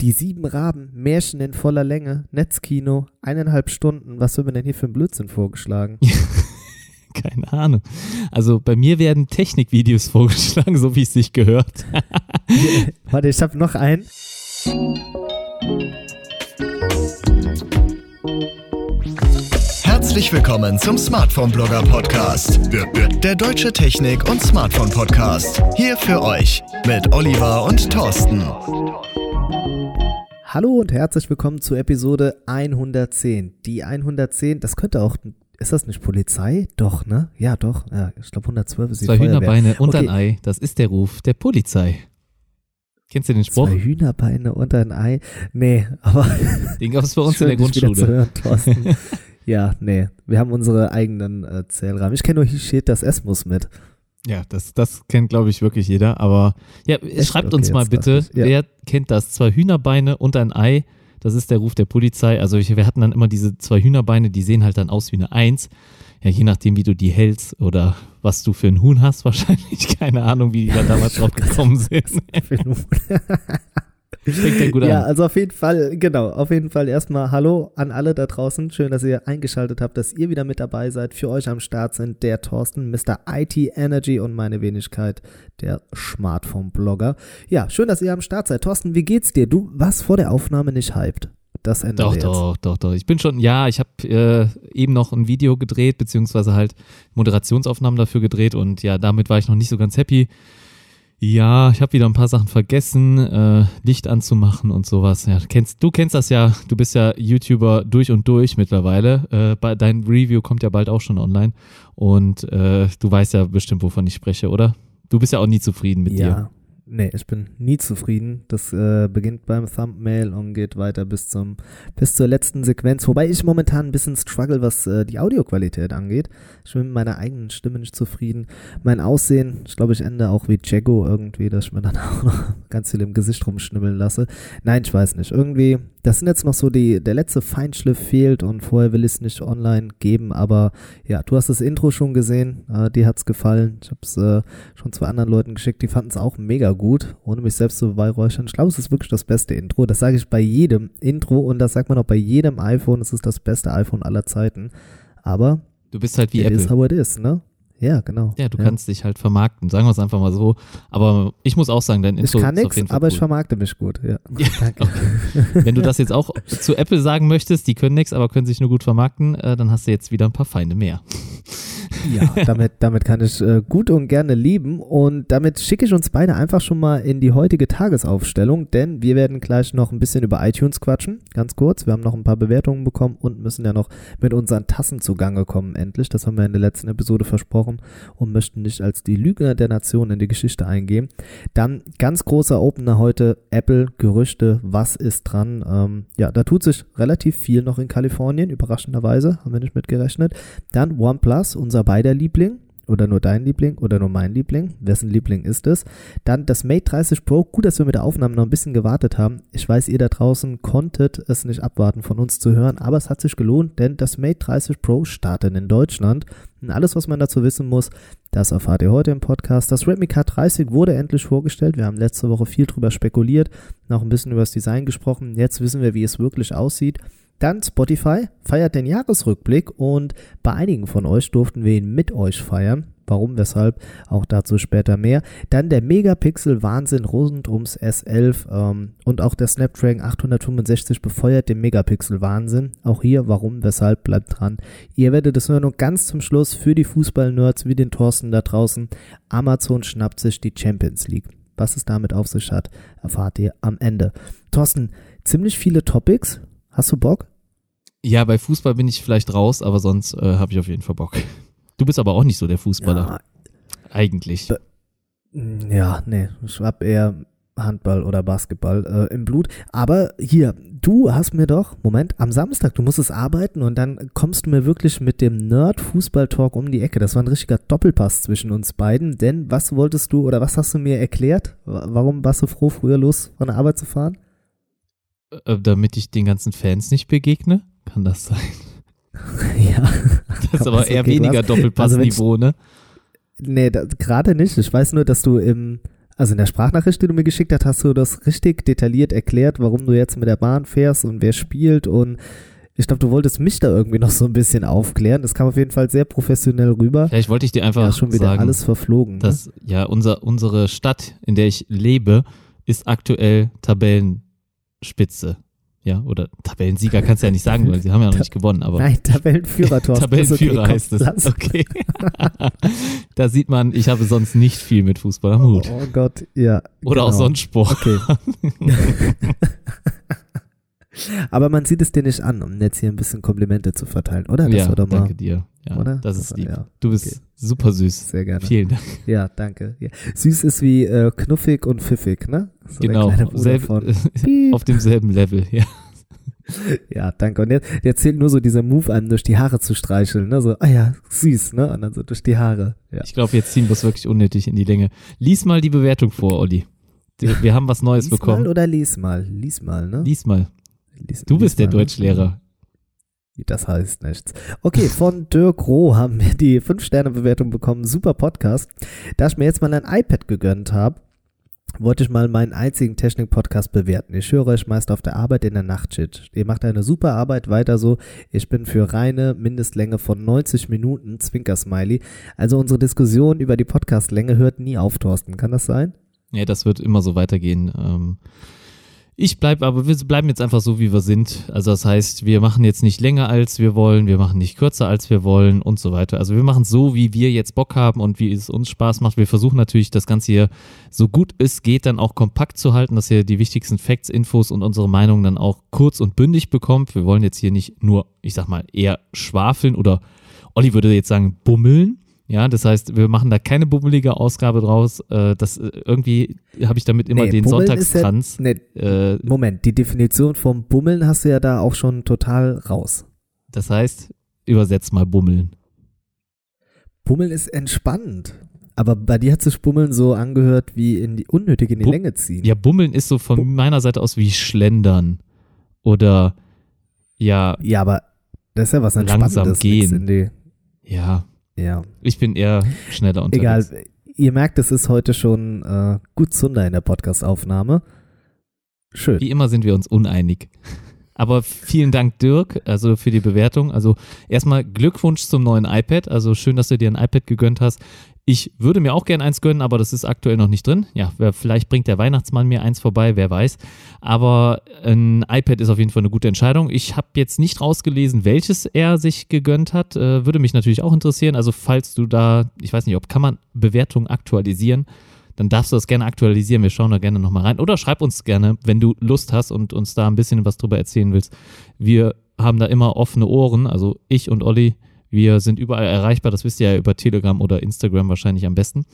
Die sieben Raben, Märchen in voller Länge, Netzkino, eineinhalb Stunden. Was wird mir denn hier für ein Blödsinn vorgeschlagen? Keine Ahnung. Also bei mir werden Technikvideos vorgeschlagen, so wie es sich gehört. Warte, ich habe noch einen. Herzlich willkommen zum Smartphone Blogger Podcast. Der deutsche Technik- und Smartphone Podcast. Hier für euch mit Oliver und Thorsten. Hallo und herzlich willkommen zu Episode 110. Die 110, das könnte auch, ist das nicht Polizei? Doch, ne? Ja, doch. Ja, ich glaube 112 ist die Zwei Feuerwehr. Hühnerbeine und Okay. ein Ei, das ist der Ruf der Polizei. Kennst du den Spruch? Zwei Hühnerbeine und ein Ei. Nee, aber Den gab es bei uns schön, in der zu Grundschule. hören, Thorsten. ja, nee, wir haben unsere eigenen äh, Zählrahmen. Ich kenne nur hier steht das S muss mit. Ja, das, das kennt, glaube ich, wirklich jeder. Aber ja, schreibt Okay, uns mal bitte, ja. wer kennt das? Zwei Hühnerbeine und ein Ei, das ist der Ruf der Polizei. Also wir hatten dann immer diese zwei Hühnerbeine, die sehen halt dann aus wie eine Eins. Ja, je nachdem, wie du die hältst oder was du für ein Huhn hast, wahrscheinlich. Keine Ahnung, wie die da damals drauf gekommen sind. Fängt ja gut ja, an. also auf jeden Fall, genau, auf jeden Fall erstmal Hallo an alle da draußen. Schön, dass ihr eingeschaltet habt, dass ihr wieder mit dabei seid. Für euch am Start sind der Thorsten, Mr. IT Energy und meine Wenigkeit, der Smartphone-Blogger. Ja, schön, dass ihr am Start seid. Thorsten, wie geht's dir? Du warst vor der Aufnahme nicht hyped. Das ändert Doch, jetzt. doch, doch, doch. Ich bin schon, ja, ich habe äh, eben noch ein Video gedreht, beziehungsweise halt Moderationsaufnahmen dafür gedreht und ja, damit war ich noch nicht so ganz happy. Ja, ich habe wieder ein paar Sachen vergessen, äh, Licht anzumachen und sowas. Ja, du kennst, du kennst das ja, du bist ja YouTuber durch und durch mittlerweile. Äh, bei, dein Review kommt ja bald auch schon online und äh, du weißt ja bestimmt, wovon ich spreche, oder? Du bist ja auch nie zufrieden mit dir. Nee, ich bin nie zufrieden. Das äh, beginnt beim Thumbnail und geht weiter bis zum bis zur letzten Sequenz. Wobei ich momentan ein bisschen struggle, was äh, die Audioqualität angeht. Ich bin mit meiner eigenen Stimme nicht zufrieden. Mein Aussehen, ich glaube, ich ende auch wie Jago irgendwie, dass ich mir dann auch noch ganz viel im Gesicht rumschnibbeln lasse. Nein, ich weiß nicht. Irgendwie, das sind jetzt noch so die, der letzte Feinschliff fehlt und vorher will ich es nicht online geben, aber ja, du hast das Intro schon gesehen, äh, dir hat's gefallen. Ich habe es äh, schon zwei anderen Leuten geschickt, die fanden es auch mega gut, ohne mich selbst zu beweihräuchern. Ich glaube, es ist wirklich das beste Intro. Das sage ich bei jedem Intro und das sagt man auch bei jedem iPhone. Es ist das beste iPhone aller Zeiten. Aber Du bist halt wie it is Apple. how it is, ne? Ja, genau. Ja, du kannst dich halt vermarkten, sagen wir es einfach mal so. Aber ich muss auch sagen, dein Ich Intro kann ist auf nix, jeden Fall aber cool. ich vermarkte mich gut. Ja. Ja, Danke. Wenn du das jetzt auch zu Apple sagen möchtest, die können nichts, aber können sich nur gut vermarkten, äh, dann hast du jetzt wieder ein paar Feinde mehr. Ja, damit, damit kann ich äh, gut und gerne lieben. Und damit schicke ich uns beide einfach schon mal in die heutige Tagesaufstellung, denn wir werden gleich noch ein bisschen über iTunes quatschen. Ganz kurz, wir haben noch ein paar Bewertungen bekommen und müssen ja noch mit unseren Tassen zugange kommen, endlich. Das haben wir in der letzten Episode versprochen und möchten nicht als die Lügner der Nation in die Geschichte eingehen. Dann ganz großer Opener heute, Apple, Gerüchte, was ist dran? Ähm, ja, da tut sich relativ viel noch in Kalifornien, überraschenderweise, haben wir nicht mit gerechnet. Dann OnePlus, unser beider Liebling. Oder nur dein Liebling oder nur mein Liebling. Wessen Liebling ist es? Dann das Mate 30 Pro. Gut, dass wir mit der Aufnahme noch ein bisschen gewartet haben. Ich weiß, ihr da draußen konntet es nicht abwarten, von uns zu hören, aber es hat sich gelohnt, denn das Mate 30 Pro startet in Deutschland. Und alles, was man dazu wissen muss, das erfahrt ihr heute im Podcast. Das Redmi K30 wurde endlich vorgestellt. Wir haben letzte Woche viel drüber spekuliert, noch ein bisschen über das Design gesprochen. Jetzt wissen wir, wie es wirklich aussieht. Dann Spotify feiert den Jahresrückblick und bei einigen von euch durften wir ihn mit euch feiern. Warum, weshalb, auch dazu später mehr. Dann der Megapixel-Wahnsinn rund ums S11 ähm, und auch der Snapdragon 865 befeuert den Megapixel-Wahnsinn. Auch hier, warum, weshalb, bleibt dran. Ihr werdet es hören und ganz zum Schluss für die Fußball-Nerds wie den Thorsten da draußen. Amazon schnappt sich die Champions League. Was es damit auf sich hat, erfahrt ihr am Ende. Thorsten, ziemlich viele Topics. Hast du Bock? Ja, bei Fußball bin ich vielleicht raus, aber sonst äh, habe ich auf jeden Fall Bock. Du bist aber auch nicht so der Fußballer, eigentlich. Be- Ja, nee, ich hab eher Handball oder Basketball äh, im Blut. Aber hier, du hast mir doch, Moment, am Samstag, du musstest arbeiten und dann kommst du mir wirklich mit dem Nerd-Fußball-Talk um die Ecke. Das war ein richtiger Doppelpass zwischen uns beiden. Denn was wolltest du oder was hast du mir erklärt? Wa- Warum warst du froh, früher los von der Arbeit zu fahren? Äh, damit ich den ganzen Fans nicht begegne? Kann das sein? ja. Das ist aber eher okay, weniger hast- also ich- Doppelpassniveau, ne? Nee, da- gerade nicht. Ich weiß nur, dass du im Also in der Sprachnachricht, die du mir geschickt hast, hast du das richtig detailliert erklärt, warum du jetzt mit der Bahn fährst und wer spielt und ich glaube, du wolltest mich da irgendwie noch so ein bisschen aufklären. Das kam auf jeden Fall sehr professionell rüber. Vielleicht wollte ich dir einfach ja, schon wieder sagen, alles verflogen. Ne? dass ja unser, unsere Stadt, in der ich lebe, ist aktuell Tabellenspitze. Ja, oder Tabellensieger kannst du ja nicht sagen, weil sie haben ja noch nicht gewonnen, aber Nein, Tabellenführer, Thorsten. Tabellenführer Ist heißt es. Okay. da sieht man, ich habe sonst nicht viel mit Fußball am Hut. Oh Gott, ja. Oder auch genau. sonst Sport. Okay. Aber man sieht es dir nicht an, um jetzt hier ein bisschen Komplimente zu verteilen, oder? Das ja, war doch mal danke dir. Ja, Oder? Das ist lieb. ja. Du bist Okay. super süß. sehr gerne. Vielen Dank. Ja, danke. Ja. Süß ist wie äh, knuffig und pfiffig, ne? So genau. Selb, auf demselben Level, ja. Ja, danke. Und jetzt, jetzt zählt nur so dieser Move an, durch die Haare zu streicheln, ne? So, ah ja, süß, ne? Und dann so durch die Haare. Ja. Ich glaube, jetzt ziehen wir es wirklich unnötig in die Länge. Lies mal die Bewertung vor, Olli. Wir haben was Neues Lies bekommen. mal oder lies mal? Lies mal, ne? Lies mal. Lies, Du bist der? Deutschlehrer. Das heißt nichts. Okay, von Dirk Roh haben wir die 5-Sterne-Bewertung bekommen. Super Podcast. Da ich mir jetzt mal ein iPad gegönnt habe, wollte ich mal meinen einzigen Technik-Podcast bewerten. Ich höre euch meist auf der Arbeit in der Nachtschicht. Ihr macht eine super Arbeit, weiter so. Ich bin für reine Mindestlänge von 90 Minuten, Zwinker-Smiley. Also unsere Diskussion über die Podcastlänge hört nie auf, Thorsten. Kann das sein? Ja, das wird immer so weitergehen. Ähm, ich bleibe, aber wir bleiben jetzt einfach so, wie wir sind. Also das heißt, wir machen jetzt nicht länger, als wir wollen, wir machen nicht kürzer, als wir wollen und so weiter. Also wir machen so, wie wir jetzt Bock haben und wie es uns Spaß macht. Wir versuchen natürlich, das Ganze hier so gut es geht, dann auch kompakt zu halten, dass ihr die wichtigsten Facts, Infos und unsere Meinung dann auch kurz und bündig bekommt. Wir wollen jetzt hier nicht nur, ich sag mal, eher schwafeln oder Olli würde jetzt sagen, bummeln. Ja, das heißt, wir machen da keine bummelige Ausgabe draus. Äh, das äh, irgendwie habe ich damit immer Nee, den Bummeln ja-. Nee, äh, Moment, die Definition vom Bummeln hast du ja da auch schon total raus. das heißt, übersetzt mal bummeln. Bummeln ist entspannend. Aber bei dir hat sich Bummeln so angehört wie in die, unnötig in die Bu- Länge ziehen. Ja, bummeln ist so von Bu- meiner Seite aus wie schlendern oder ja, Ja, aber das ist ja was Langsam Entspannendes. gehen. In die, ja. Ja, Ich bin eher schneller egal. unterwegs. Ihr merkt, es ist heute schon äh, gut Zunder in der Podcast-Aufnahme. Schön. Wie immer sind wir uns uneinig. Aber vielen Dank, Dirk, also für die Bewertung. Also erstmal Glückwunsch zum neuen iPad. Also schön, dass du dir ein iPad gegönnt hast. Ich würde mir auch gern eins gönnen, aber das ist aktuell noch nicht drin. Ja, vielleicht bringt der Weihnachtsmann mir eins vorbei, wer weiß. Aber ein iPad ist auf jeden Fall eine gute Entscheidung. Ich habe jetzt nicht rausgelesen, welches er sich gegönnt hat. Äh, würde mich natürlich auch interessieren. Also falls du da, ich weiß nicht, ob kann man Bewertungen aktualisieren, dann darfst du das gerne aktualisieren. Wir schauen da gerne nochmal rein. Oder schreib uns gerne, wenn du Lust hast und uns da ein bisschen was drüber erzählen willst. Wir haben da immer offene Ohren, also ich und Olli. Wir sind überall erreichbar, das wisst ihr ja über Telegram oder Instagram wahrscheinlich am besten.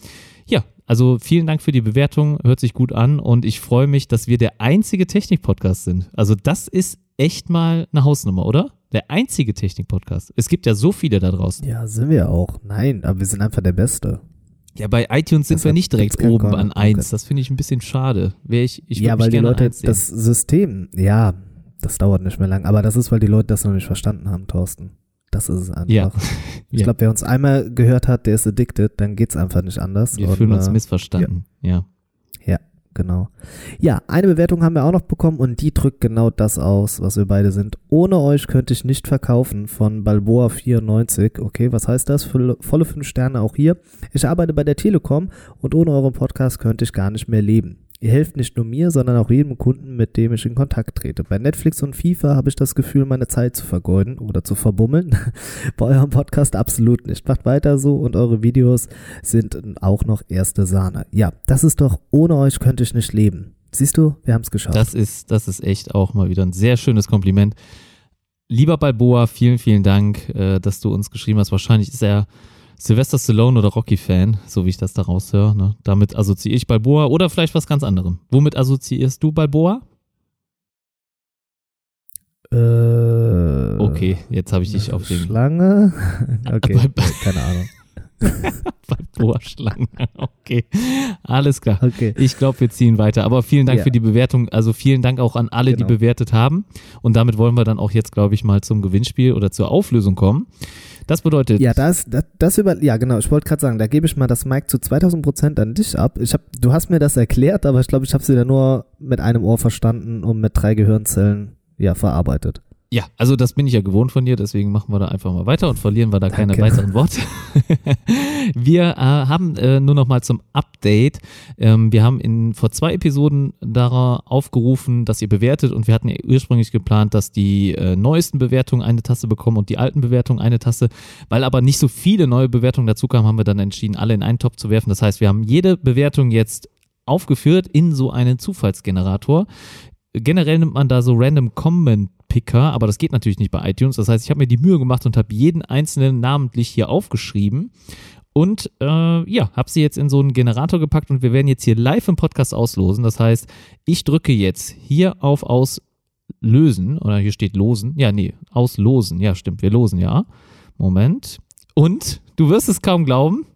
Ja, also vielen Dank für die Bewertung, hört sich gut an und ich freue mich, dass wir der einzige Technik-Podcast sind. Also das ist echt mal eine Hausnummer, oder? Der einzige Technik-Podcast. Es gibt ja so viele da draußen. Ja, sind wir auch. Nein, aber wir sind einfach der Beste. Ja, bei iTunes sind Deshalb wir nicht direkt oben an eins. Das finde ich ein bisschen schade. Wär ich, ich ja, weil die Leute das System, ja, das dauert nicht mehr lang, aber das ist, weil die Leute das noch nicht verstanden haben, Thorsten. Das ist es einfach. Ja. Ich Ja. glaube, wer uns einmal gehört hat, der ist addicted, dann geht's einfach nicht anders. Wir Und, fühlen uns äh, missverstanden. Ja. Genau. Ja, eine Bewertung haben wir auch noch bekommen und die drückt genau das aus, was wir beide sind. Ohne euch könnte ich nicht verkaufen von Balboa94. Okay, was heißt das? Volle fünf Sterne auch hier. Ich arbeite bei der Telekom und ohne euren Podcast könnte ich gar nicht mehr leben. Ihr helft nicht nur mir, sondern auch jedem Kunden, mit dem ich in Kontakt trete. Bei Netflix und FIFA habe ich das Gefühl, meine Zeit zu vergeuden oder zu verbummeln. bei eurem Podcast absolut nicht. Macht weiter so und eure Videos sind auch noch erste Sahne. Ja, das ist doch, ohne euch könnte ich nicht leben. Siehst du, wir haben es geschafft. Das ist, das ist echt auch mal wieder ein sehr schönes Kompliment. Lieber Balboa, vielen, vielen Dank, äh, dass du uns geschrieben hast. Wahrscheinlich ist er Sylvester Stallone oder Rocky-Fan, so wie ich das da raushöre. Ne? Damit assoziiere ich Balboa oder vielleicht was ganz anderem. Womit assoziierst du Balboa? äh, Okay, jetzt habe ich dich auf den Schlange. okay, keine Ahnung. Balboa-Schlangen. Okay, alles klar. Okay. Ich glaube, wir ziehen weiter. Aber vielen Dank Ja. für die Bewertung. Also vielen Dank auch an alle, Genau. die bewertet haben. Und damit wollen wir dann auch jetzt, glaube ich, mal zum Gewinnspiel oder zur Auflösung kommen. Das bedeutet. Ja, das, das, das über, ja genau, ich wollte gerade sagen, da gebe ich mal das Mic zu 2000 Prozent an dich ab. Ich hab, du hast mir das erklärt, aber ich glaube, ich habe es wieder nur mit einem Ohr verstanden und mit drei Gehirnzellen ja verarbeitet. Ja, also das bin ich ja gewohnt von dir, deswegen machen wir da einfach mal weiter und verlieren wir da Danke. keine weiteren Worte. wir äh, haben äh, nur noch mal zum Update. Ähm, wir haben in vor zwei Episoden darauf aufgerufen, dass ihr bewertet und wir hatten ja ursprünglich geplant, dass die äh, neuesten Bewertungen eine Tasse bekommen und die alten Bewertungen eine Tasse. Weil aber nicht so viele neue Bewertungen dazu kamen, haben wir dann entschieden, alle in einen Topf zu werfen. Das heißt, wir haben jede Bewertung jetzt aufgeführt in so einen Zufallsgenerator. Generell nimmt man da so random Comment Picker, aber das geht natürlich nicht bei iTunes. Das heißt, ich habe mir die Mühe gemacht und habe jeden einzelnen namentlich hier aufgeschrieben und äh, ja, habe sie jetzt in so einen Generator gepackt und wir werden jetzt hier live im Podcast auslosen. Das heißt, ich drücke jetzt hier auf Auslösen oder hier steht Losen. Ja, nee, Auslosen. Ja, stimmt, wir losen, ja. Moment. Und du wirst es kaum glauben,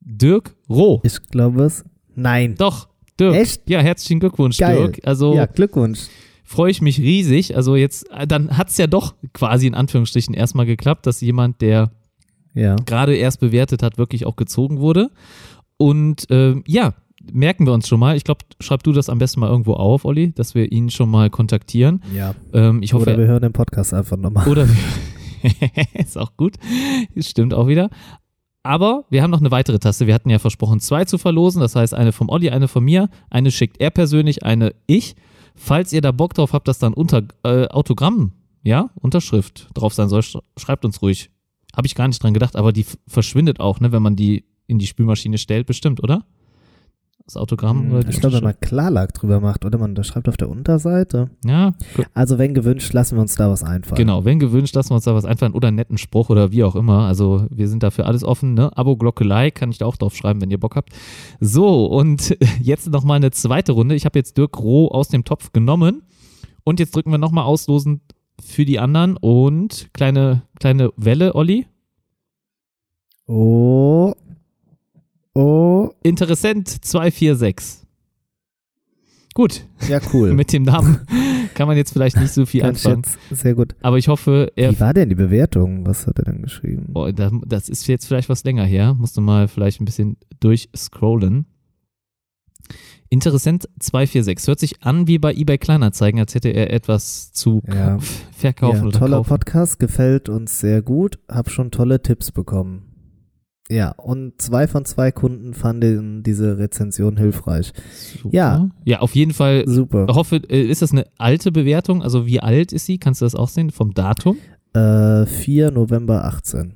Dirk Roh. Ich glaube es. Nein. Doch, Dirk. Echt? Ja, herzlichen Glückwunsch, Geil. Dirk. Also Ja, Glückwunsch. Freue ich mich riesig. Also jetzt, äh, dann hat es ja doch quasi in Anführungsstrichen erstmal geklappt, dass jemand, der Ja. gerade erst bewertet hat, wirklich auch gezogen wurde. Und ähm, ja, merken wir uns schon mal. Ich glaube, schreib du das am besten mal irgendwo auf, Olli, dass wir ihn schon mal kontaktieren. Ja. Ähm, ich hoffe, Oder wir hören den Podcast einfach nochmal. oder ist auch gut. Stimmt auch wieder. Aber wir haben noch eine weitere Taste. Wir hatten ja versprochen, zwei zu verlosen. Das heißt, eine vom Olli, eine von mir. Eine schickt er persönlich, eine ich. Falls ihr da Bock drauf habt, dass dann unter äh, Autogramm, ja, Unterschrift drauf sein soll, sch- schreibt uns ruhig. Habe ich gar nicht dran gedacht, aber die verschwindet auch, ne, wenn man die in die Spülmaschine stellt, bestimmt, oder? Das Autogramm Hm, Ich glaube, wenn man Klarlack drüber macht oder man unterschreibt auf der Unterseite. Ja, gut. Also wenn gewünscht, lassen wir uns da was einfallen. Genau, wenn gewünscht, lassen wir uns da was einfallen oder einen netten Spruch oder wie auch immer. Also wir sind dafür alles offen. Ne? Abo, Glocke, Like kann ich da auch drauf schreiben, wenn ihr Bock habt. So, und jetzt nochmal eine zweite Runde. Ich habe jetzt Dirk Roh aus dem Topf genommen und jetzt drücken wir nochmal auslosen für die anderen und kleine, kleine Welle, Olli. Oh. Oh. Interessent 246. Gut, Ja, cool. mit dem Namen kann man jetzt vielleicht nicht so viel anfangen. sehr gut. Aber ich hoffe, er Wie war denn die Bewertung? Was hat er denn geschrieben? Oh, da, das ist jetzt vielleicht was länger her. Musst du mal vielleicht ein bisschen durchscrollen. Interessant 246. Hört sich an wie bei eBay Kleinanzeigen, als hätte er etwas zu Ja. verkaufen ja, oder toller kaufen. Podcast, gefällt uns sehr gut. Hab schon tolle Tipps bekommen. Ja, und zwei von zwei Kunden fanden diese Rezension hilfreich. Super. Ja. Ja, auf jeden Fall. Super. Ich hoffe, äh, ist das eine alte Bewertung? Also wie alt ist sie? Kannst du das auch sehen? Vom Datum? Äh, 4 November 18.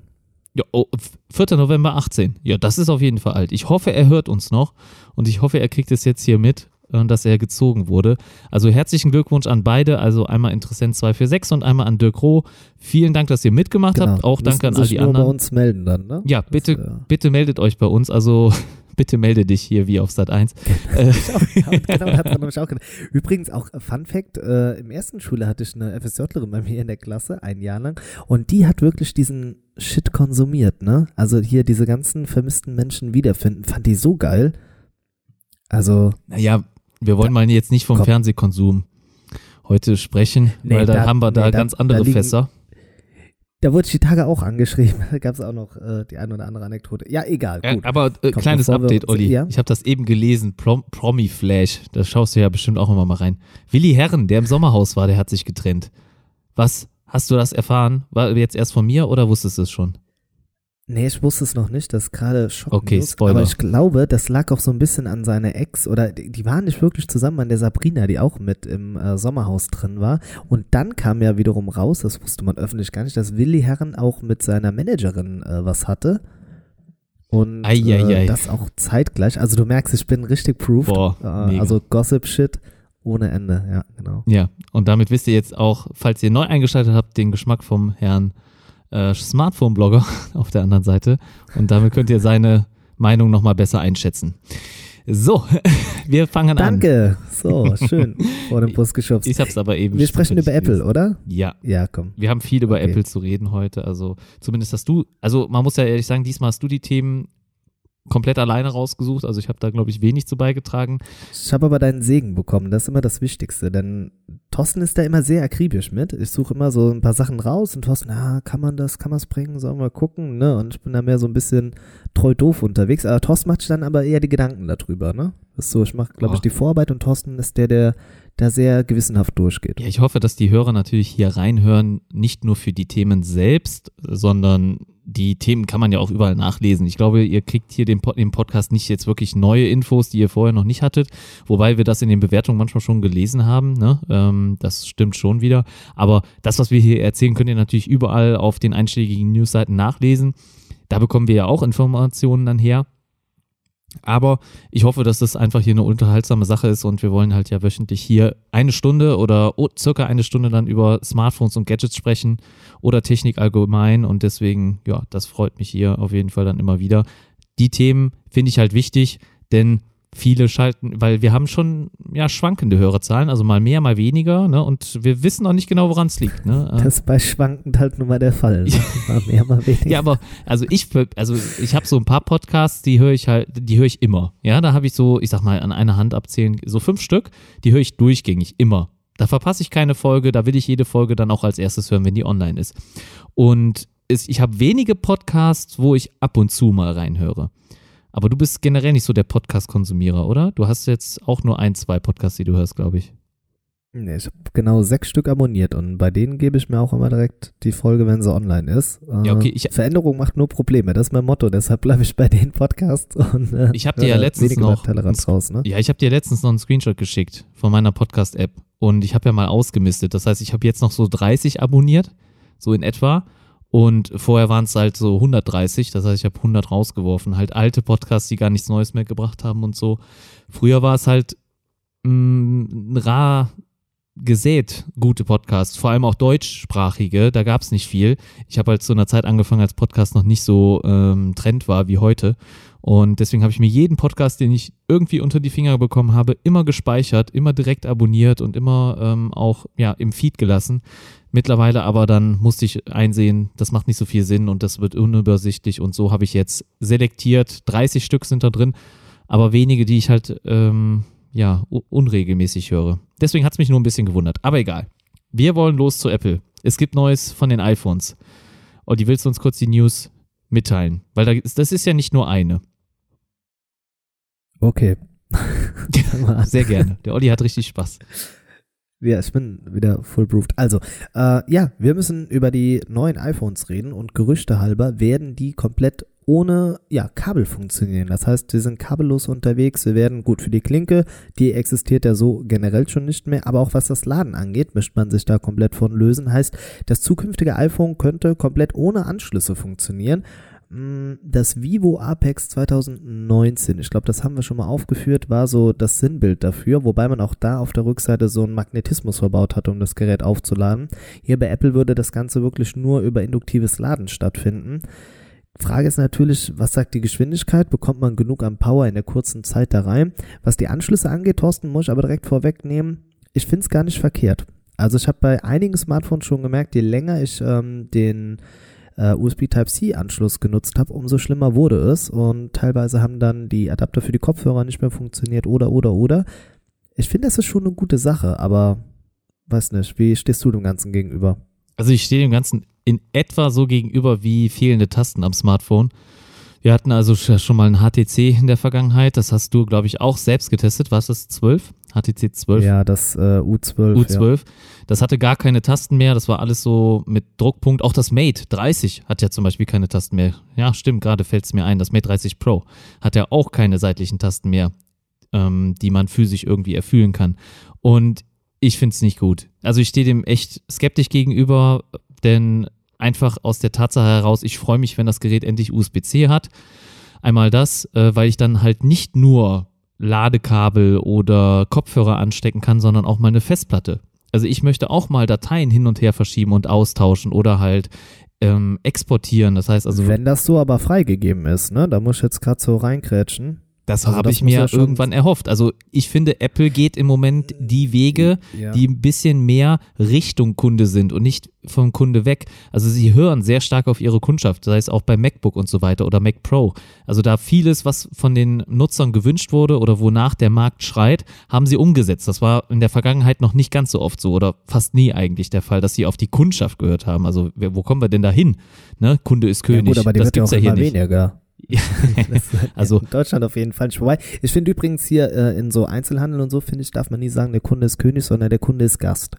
Ja, oh, 4. November 18. Ja, das ist auf jeden Fall alt. Ich hoffe, er hört uns noch und ich hoffe, er kriegt es jetzt hier mit, dass er gezogen wurde. Also herzlichen Glückwunsch an beide, also einmal Interessent 246 und einmal an Dirk Roh. Vielen Dank, dass ihr mitgemacht habt. Auch danke an all die nur bei anderen. uns melden dann, ne? Ja, bitte, Das, äh, bitte meldet euch bei uns. Also bitte melde dich hier wie auf Sat 1. Äh, ja, genau, da hat man nämlich auch. Übrigens auch äh, Fun Fact, äh, im ersten Schule hatte ich eine FSJlerin bei mir in der Klasse, ein Jahr lang, und die hat wirklich diesen Shit konsumiert, ne? Also hier diese ganzen vermissten Menschen wiederfinden, fand die so geil. Also, naja, wir wollen mal jetzt nicht vom Komm. Fernsehkonsum heute sprechen, Nee, weil da, da- haben wir da nee, da- ganz da andere liegen- Fässer. da wurde ich die Tage auch angeschrieben. Da gab es auch noch äh, die eine oder andere Anekdote. Ja, egal, Ja, gut. aber äh, Komm, kleines Update, Olli. ja? Ich habe das eben gelesen, Prom Promi Flash. Da schaust du ja bestimmt auch immer mal rein. Willi Herren, der im Sommerhaus war, der hat sich getrennt. Was? Hast du das erfahren? War jetzt erst von mir oder wusstest du es schon? Nee, ich wusste es noch nicht, das ist gerade Schock. Okay, Spoiler. Aber ich glaube, das lag auch so ein bisschen an seiner Ex oder die, waren nicht wirklich zusammen, an der Sabrina, die auch mit im äh, Sommerhaus drin war. Und dann kam ja wiederum raus, das wusste man öffentlich gar nicht, dass Willi Herren auch mit seiner Managerin äh, was hatte. Und Eieiei. äh, das auch zeitgleich. Also du merkst, ich bin richtig proved. Boah, äh, also Gossip-Shit ohne Ende, ja, genau. Ja, und damit wisst ihr jetzt auch, falls ihr neu eingeschaltet habt, den Geschmack vom Herrn äh, Smartphone-Blogger auf der anderen Seite. Und damit könnt ihr seine Meinung nochmal besser einschätzen. So, wir fangen an. Danke. So, schön. Vor dem Bus geschubst. Ich hab's aber eben Wir sprechen über Apple, gelesen. oder? Ja, Ja, komm. Wir haben viel über Okay. Apple zu reden heute. Also zumindest hast du, also man muss ja ehrlich sagen, diesmal hast du die Themen komplett alleine rausgesucht. Also ich habe da, glaube ich, wenig zu beigetragen. Ich habe aber deinen Segen bekommen, das ist immer das Wichtigste, denn Thorsten ist da immer sehr akribisch mit. Ich suche immer so ein paar Sachen raus und Thorsten, ah, kann man das, kann man es bringen, sollen wir gucken, ne? Und ich bin da mehr so ein bisschen treu doof unterwegs. Aber Thorsten macht sich dann aber eher die Gedanken darüber, ne? Das ist so, ich mache, glaube Oh. ich, die Vorarbeit und Thorsten ist der, der da sehr gewissenhaft durchgeht. Ja, ich hoffe, dass die Hörer natürlich hier reinhören, nicht nur für die Themen selbst, sondern die Themen kann man ja auch überall nachlesen. Ich glaube, ihr kriegt hier den im Podcast nicht jetzt wirklich neue Infos, die ihr vorher noch nicht hattet, wobei wir das in den Bewertungen manchmal schon gelesen haben. Ne? Ähm, das stimmt schon wieder. Aber das, was wir hier erzählen, könnt ihr natürlich überall auf den einschlägigen Newsseiten nachlesen. Da bekommen wir ja auch Informationen dann her. Aber ich hoffe, dass das einfach hier eine unterhaltsame Sache ist und wir wollen halt ja wöchentlich hier eine Stunde oder circa eine Stunde dann über Smartphones und Gadgets sprechen oder Technik allgemein und deswegen, ja, das freut mich hier auf jeden Fall dann immer wieder. Die Themen finde ich halt wichtig, denn viele schalten, weil wir haben schon ja schwankende Hörerzahlen, also mal mehr, mal weniger, ne? Und wir wissen auch nicht genau, woran es liegt, ne? Äh, Das ist bei schwankend halt nun mal der Fall. Ne? Mal mehr, mal weniger. ja, aber also ich, also ich habe so ein paar Podcasts, die höre ich halt, die höre ich immer. Ja, da habe ich so, ich sag mal, an einer Hand abzählen, so fünf Stück, die höre ich durchgängig immer. Da verpasse ich keine Folge, da will ich jede Folge dann auch als erstes hören, wenn die online ist. Und ich habe wenige Podcasts, wo ich ab und zu mal reinhöre. Aber du bist generell nicht so der Podcast-Konsumierer, oder? Du hast jetzt auch nur ein, zwei Podcasts, die du hörst, glaube ich. Nee, ich habe genau sechs Stück abonniert und bei denen gebe ich mir auch immer direkt die Folge, wenn sie online ist. Äh, Ja, okay, ich- Veränderung macht nur Probleme, das ist mein Motto, deshalb bleibe ich bei den Podcasts und äh, Ich hab dir ja höre letztens noch raus, ne? Ja, ich habe dir letztens noch einen Screenshot geschickt von meiner Podcast-App und ich habe ja mal ausgemistet. Das heißt, ich habe jetzt noch so 30 abonniert, so in etwa. Und vorher waren es halt so 130, das heißt, ich habe 100 rausgeworfen. Halt alte Podcasts, die gar nichts Neues mehr gebracht haben und so. Früher war es halt mh, rar gesät gute Podcasts, vor allem auch deutschsprachige, da gab es nicht viel. Ich habe halt zu einer Zeit angefangen, als Podcast noch nicht so ähm, Trend war wie heute. Und deswegen habe ich mir jeden Podcast, den ich irgendwie unter die Finger bekommen habe, immer gespeichert, immer direkt abonniert und immer ähm, auch ja, im Feed gelassen. Mittlerweile aber dann musste ich einsehen, das macht nicht so viel Sinn und das wird unübersichtlich und so habe ich jetzt selektiert. 30 Stück sind da drin, aber wenige, die ich halt ähm, ja, unregelmäßig höre. Deswegen hat es mich nur ein bisschen gewundert. Aber egal. Wir wollen los zu Apple. Es gibt Neues von den iPhones. Und die willst du uns kurz die News mitteilen? Weil da ist, das ist ja nicht nur eine. Okay. Sehr gerne. Der Olli hat richtig Spaß. Ja, ich bin wieder full proofed. Also, äh, ja, wir müssen über die neuen iPhones reden und Gerüchte halber werden die komplett ohne ja, Kabel funktionieren. Das heißt, wir sind kabellos unterwegs. Wir werden gut für die Klinke, die existiert ja so generell schon nicht mehr, aber auch was das Laden angeht, möchte man sich da komplett von lösen. Heißt, das zukünftige iPhone könnte komplett ohne Anschlüsse funktionieren. Mm, Das Vivo Apex 2019, ich glaube, das haben wir schon mal aufgeführt, war so das Sinnbild dafür, wobei man auch da auf der Rückseite so einen Magnetismus verbaut hatte, um das Gerät aufzuladen. Hier bei Apple würde das Ganze wirklich nur über induktives Laden stattfinden. Frage ist natürlich, was sagt die Geschwindigkeit? Bekommt man genug an Power in der kurzen Zeit da rein? Was die Anschlüsse angeht, Thorsten, muss ich aber direkt vorwegnehmen, ich finde es gar nicht verkehrt. Also ich habe bei einigen Smartphones schon gemerkt, je länger ich ähm, den äh, USB Type-C-Anschluss genutzt habe, umso schlimmer wurde es. Und teilweise haben dann die Adapter für die Kopfhörer nicht mehr funktioniert oder, oder, oder. Ich finde, das ist schon eine gute Sache, aber weiß nicht, wie stehst du dem Ganzen gegenüber? Also ich stehe dem Ganzen in etwa so gegenüber wie fehlende Tasten am Smartphone. Wir hatten also sch- schon mal ein HTC in der Vergangenheit. Das hast du, glaube ich, auch selbst getestet. War es das 12? HTC 12? Ja, das äh, U12. Ja. U12. Das hatte gar keine Tasten mehr. Das war alles so mit Druckpunkt. Auch das Mate 30 hat ja zum Beispiel keine Tasten mehr. Ja, stimmt, gerade fällt es mir ein. Das Mate 30 Pro hat ja auch keine seitlichen Tasten mehr, ähm, die man physisch irgendwie erfüllen kann. Und ich finde es nicht gut. Also ich stehe dem echt skeptisch gegenüber, denn einfach aus der Tatsache heraus, ich freue mich, wenn das Gerät endlich USB-C hat. Einmal das, äh, weil ich dann halt nicht nur Ladekabel oder Kopfhörer anstecken kann, sondern auch mal eine Festplatte. Also ich möchte auch mal Dateien hin und her verschieben und austauschen oder halt ähm, exportieren. Das heißt also, Wenn das so aber freigegeben ist, ne, da muss ich jetzt gerade so reinkrätschen. Das Also habe ich mir ja irgendwann erhofft. Also ich finde, Apple geht im Moment die Wege, Ja. die ein bisschen mehr Richtung Kunde sind und nicht vom Kunde weg. Also sie hören sehr stark auf ihre Kundschaft, sei es auch bei MacBook und so weiter oder Mac Pro. Also da vieles, was von den Nutzern gewünscht wurde oder wonach der Markt schreit, haben sie umgesetzt. Das war in der Vergangenheit noch nicht ganz so oft so oder fast nie eigentlich der Fall, dass sie auf die Kundschaft gehört haben. Also wo kommen wir denn da hin? Ne? Kunde ist Ja König. gut, aber die das wird ja gibt's auch ja hier immer nicht. weniger. Also- in Deutschland auf jeden Fall nicht vorbei. Ich finde übrigens hier äh, in so Einzelhandel und so, finde ich, darf man nie sagen, der Kunde ist König, sondern der Kunde ist Gast.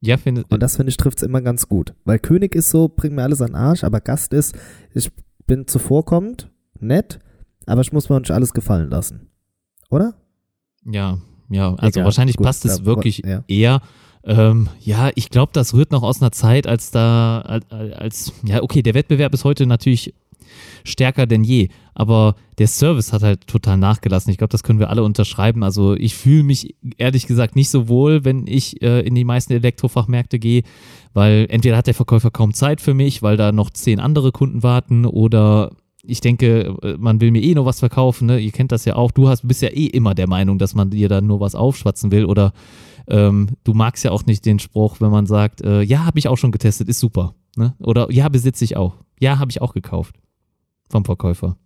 Ja, finde Und das finde ich trifft es immer ganz gut. Weil König ist so, bringt mir alles an den Arsch, aber Gast ist, ich bin zuvorkommend, nett, aber ich muss mir nicht alles gefallen lassen. Oder? Ja, ja, also Egal, wahrscheinlich gut, passt es ja, wirklich ja. eher. Ähm, ja, ich glaube, das rührt noch aus einer Zeit, als da, als, als, ja, okay, der Wettbewerb ist heute natürlich stärker denn je, aber der Service hat halt total nachgelassen. Ich glaube, das können wir alle unterschreiben. Also ich fühle mich ehrlich gesagt nicht so wohl, wenn ich äh, in die meisten Elektrofachmärkte gehe, weil entweder hat der Verkäufer kaum Zeit für mich, weil da noch zehn andere Kunden warten oder ich denke, äh, man will mir eh nur was verkaufen, ne? Ihr kennt das ja auch. Du hast, bist ja eh immer der Meinung, dass man dir da nur was aufschwatzen will oder ähm, du magst ja auch nicht den Spruch, wenn man sagt, äh, ja, habe ich auch schon getestet, ist super. Ne? Oder ja, besitze ich auch. Ja, habe ich auch gekauft. Vom Verkäufer.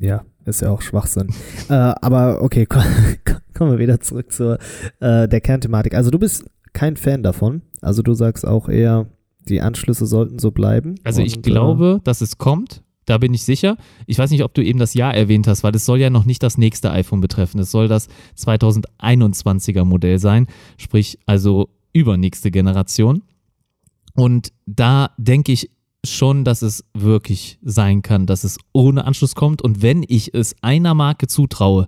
Ja, ist ja auch Schwachsinn. äh, aber okay, komm, kommen wir wieder zurück zur äh, der Kernthematik. Also du bist kein Fan davon. Also du sagst auch eher, die Anschlüsse sollten so bleiben. Also ich äh, glaube, dass es kommt. Da bin ich sicher. Ich weiß nicht, ob du eben das Jahr erwähnt hast, weil es soll ja noch nicht das nächste iPhone betreffen. Es soll das 2021er Modell sein, sprich also übernächste Generation. Und da denke ich schon, dass es wirklich sein kann, dass es ohne Anschluss kommt. Und wenn ich es einer Marke zutraue,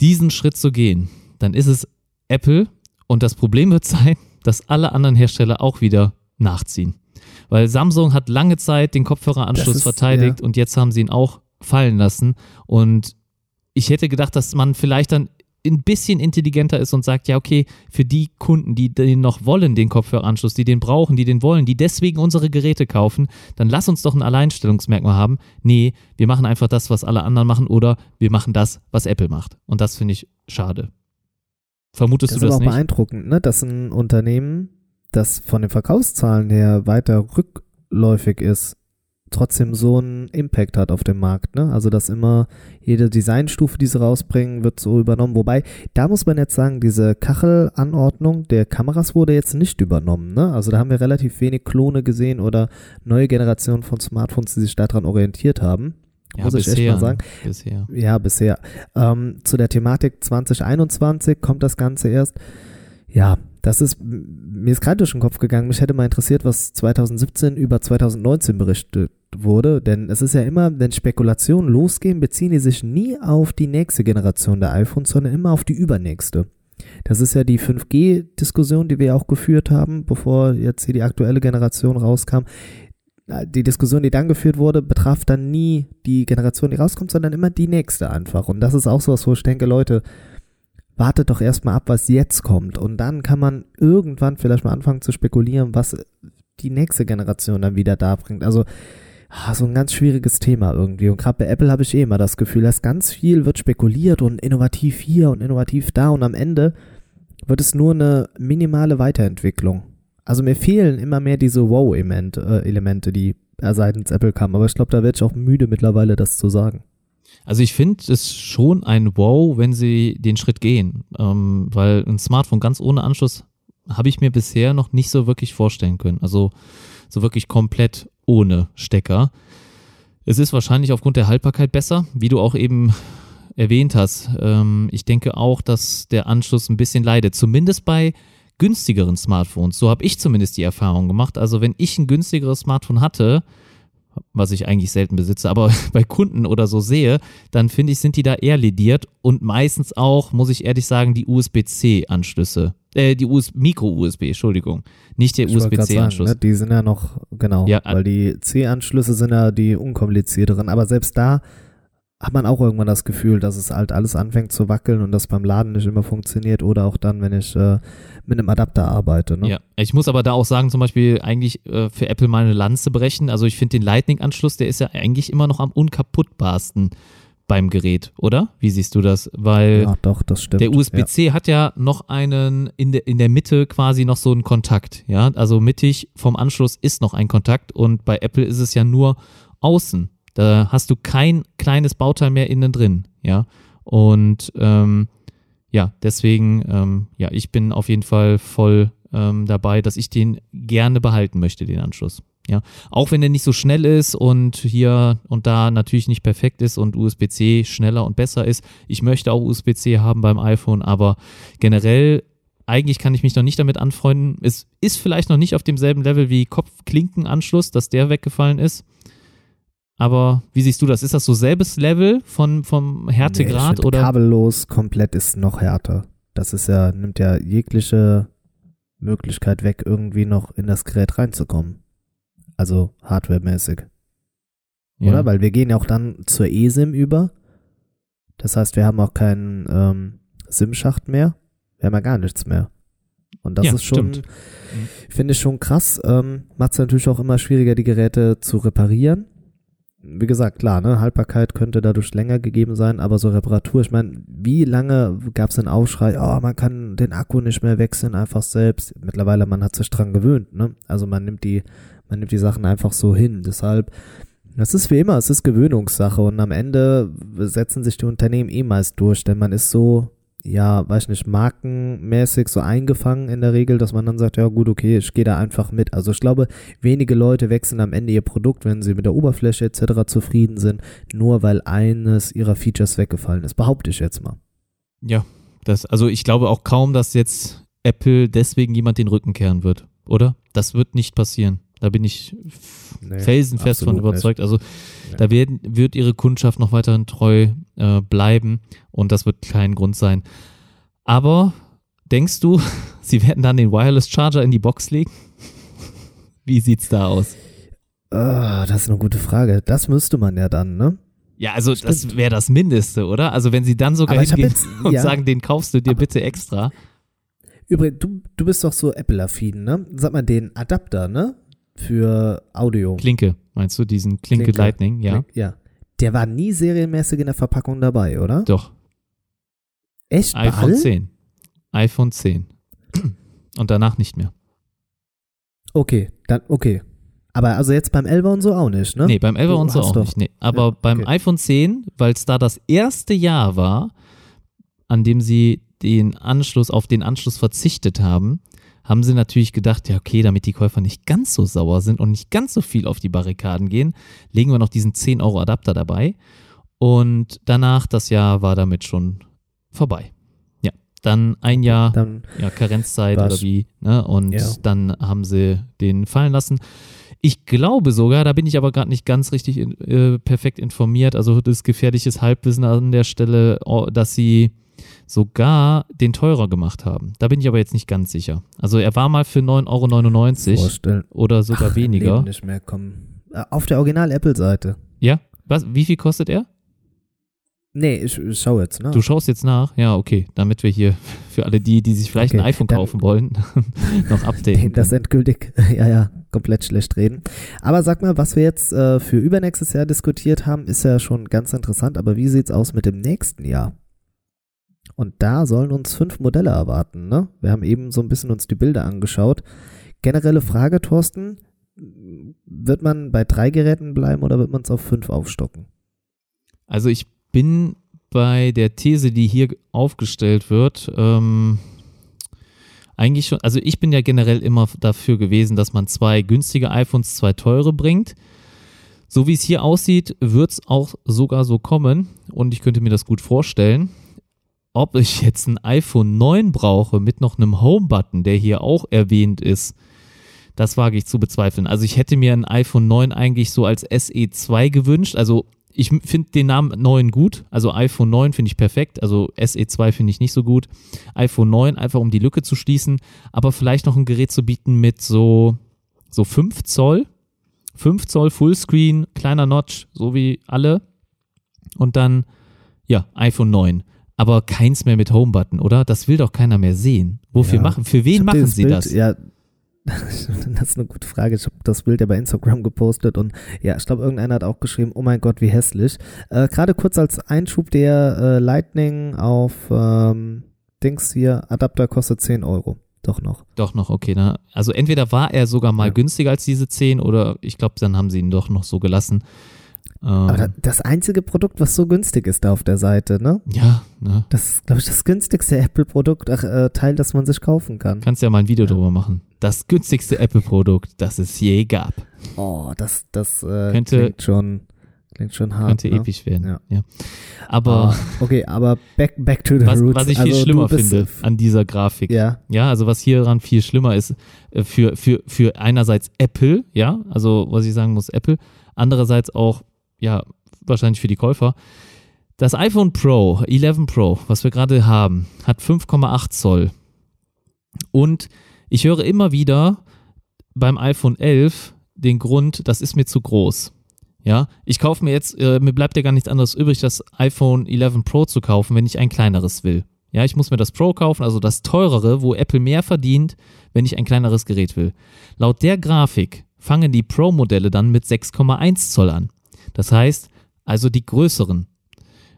diesen Schritt zu gehen, dann ist es Apple. Und das Problem wird sein, dass alle anderen Hersteller auch wieder nachziehen. Weil Samsung hat lange Zeit den Kopfhöreranschluss ist- verteidigt und jetzt haben sie ihn auch fallen lassen. Und ich hätte gedacht, dass man vielleicht dann ein bisschen intelligenter ist und sagt, ja, okay, für die Kunden, die den noch wollen, den Kopfhöreranschluss, die den brauchen, die den wollen, die deswegen unsere Geräte kaufen, dann lass uns doch ein Alleinstellungsmerkmal haben. Nee, wir machen einfach das, was alle anderen machen oder wir machen das, was Apple macht. Und das finde ich schade. Vermutest Das ist du aber das auch nicht? beeindruckend, ne? dass ein Unternehmen, das von den Verkaufszahlen her weiter rückläufig ist, trotzdem so einen Impact hat auf dem Markt. Ne? Also dass immer jede Designstufe, die sie rausbringen, wird so übernommen. Wobei, da muss man jetzt sagen, diese Kachelanordnung der Kameras wurde jetzt nicht übernommen. Ne? Also da haben wir relativ wenig Klone gesehen oder neue Generationen von Smartphones, die sich daran orientiert haben. ja, muss ich echt bisher, mal sagen. Bisher. Ja, bisher. Ähm, zu der Thematik 2021 kommt das Ganze erst. Ja, das ist, mir ist gerade durch den Kopf gegangen. Mich hätte mal interessiert, was 2017 über 2019 berichtet wurde. Denn es ist ja immer, wenn Spekulationen losgehen, beziehen die sich nie auf die nächste Generation der iPhones, sondern immer auf die übernächste. Das ist ja die 5G-Diskussion, die wir auch geführt haben, bevor jetzt hier die aktuelle Generation rauskam. Die Diskussion, die dann geführt wurde, betraf dann nie die Generation, die rauskommt, sondern immer die nächste einfach. Und das ist auch sowas, wo ich denke, Leute, wartet doch erstmal ab, was jetzt kommt. Und dann kann man irgendwann vielleicht mal anfangen zu spekulieren, was die nächste Generation dann wieder da bringt. Also, so ein ganz schwieriges Thema irgendwie. Und gerade bei Apple habe ich eh immer das Gefühl, dass ganz viel wird spekuliert und innovativ hier und innovativ da und am Ende wird es nur eine minimale Weiterentwicklung. Also mir fehlen immer mehr diese Wow-Elemente, äh, die äh, seitens Apple kamen. Aber ich glaube, da werde ich auch müde mittlerweile, das zu sagen. Also ich finde es schon ein Wow, wenn sie den Schritt gehen, ähm, weil ein Smartphone ganz ohne Anschluss habe ich mir bisher noch nicht so wirklich vorstellen können. Also so wirklich komplett ohne Stecker. Es ist wahrscheinlich aufgrund der Haltbarkeit besser, wie du auch eben erwähnt hast. Ähm, ich denke auch, dass der Anschluss ein bisschen leidet, zumindest bei günstigeren Smartphones. So habe ich zumindest die Erfahrung gemacht. Also wenn ich ein günstigeres Smartphone hatte, was ich eigentlich selten besitze, aber bei Kunden oder so sehe, dann finde ich, sind die da eher lediert und meistens auch, muss ich ehrlich sagen, die USB-C-Anschlüsse. Äh, die US Micro-USB, Entschuldigung. Nicht der USB-C-Anschluss. Ne, die sind ja noch, genau, Ja, weil die C-Anschlüsse sind ja die unkomplizierteren. Aber selbst da hat man auch irgendwann das Gefühl, dass es halt alles anfängt zu wackeln und das beim Laden nicht immer funktioniert oder auch dann, wenn ich äh, mit einem Adapter arbeite. Ne? Ja, ich muss aber da auch sagen, zum Beispiel eigentlich äh, für Apple mal eine Lanze brechen. Also ich finde den Lightning-Anschluss, der ist ja eigentlich immer noch am unkaputtbarsten beim Gerät, oder? Wie siehst du das? Weil Ja, doch, das stimmt. der USB-C hat ja noch einen in der, in der Mitte quasi noch so einen Kontakt, ja. Also mittig vom Anschluss ist noch ein Kontakt und bei Apple ist es ja nur außen. Da hast du kein kleines Bauteil mehr innen drin, ja. Und ähm, ja, deswegen, ähm, ja, ich bin auf jeden Fall voll ähm, dabei, dass ich den gerne behalten möchte, den Anschluss. Ja, auch wenn der nicht so schnell ist und hier und da natürlich nicht perfekt ist und USB-C schneller und besser ist. Ich möchte auch USB-C haben beim iPhone, aber generell eigentlich kann ich mich noch nicht damit anfreunden. Es ist vielleicht noch nicht auf demselben Level wie Kopfklinkenanschluss, dass der weggefallen ist. Aber wie siehst du das? Ist das so selbes Level von, vom Nee, ich Härtegrad oder? Kabellos komplett ist noch härter. Das ist ja, nimmt ja jegliche Möglichkeit weg, irgendwie noch in das Gerät reinzukommen. Also hardwaremäßig. Ja. Oder? Weil wir gehen ja auch dann zur eSIM über. Das heißt, wir haben auch keinen ähm, SIM-Schacht mehr. Wir haben ja gar nichts mehr. Und das Ja, ist schon, stimmt. finde ich schon krass. Ähm, Macht es natürlich auch immer schwieriger, die Geräte zu reparieren. Wie gesagt, klar, ne, Haltbarkeit könnte dadurch länger gegeben sein, aber so Reparatur, ich meine, wie lange gab es den Aufschrei, oh, man kann den Akku nicht mehr wechseln, einfach selbst. Mittlerweile, man hat sich dran gewöhnt, ne? Also man nimmt die, man nimmt die Sachen einfach so hin. Deshalb, das ist wie immer, es ist Gewöhnungssache und am Ende setzen sich die Unternehmen eh meist durch, denn man ist so, ja, weiß nicht, markenmäßig so eingefangen in der Regel, dass man dann sagt, ja gut, okay, ich gehe da einfach mit. Also ich glaube, wenige Leute wechseln am Ende ihr Produkt, wenn sie mit der Oberfläche etc. zufrieden sind, nur weil eines ihrer Features weggefallen ist. Behaupte ich jetzt mal. Ja, das, also ich glaube auch kaum, dass jetzt Apple deswegen jemand den Rücken kehren wird, oder? Das wird nicht passieren. Da bin ich Nee, felsenfest von überzeugt. Also Nee. da werden, wird ihre Kundschaft noch weiterhin treu äh, bleiben und das wird kein Grund sein. Aber denkst du, sie werden dann den Wireless Charger in die Box legen? Wie sieht's da aus? Ah, das ist eine gute Frage. Das müsste man ja dann, ne? Ja, also das Stimmt. wäre das Mindeste, oder? Also wenn sie dann sogar Aber hingehen jetzt- und ja. sagen, den kaufst du dir bitte extra. Übrigens, du, du bist doch so Apple-affin, ne? Sag mal, den Adapter, ne? Für Audio. Klinke, meinst du, diesen Klinke, Klinke. Lightning? Ja, Ja. Der war nie serienmäßig in der Verpackung dabei, oder? doch. Echt? IPhone allen? 10. iPhone 10. Und danach nicht mehr. Okay, dann, okay. Aber also jetzt beim 11er und so auch nicht, ne? Nee, beim 11 Du und so auch doch- nicht. Nee. Aber Ja, beim okay. iPhone 10, weil es da das erste Jahr war, an dem sie den Anschluss auf den Anschluss verzichtet haben, haben sie natürlich gedacht, ja okay, damit die Käufer nicht ganz so sauer sind und nicht ganz so viel auf die Barrikaden gehen, legen wir noch diesen 10 Euro Adapter dabei. Und danach, das Jahr war damit schon vorbei. Ja, dann ein Jahr Dann, ja, Karenzzeit oder wie, ne? Und Ja. dann haben sie den fallen lassen. Ich glaube sogar, da bin ich aber gerade nicht ganz richtig äh, perfekt informiert, also das gefährliches Halbwissen an der Stelle, oh, dass sie sogar den teurer gemacht haben. Da bin ich aber jetzt nicht ganz sicher. Also er war mal für 9,99 Euro vorstellen. oder sogar Ach, weniger. Leben nicht mehr kommen. Äh, Auf der Original-Apple-Seite. Ja? Was, wie viel kostet er? Nee, ich, ich schau jetzt, ne? Du schaust jetzt nach? Ja, okay, damit wir hier für alle die, die sich vielleicht Okay, ein iPhone kaufen wollen, noch updaten. das endgültig, ja, ja, komplett schlecht reden. Aber sag mal, was wir jetzt äh, für übernächstes Jahr diskutiert haben, ist ja schon ganz interessant. Aber wie sieht's aus mit dem nächsten Jahr? Und da sollen uns fünf Modelle erwarten, ne? Wir haben eben so ein bisschen uns die Bilder angeschaut. Generelle Frage, Thorsten, wird man bei drei Geräten bleiben oder wird man es auf fünf aufstocken? Also ich bin bei der These, die hier aufgestellt wird, ähm, eigentlich schon, also ich bin ja generell immer dafür gewesen, dass man zwei günstige iPhones, zwei teure bringt. So wie es hier aussieht, wird es auch sogar so kommen und ich könnte mir das gut vorstellen. Ob ich jetzt ein iPhone 9 brauche mit noch einem Home-Button, der hier auch erwähnt ist, das wage ich zu bezweifeln. Also ich hätte mir ein iPhone 9 eigentlich so als SE2 gewünscht. Also ich finde den Namen 9 gut. Also iPhone 9 finde ich perfekt. Also SE2 finde ich nicht so gut. iPhone 9 einfach um die Lücke zu schließen. Aber vielleicht noch ein Gerät zu bieten mit so, so 5 Zoll. 5 Zoll Fullscreen, kleiner Notch, so wie alle. Und dann, ja, iPhone 9. Aber keins mehr mit Home-Button, oder? Das will doch keiner mehr sehen. Wofür Ja. machen? Für wen machen sie Bild, das? Ja, das ist eine gute Frage. Ich habe das Bild ja bei Instagram gepostet und ja, ich glaube, irgendeiner hat auch geschrieben, oh mein Gott, wie hässlich. Äh, Gerade kurz als Einschub, der äh, Lightning auf ähm, Dings hier, Adapter kostet 10 Euro. Doch noch. Doch noch, okay. Ne? Also entweder war er sogar mal Ja. günstiger als diese 10 oder ich glaube, dann haben sie ihn doch noch so gelassen. Ähm, Aber da- das einzige Produkt, was so günstig ist da auf der Seite, ne? ja, ne? Das ist, glaube ich, das günstigste Apple-Produkt, äh, Teil, das man sich kaufen kann. Kannst ja mal ein Video drüber machen. Das günstigste Apple-Produkt, das es je gab. Oh, das, das äh, Könnte- klingt schon, klingt schon hart. Könnte ne? episch werden. Ja. Ja. Aber Ah, okay, aber back, back to the was, roots. was ich viel Also, schlimmer finde an dieser Grafik, Ja, Ja, also was hier dran viel schlimmer ist, äh, für, für, für einerseits Apple, ja, also was ich sagen muss, Apple, andererseits auch, ja, wahrscheinlich für die Käufer. Das iPhone Pro, 11 Pro, was wir gerade haben, hat 5,8 Zoll. Und ich höre immer wieder beim iPhone 11 den Grund, das ist mir zu groß. Ja, ich kaufe mir jetzt, äh, mir bleibt ja gar nichts anderes übrig, das iPhone 11 Pro zu kaufen, wenn ich ein kleineres will. Ja, ich muss mir das Pro kaufen, also das teurere, wo Apple mehr verdient, wenn ich ein kleineres Gerät will. Laut der Grafik fangen die Pro-Modelle dann mit 6,1 Zoll an. Das heißt, also die größeren.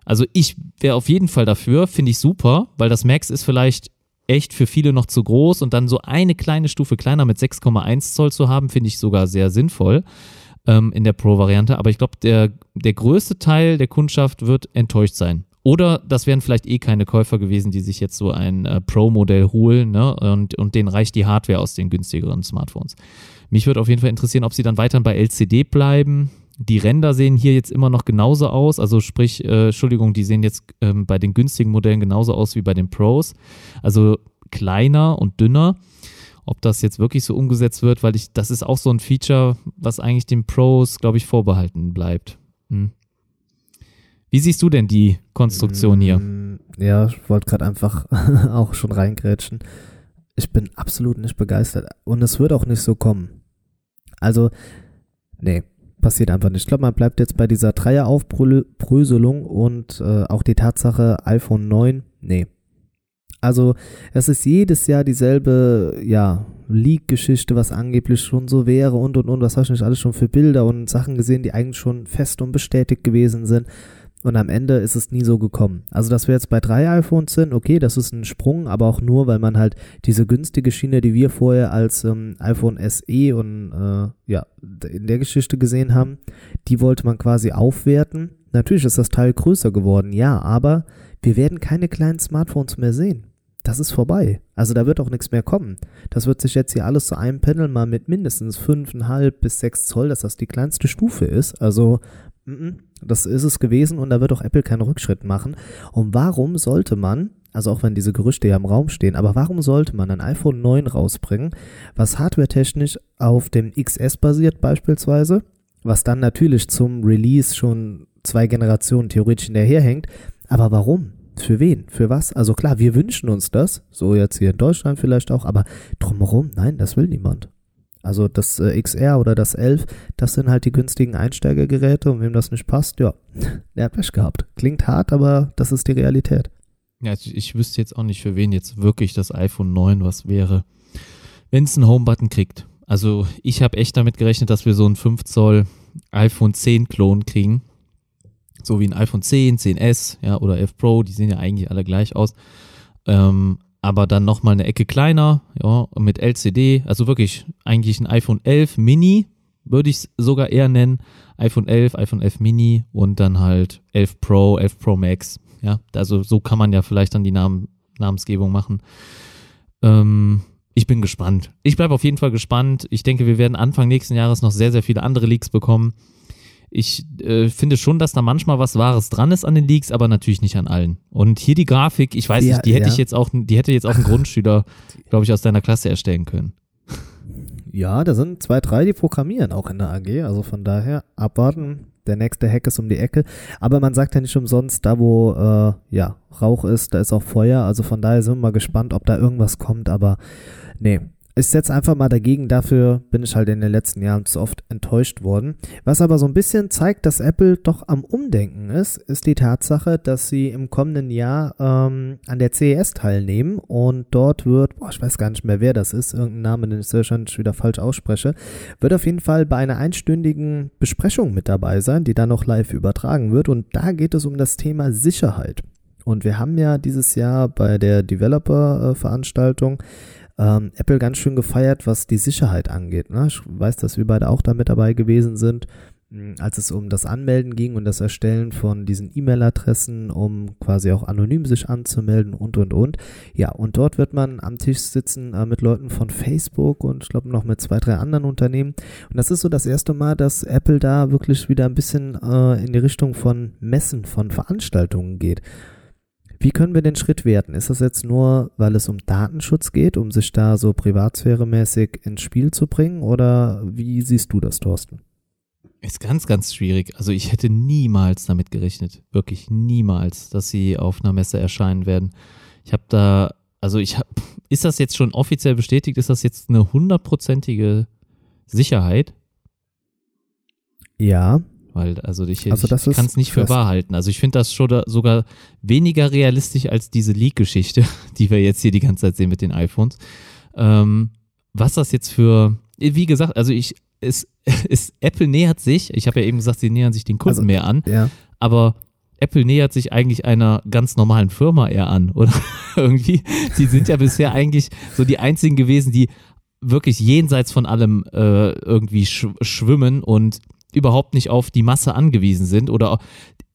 Also ich wäre auf jeden Fall dafür, finde ich super, weil das Max ist vielleicht echt für viele noch zu groß und dann so eine kleine Stufe kleiner mit 6,1 Zoll zu haben, finde ich sogar sehr sinnvoll ähm, in der Pro-Variante. Aber ich glaube, der, der größte Teil der Kundschaft wird enttäuscht sein. Oder das wären vielleicht eh keine Käufer gewesen, die sich jetzt so ein äh, Pro-Modell holen ne? und, und denen reicht die Hardware aus den günstigeren Smartphones. Mich würde auf jeden Fall interessieren, ob sie dann weiterhin bei LCD bleiben. Die Ränder sehen hier jetzt immer noch genauso aus, also sprich, äh, Entschuldigung, die sehen jetzt ähm, bei den günstigen Modellen genauso aus wie bei den Pros. Also kleiner und dünner. Ob das jetzt wirklich so umgesetzt wird, weil ich, das ist auch so ein Feature, was eigentlich den Pros, glaube ich, vorbehalten bleibt. Hm. Wie siehst du denn die Konstruktion hier? Mm, Ja, ich wollte gerade einfach auch schon reingrätschen. Ich bin absolut nicht begeistert und es wird auch nicht so kommen. Also, nee, passiert einfach nicht. Ich glaube, man bleibt jetzt bei dieser Dreieraufbröselung und äh, auch die Tatsache iPhone 9, nee. Also, es ist jedes Jahr dieselbe, ja, Leak-Geschichte, was angeblich schon so wäre und und und, was hast du nicht alles schon für Bilder und Sachen gesehen, die eigentlich schon fest und bestätigt gewesen sind. Und am Ende ist es nie so gekommen. Also, dass wir jetzt bei drei iPhones sind, okay, das ist ein Sprung, aber auch nur, weil man halt diese günstige Schiene, die wir vorher als ähm, iPhone SE und äh, ja, in der Geschichte gesehen haben, die wollte man quasi aufwerten. Natürlich ist das Teil größer geworden, ja, aber wir werden keine kleinen Smartphones mehr sehen. Das ist vorbei. Also da wird auch nichts mehr kommen. Das wird sich jetzt hier alles zu einem Panel mal mit mindestens 5,5 bis 6 Zoll, dass das die kleinste Stufe ist. Also. Das ist es gewesen und da wird auch Apple keinen Rückschritt machen. Und warum sollte man, also auch wenn diese Gerüchte ja im Raum stehen, aber warum sollte man ein iPhone 9 rausbringen, was hardwaretechnisch auf dem XS basiert beispielsweise, was dann natürlich zum Release schon zwei Generationen theoretisch hinterherhängt, aber warum? Für wen? Für was? Also klar, wir wünschen uns das, so jetzt hier in Deutschland vielleicht auch, aber drumherum, nein, das will niemand. Also das äh, XR oder das 11, das sind halt die günstigen Einsteigergeräte und wem das nicht passt, ja, der hat Pech gehabt. Klingt hart, aber das ist die Realität. Ja, ich, ich wüsste jetzt auch nicht, für wen jetzt wirklich das iPhone 9 was wäre, wenn es einen Home-Button kriegt. Also ich habe echt damit gerechnet, dass wir so einen 5 Zoll iPhone 10 Klon kriegen. So wie ein iPhone 10, 10S, ja, oder 11 Pro, die sehen ja eigentlich alle gleich aus. Ähm, aber dann nochmal eine Ecke kleiner, ja, mit LCD, also wirklich eigentlich ein iPhone 11 Mini, würde ich es sogar eher nennen. iPhone 11, iPhone 11 Mini und dann halt 11 Pro, 11 Pro Max. Ja, also so kann man ja vielleicht dann die Namen, Namensgebung machen. Ähm, ich bin gespannt. Ich bleibe auf jeden Fall gespannt. Ich denke, wir werden Anfang nächsten Jahres noch sehr, sehr viele andere Leaks bekommen. Ich äh, finde schon, dass da manchmal was Wahres dran ist an den Leaks, aber natürlich nicht an allen. Und hier die Grafik, ich weiß Ja, nicht, die hätte ja. ich jetzt auch, die hätte jetzt auch ein Grundschüler, glaube ich, aus deiner Klasse erstellen können. Ja, da sind zwei, drei, die programmieren auch in der AG, also von daher abwarten. Der nächste Hack ist um die Ecke. Aber man sagt ja nicht umsonst, da wo äh, ja, Rauch ist, da ist auch Feuer. Also von daher sind wir mal gespannt, ob da irgendwas kommt. Aber nee, ich setze einfach mal dagegen, dafür bin ich halt in den letzten Jahren zu oft enttäuscht worden. Was aber so ein bisschen zeigt, dass Apple doch am Umdenken ist, ist die Tatsache, dass sie im kommenden Jahr ähm, an der CES teilnehmen und dort wird, boah, ich weiß gar nicht mehr, wer das ist, irgendein Name, den ich wahrscheinlich wieder falsch ausspreche, wird auf jeden Fall bei einer einstündigen Besprechung mit dabei sein, die dann noch live übertragen wird und da geht es um das Thema Sicherheit. Und wir haben ja dieses Jahr bei der Developer-Veranstaltung äh, ähm, Apple ganz schön gefeiert, was die Sicherheit angeht. Ne? Ich weiß, dass wir beide auch da mit dabei gewesen sind, hm, als es um das Anmelden ging und das Erstellen von diesen E-Mail-Adressen, um quasi auch anonym sich anzumelden und und und. Ja, und dort wird man am Tisch sitzen äh, mit Leuten von Facebook und ich glaube noch mit zwei, drei anderen Unternehmen. Und das ist so das erste Mal, dass Apple da wirklich wieder ein bisschen äh, in die Richtung von Messen, von Veranstaltungen geht. Wie können wir den Schritt werten? Ist das jetzt nur, weil es um Datenschutz geht, um sich da so privatsphäremäßig ins Spiel zu bringen? Oder wie siehst du das, Thorsten? Ist ganz, ganz schwierig. Also ich hätte niemals damit gerechnet, wirklich niemals, dass sie auf einer Messe erscheinen werden. Ich habe da, also ich habe, ist das jetzt schon offiziell bestätigt? Ist das jetzt eine hundertprozentige Sicherheit? Ja, weil, also ich, also ich kann es nicht für wahr halten. Also ich finde das schon sogar weniger realistisch als diese Leak-Geschichte, die wir jetzt hier die ganze Zeit sehen mit den iPhones. Ähm, was das jetzt für, wie gesagt, also ich, es, es, Apple nähert sich, ich habe ja eben gesagt, sie nähern sich den Kunden also, mehr an, ja. aber Apple nähert sich eigentlich einer ganz normalen Firma eher an, oder? Irgendwie. Sie sind ja bisher eigentlich so die einzigen gewesen, die wirklich jenseits von allem äh, irgendwie sch schwimmen und überhaupt nicht auf die Masse angewiesen sind oder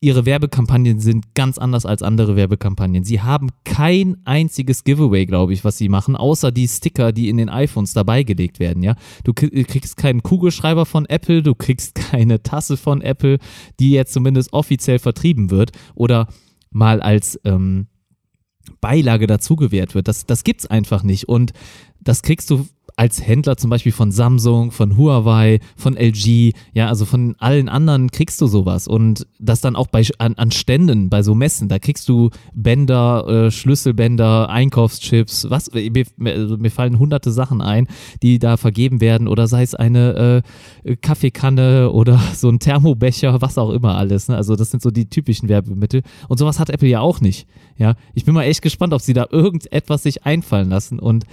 ihre Werbekampagnen sind ganz anders als andere Werbekampagnen. Sie haben kein einziges Giveaway, glaube ich, was sie machen, außer die Sticker, die in den iPhones dabei gelegt werden, ja. Du kriegst keinen Kugelschreiber von Apple, du kriegst keine Tasse von Apple, die jetzt zumindest offiziell vertrieben wird oder mal als ähm, Beilage dazugewährt wird. Das, das gibt's einfach nicht. Und das kriegst du als Händler zum Beispiel von Samsung, von Huawei, von LG, ja, also von allen anderen kriegst du sowas. Und das dann auch bei, an, an Ständen, bei so Messen, da kriegst du Bänder, äh, Schlüsselbänder, Einkaufschips, was, mir, also mir, fallen hunderte Sachen ein, die da vergeben werden oder sei es eine äh, Kaffeekanne oder so ein Thermobecher, was auch immer alles. Ne? Also das sind so die typischen Werbemittel. Und sowas hat Apple ja auch nicht. Ja, ich bin mal echt gespannt, ob sie da irgendetwas sich einfallen lassen und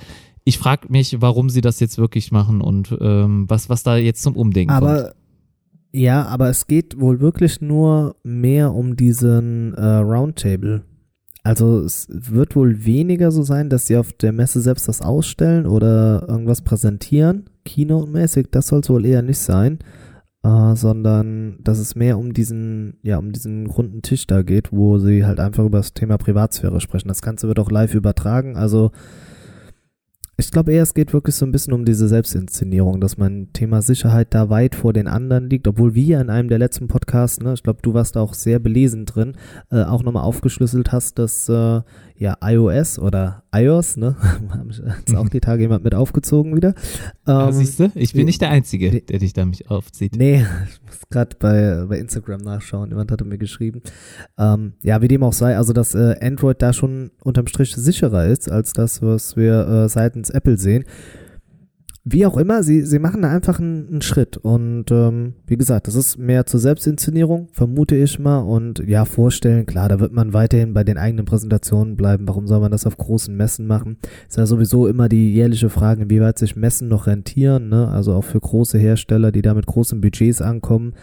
ich frage mich, warum sie das jetzt wirklich machen und ähm, was, was da jetzt zum Umdenken aber, kommt. Ja, aber es geht wohl wirklich nur mehr um diesen äh, Roundtable. Also es wird wohl weniger so sein, dass sie auf der Messe selbst das ausstellen oder irgendwas präsentieren, Keynote-mäßig, das soll es wohl eher nicht sein, äh, sondern dass es mehr um diesen, ja, um diesen runden Tisch da geht, wo sie halt einfach über das Thema Privatsphäre sprechen. Das Ganze wird auch live übertragen, also ich glaube eher, es geht wirklich so ein bisschen um diese Selbstinszenierung, dass mein Thema Sicherheit da weit vor den anderen liegt, obwohl wir in einem der letzten Podcasts, ne, ich glaube, du warst da auch sehr belesen drin, äh, auch nochmal aufgeschlüsselt hast, dass äh, ja, iOS oder iOS, ne? Haben jetzt auch die Tage jemand mit aufgezogen wieder. Ähm, siehst du, ich bin nicht der Einzige, der dich da mich aufzieht. Nee, ich muss gerade bei, bei Instagram nachschauen. Jemand hatte mir geschrieben. Ähm, ja, wie dem auch sei, also dass äh, Android da schon unterm Strich sicherer ist als das, was wir äh, seitens Apple sehen wie auch immer, sie, sie machen da einfach einen, einen Schritt. Und ähm, wie gesagt, das ist mehr zur Selbstinszenierung, vermute ich mal. Und ja, vorstellen, klar, da wird man weiterhin bei den eigenen Präsentationen bleiben. Warum soll man das auf großen Messen machen? Ist ja sowieso immer die jährliche Frage, inwieweit sich Messen noch rentieren. Ne? Also auch für große Hersteller, die da mit großen Budgets ankommen.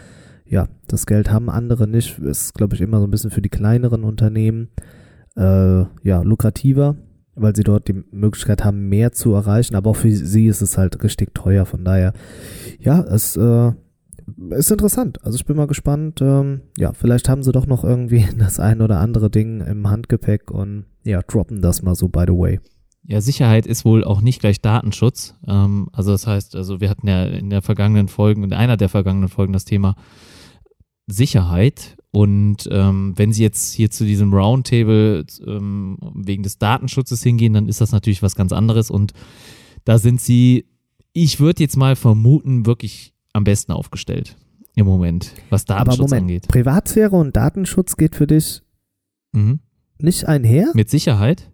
Ja, das Geld haben andere nicht. Ist, glaube ich, immer so ein bisschen für die kleineren Unternehmen äh, ja, lukrativer weil sie dort die Möglichkeit haben, mehr zu erreichen. Aber auch für sie ist es halt richtig teuer. Von daher, ja, es äh, ist interessant. Also ich bin mal gespannt. Ähm, ja, vielleicht haben sie doch noch irgendwie das ein oder andere Ding im Handgepäck und ja, droppen das mal so by the way. Ja, Sicherheit ist wohl auch nicht gleich Datenschutz. Ähm, also das heißt, also wir hatten ja in der vergangenen Folgen, in einer der vergangenen Folgen das Thema Sicherheit und ähm, wenn Sie jetzt hier zu diesem Roundtable ähm, wegen des Datenschutzes hingehen, dann ist das natürlich was ganz anderes. Und da sind Sie, ich würde jetzt mal vermuten, wirklich am besten aufgestellt im Moment, was Datenschutz Aber Moment, angeht. Privatsphäre und Datenschutz geht für dich mhm. nicht einher? Mit Sicherheit.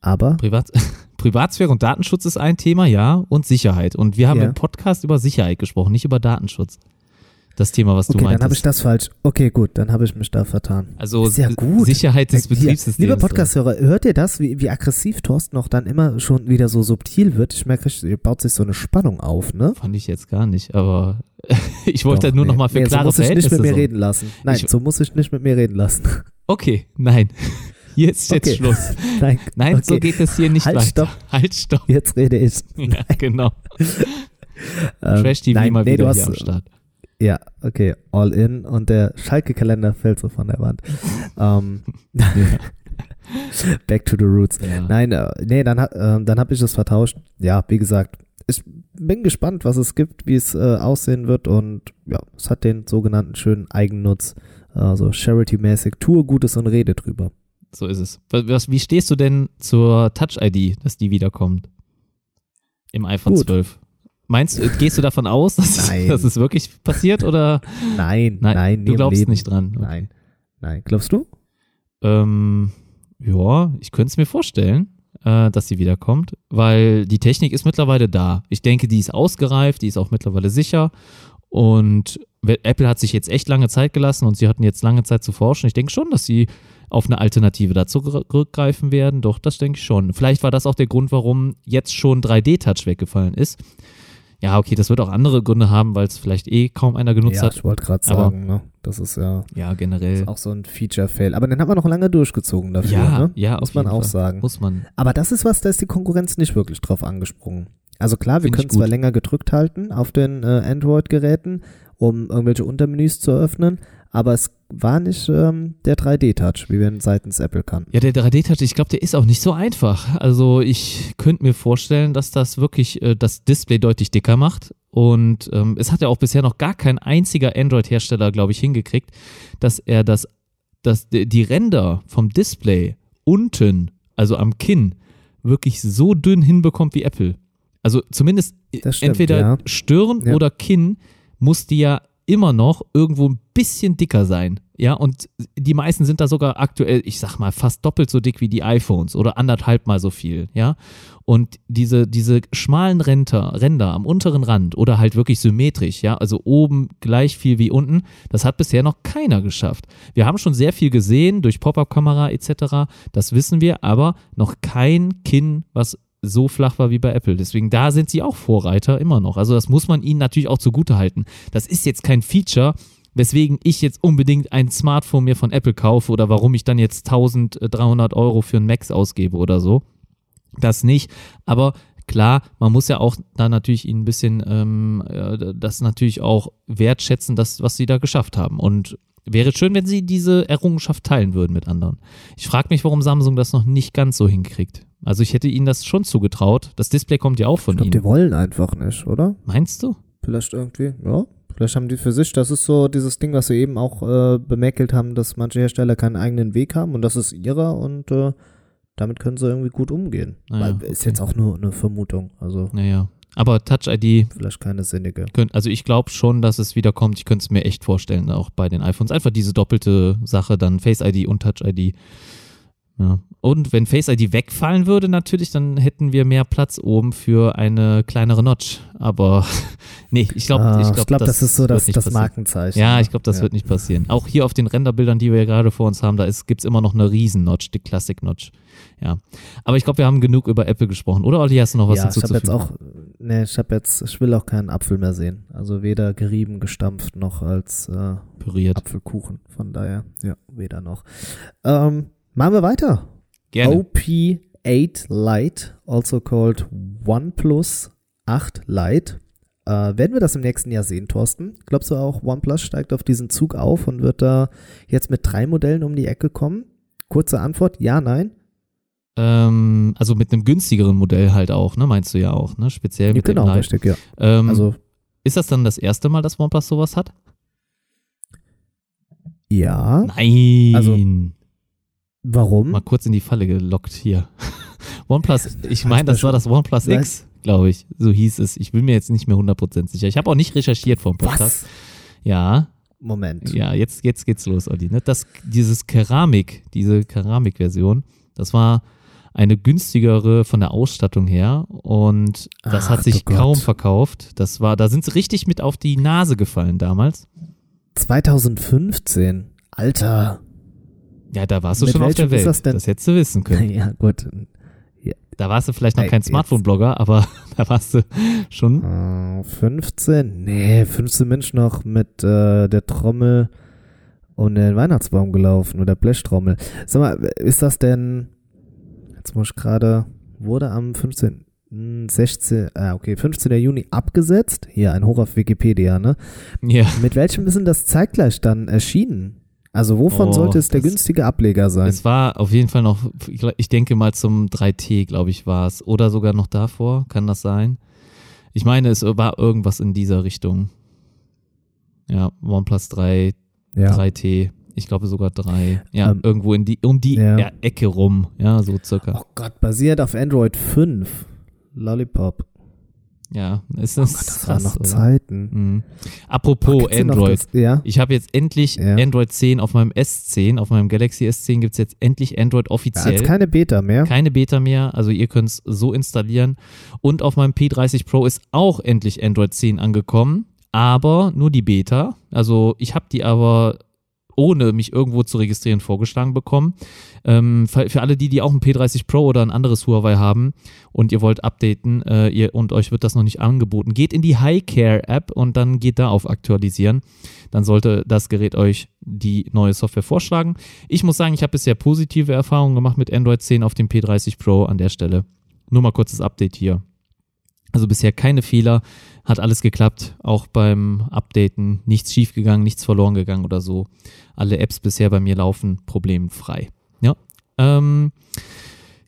Aber? Privat Privatsphäre und Datenschutz ist ein Thema, ja, und Sicherheit. Und wir haben Ja. im Podcast über Sicherheit gesprochen, nicht über Datenschutz. Das Thema, was du Okay, dann habe ich meintest. das falsch. Okay, gut, dann habe ich mich da vertan. Also Ist ja gut. Sicherheit des Hier, Betriebssystems. Lieber Podcast-Hörer, hört ihr das, wie, wie aggressiv Thorsten noch dann immer schon wieder so subtil wird? Ich merke, richtig, baut sich so eine Spannung auf, ne? Fand ich jetzt gar nicht, aber ich wollte Doch, nur nee. noch mal für nee, klare so muss ich nicht mit mir sorgen. reden lassen. Nein, Ich- so muss ich nicht mit mir reden lassen. Okay, nein. Hier ist jetzt Okay. Schluss. Nein, Nein, so Okay. geht es hier nicht Halt, weiter. stopp. Halt, stopp. jetzt rede ich. Ja, genau. Ähm, Trash TV nein, mal nee, wieder du hier hast, am Start. Ja, okay, all in und der Schalke-Kalender fällt so von der Wand. ähm, back to the roots. Ja. Nein, äh, nee, dann, äh, dann habe ich es vertauscht. Ja, wie gesagt, ich bin gespannt, was es gibt, wie es äh, aussehen wird und ja, es hat den sogenannten schönen Eigennutz, also Charity-mäßig, tue Gutes und rede drüber. So ist es. Was, was- wie stehst du denn zur Touch-ID, dass die wiederkommt? Im iPhone Gut. 12. Meinst du, gehst du davon aus, dass, Nein. dass es wirklich passiert oder? Nein, Nein, nein, du glaubst Leben. nicht dran. Okay. Nein, nein. Glaubst du? Ähm, ja, ich könnte es mir vorstellen, äh, dass sie wiederkommt, weil die Technik ist mittlerweile da. Ich denke, die ist ausgereift, die ist auch mittlerweile sicher und Apple hat sich jetzt echt lange Zeit gelassen und sie hatten jetzt lange Zeit zu forschen. Ich denke schon, dass sie auf eine Alternative dazu zurückgreifen werden. Doch, das denke ich schon. Vielleicht war das auch der Grund, warum jetzt schon 3D-Touch weggefallen ist. Ja, okay, das wird auch andere Gründe haben, weil es vielleicht eh kaum einer genutzt ja, hat. ich wollte gerade sagen, ne? das ist ja Ja, generell. ist auch so ein Feature-Fail. Aber den hat man noch lange durchgezogen dafür, Ja, ne? ja, muss auf man auch Fall. sagen. Muss man. Aber das ist was, da ist die Konkurrenz nicht wirklich drauf angesprungen. Also klar, wir Find können zwar länger gedrückt halten auf den äh, Android-Geräten, um irgendwelche Untermenüs zu öffnen, aber es war nicht ähm, der 3D-Touch, wie wir ihn seitens Apple kannten. Ja, der 3D-Touch, ich glaube, der ist auch nicht so einfach. Also ich könnte mir vorstellen, dass das wirklich äh, das Display deutlich dicker macht. Und ähm, es hat ja auch bisher noch gar kein einziger Android-Hersteller, glaube ich, hingekriegt, dass er das, dass die Ränder vom Display unten, also am Kinn, wirklich so dünn hinbekommt wie Apple. Also zumindest stimmt, entweder ja. Stirn Ja. oder Kinn muss die ja immer noch irgendwo ein bisschen dicker sein. Ja, und die meisten sind da sogar aktuell, ich sag mal, fast doppelt so dick wie die iPhones oder anderthalb mal so viel, ja. Und diese, diese schmalen Ränder, Ränder am unteren Rand oder halt wirklich symmetrisch, ja, also oben gleich viel wie unten, das hat bisher noch keiner geschafft. Wir haben schon sehr viel gesehen durch Pop-Up-Kamera etc., das wissen wir, aber noch kein Kinn, was so flach war wie bei Apple. Deswegen da sind sie auch Vorreiter immer noch. Also das muss man ihnen natürlich auch zugute halten. Das ist jetzt kein Feature, weswegen ich jetzt unbedingt ein Smartphone mir von Apple kaufe oder warum ich dann jetzt 1300 Euro für ein Max ausgebe oder so. Das nicht. Aber klar, man muss ja auch da natürlich ihnen ein bisschen ähm, äh, das natürlich auch wertschätzen, das, was sie da geschafft haben. Und wäre schön, wenn sie diese Errungenschaft teilen würden mit anderen. Ich frage mich, warum Samsung das noch nicht ganz so hinkriegt. Also ich hätte ihnen das schon zugetraut. Das Display kommt ja auch von Ich glaube, ihnen. die wollen einfach nicht, oder? Meinst du? Vielleicht irgendwie, ja. Vielleicht haben die für sich, das ist so dieses Ding, was wir eben auch äh, bemäkelt haben, dass manche Hersteller keinen eigenen Weg haben und das ist ihrer und äh, damit können sie irgendwie gut umgehen. Ah ja, Weil, ist okay. jetzt auch nur eine Vermutung, also Naja. Aber Touch ID vielleicht keine sinnige. könnt, also ich glaube schon, dass es wieder kommt. Ich könnte es mir echt vorstellen, auch bei den iPhones. Einfach diese doppelte Sache, dann Face ID und Touch ID. Ja. Und wenn Face ID wegfallen würde, natürlich, dann hätten wir mehr Platz oben für eine kleinere Notch. Aber nee, ich glaube, Ah, ich glaube, glaub, das, ist so das, das. Markenzeichen. Ja, ne? ich glaube, das Ja. wird nicht passieren. Auch hier auf den Renderbildern, die wir gerade vor uns haben, da gibt es immer noch eine Riesen-Notch, die Classic-Notch. Ja. Aber ich glaube, wir haben genug über Apple gesprochen. Oder, Olli, hast du noch was ja, ich habe hinzuzufügen? jetzt auch, nee, ich habe jetzt, ich will auch keinen Apfel mehr sehen. Also weder gerieben, gestampft noch als äh, Püriert. Apfelkuchen. Von daher, ja, weder noch. Ähm, machen wir weiter. Gerne. OP8 Lite, also called OnePlus 8 Lite. Äh, werden wir das im nächsten Jahr sehen, Thorsten? Glaubst du auch, OnePlus steigt auf diesen Zug auf und wird da jetzt mit drei Modellen um die Ecke kommen? Kurze Antwort, ja, nein. Ähm, also mit einem günstigeren Modell halt auch, ne? Meinst du ja auch, ne? Speziell mit genau, dem Lite. richtig, ja. Ähm, Also, ist das dann das erste Mal, dass OnePlus sowas hat? ja. Nein. Also- Warum? Mal kurz in die Falle gelockt hier. OnePlus, ich meine, das war das OnePlus. X, glaube ich. So hieß es. Ich bin mir jetzt nicht mehr 100% sicher. Ich habe auch nicht recherchiert vom Podcast. Was? Ja, Moment. ja, jetzt, jetzt geht's los, Olli. Ne? Das, dieses Keramik, diese Keramikversion, das war eine günstigere von der Ausstattung her und das Ach, hat sich du Gott. kaum verkauft. Das war, da sind sie richtig mit auf die Nase gefallen damals. 2015. Alter. Ja, da warst du Mit schon auf der Welt. das Das, denn? hättest du wissen können. Ja, gut. Da warst du vielleicht noch kein Smartphone-Blogger, aber da warst du schon. Äh, 15? Nee, 15 Menschen noch mit äh, der Trommel und den Weihnachtsbaum gelaufen oder Blechtrommel. Sag mal, ist das denn, jetzt muss ich gerade, wurde am 15. hm, 16, ah, okay, 15. Juni abgesetzt. Hier, ein Hoch auf Wikipedia, ne? Ja. Mit welchem ist denn das zeitgleich dann erschienen? Also wovon Oh, sollte es der das- günstige Ableger sein? Es war auf jeden Fall noch, ich denke mal zum 3T, glaube ich, war es. Oder sogar noch davor, kann das sein? Ich meine, es war irgendwas in dieser Richtung. Ja, OnePlus 3, ja. 3T. Ich glaube sogar 3. Ja, Ähm, irgendwo in die, um die ja. ja, Ecke rum. Ja, so circa. Oh Gott, basiert auf Android 5. Lollipop. Ja, ist Oh das, Gott, das krass, waren noch? Zeiten. Mhm. Apropos noch Android. Das, ja. Ich habe jetzt endlich Ja. Android 10 auf meinem S10, auf meinem Galaxy S10 gibt es jetzt endlich Android offiziell. Als keine Beta mehr. Keine Beta mehr, also ihr könnt es so installieren. Und auf meinem P30 Pro ist auch endlich Android 10 angekommen, aber nur die Beta. Also ich habe die aber ohne mich irgendwo zu registrieren vorgeschlagen bekommen. Ähm, für, alle die, die auch ein P30 Pro oder ein anderes Huawei haben und ihr wollt updaten äh, ihr, und euch wird das noch nicht angeboten, geht in die Highcare App und dann geht da auf Aktualisieren. Dann sollte das Gerät euch die neue Software vorschlagen. Ich muss sagen, ich habe bisher positive Erfahrungen gemacht mit Android 10 auf dem P30 Pro an der Stelle. Nur mal kurzes Update hier. Also bisher keine Fehler, hat alles geklappt, auch beim Updaten, nichts schiefgegangen, nichts verloren gegangen oder so. Alle Apps bisher bei mir laufen problemfrei. Ja. Ähm,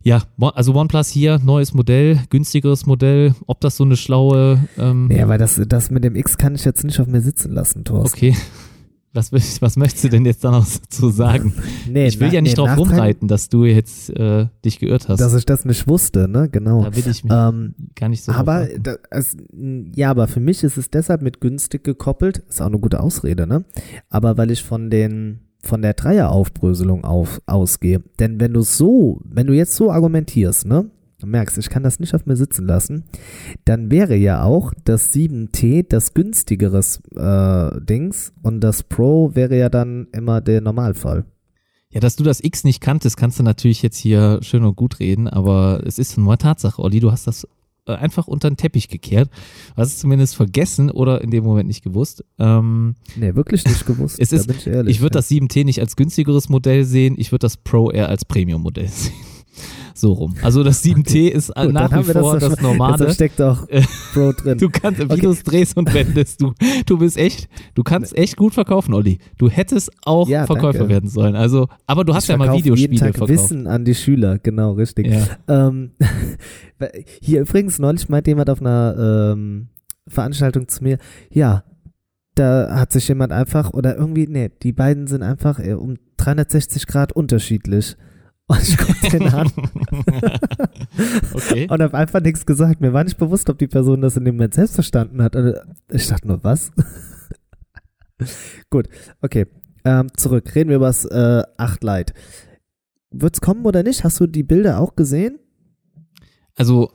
ja, also OnePlus hier, neues Modell, günstigeres Modell. Ob das so eine schlaue. Ähm, Nee, aber das, das mit dem X kann ich jetzt nicht auf mir sitzen lassen, Thorsten. okay. Was, was möchtest du denn jetzt da noch zu sagen? Nee, Ich will na- ja nicht nee, drauf rumreiten, dass du jetzt äh, dich geirrt hast. Dass ich das nicht wusste, ne? Genau. da will ich mich Ähm, gar nicht so aber da, es, ja, aber für mich ist es deshalb mit günstig gekoppelt. Ist auch eine gute Ausrede, ne? Aber weil ich von den von der Dreieraufbröselung auf, ausgehe. Denn wenn du so, wenn du jetzt so argumentierst, ne? Du merkst, ich kann das nicht auf mir sitzen lassen, dann wäre ja auch das 7T das günstigeres äh, Dings und das Pro wäre ja dann immer der Normalfall. Ja, dass du das X nicht kanntest, kannst du natürlich jetzt hier schön und gut reden, aber es ist nur Tatsache, Olli, du hast das äh, einfach unter den Teppich gekehrt. Du hast es zumindest vergessen oder in dem Moment nicht gewusst. Ähm, Nee, wirklich nicht gewusst. Es ist- bin ich ehrlich. ich würde ja. das 7T nicht als günstigeres Modell sehen, ich würde das Pro eher als Premium-Modell sehen. So rum. Also das 7T ist äh, Gut, nach wie das vor das, schon- normale. Deshalb steckt auch Pro drin. Du kannst, wie Okay. du es drehst und wendest, du, du bist echt, du kannst echt gut verkaufen, Olli. Du hättest auch Ja, Verkäufer danke. werden sollen. Also, aber du hast ich ja mal Videospiele jeden Tag verkauft. Wissen an die Schüler, genau, richtig. Ja. Ähm, hier übrigens, neulich meinte jemand auf einer ähm, Veranstaltung zu mir, ja, da hat sich jemand einfach, oder irgendwie, nee, die beiden sind einfach äh, um 360 Grad unterschiedlich. Und ich guck den an okay. und habe einfach nichts gesagt. Mir war nicht bewusst, ob die Person das in dem Moment selbst verstanden hat. Und ich dachte nur, was? Gut, okay. Ähm, zurück. Reden wir über das äh, 8 Lite. Wird's kommen oder nicht? Hast du die Bilder auch gesehen? Also,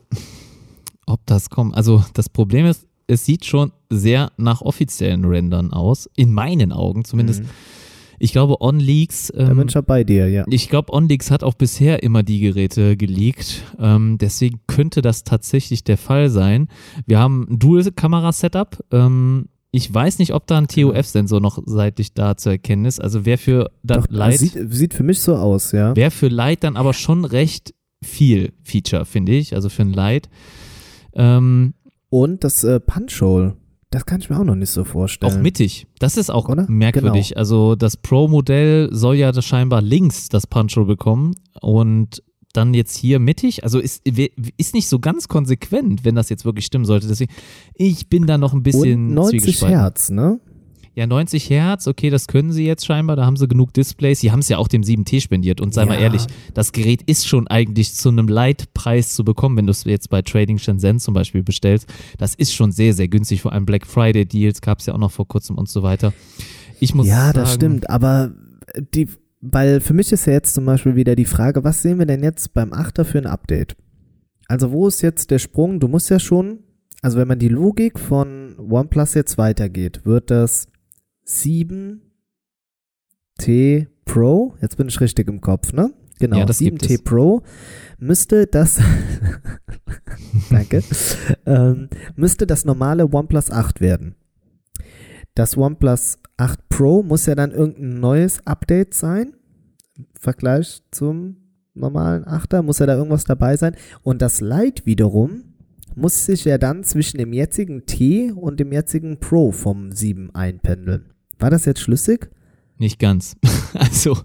ob das kommt. Also, das Problem ist, es sieht schon sehr nach offiziellen Rendern aus. In meinen Augen zumindest. Mhm. Ich glaube, OnLeaks. Ähm, ich ja bei dir, ja. ich glaube, OnLeaks hat auch bisher immer die Geräte geleakt. Ähm, deswegen könnte das tatsächlich der Fall sein. Wir haben ein Dual-Kamera-Setup. Ähm, ich weiß nicht, ob da ein Genau. TOF-Sensor noch seitlich da zu erkennen ist. Also wer für dann Doch, Light, sieht, sieht für mich so aus, ja. wäre für Light dann aber schon recht viel Feature, finde ich. Also für ein Light. Ähm, Und das äh, Punch-Hole, das kann ich mir auch noch nicht so vorstellen. Auch mittig. Das ist auch Oder? merkwürdig. Genau. Also das Pro-Modell soll ja das scheinbar links das Punch-Hole bekommen und dann jetzt hier mittig. Also ist, ist nicht so ganz konsequent, wenn das jetzt wirklich stimmen sollte. Deswegen, ich bin da noch ein bisschen Und 90 zwiegespalten. Hertz, ne? Ja, 90 Hertz, okay, das können sie jetzt scheinbar, da haben sie genug Displays. Sie haben es ja auch dem 7T spendiert und sei mal Ja. ehrlich, das Gerät ist schon eigentlich zu einem Leitpreis zu bekommen, wenn du es jetzt bei Trading Shenzhen zum Beispiel bestellst. Das ist schon sehr, sehr günstig, vor allem Black Friday Deals gab es ja auch noch vor kurzem und so weiter. Ich muss Ja, sagen, das stimmt, aber die, weil für mich ist ja jetzt zum Beispiel wieder die Frage, was sehen wir denn jetzt beim Achter für ein Update? Also wo ist jetzt der Sprung? Du musst ja schon, also wenn man die Logik von OnePlus jetzt weitergeht, wird das 7T Pro, jetzt bin ich richtig im Kopf, ne? Genau, Ja, das gibt 7T es. Pro müsste das, danke, ähm, müsste das normale OnePlus 8 werden. Das OnePlus 8 Pro muss ja dann irgendein neues Update sein. Im Vergleich zum normalen 8er muss ja da irgendwas dabei sein. Und das Lite wiederum muss sich ja dann zwischen dem jetzigen T und dem jetzigen Pro vom 7 einpendeln. War das jetzt schlüssig? Nicht ganz. also,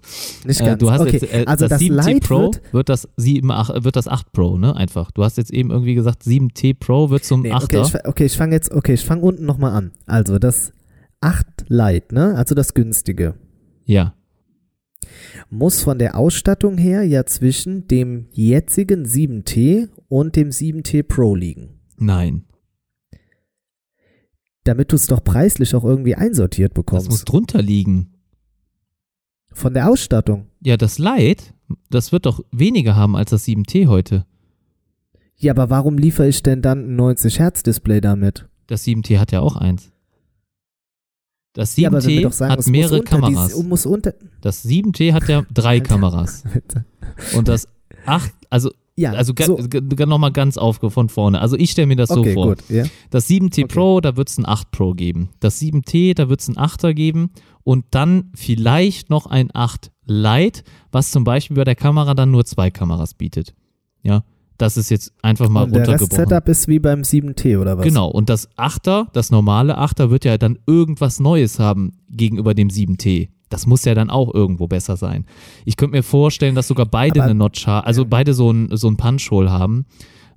Nicht äh, ganz. du hast okay. jetzt, äh, also das, das, 7T Lite Pro wird, wird, das 7, 8, wird das 8 Pro, ne? Einfach. Du hast jetzt eben irgendwie gesagt, 7T Pro wird zum nee, 8er. okay, ich, okay, ich fange jetzt, okay, ich fange unten nochmal an. Also das 8 Lite, ne? Also das günstige. ja. Muss von der Ausstattung her ja zwischen dem jetzigen 7T und dem 7T Pro liegen. Nein. Damit du es doch preislich auch irgendwie einsortiert Das muss bekommst. drunter liegen. Von der Ausstattung. Ja, das Lite, das wird doch weniger haben als das 7T heute. Ja, aber warum liefere ich denn dann ein 90 Hertz Display damit? Das 7T hat ja auch eins. Das 7T ja, sagen, hat mehrere unter Kameras. Unter, Das 7T hat ja drei Kameras. Und das 8, also, ja, also so. nochmal ganz auf von vorne. Also ich stelle mir das okay, so vor. gut, ja. Das 7T Okay. Pro, da wird es ein 8 Pro geben. Das 7T, da wird es ein 8er geben. Und dann vielleicht noch ein 8 Lite, was zum Beispiel bei der Kamera dann nur zwei Kameras bietet. Ja, das ist jetzt einfach mal Und runtergebrochen. Setup ist wie beim 7T oder was? Genau, und das 8er, das normale 8er wird ja dann irgendwas Neues haben gegenüber dem 7T. Das muss ja dann auch irgendwo besser sein. Ich könnte mir vorstellen, dass sogar beide Aber- eine Notch haben, also beide so ein, so ein Punch-Hole haben.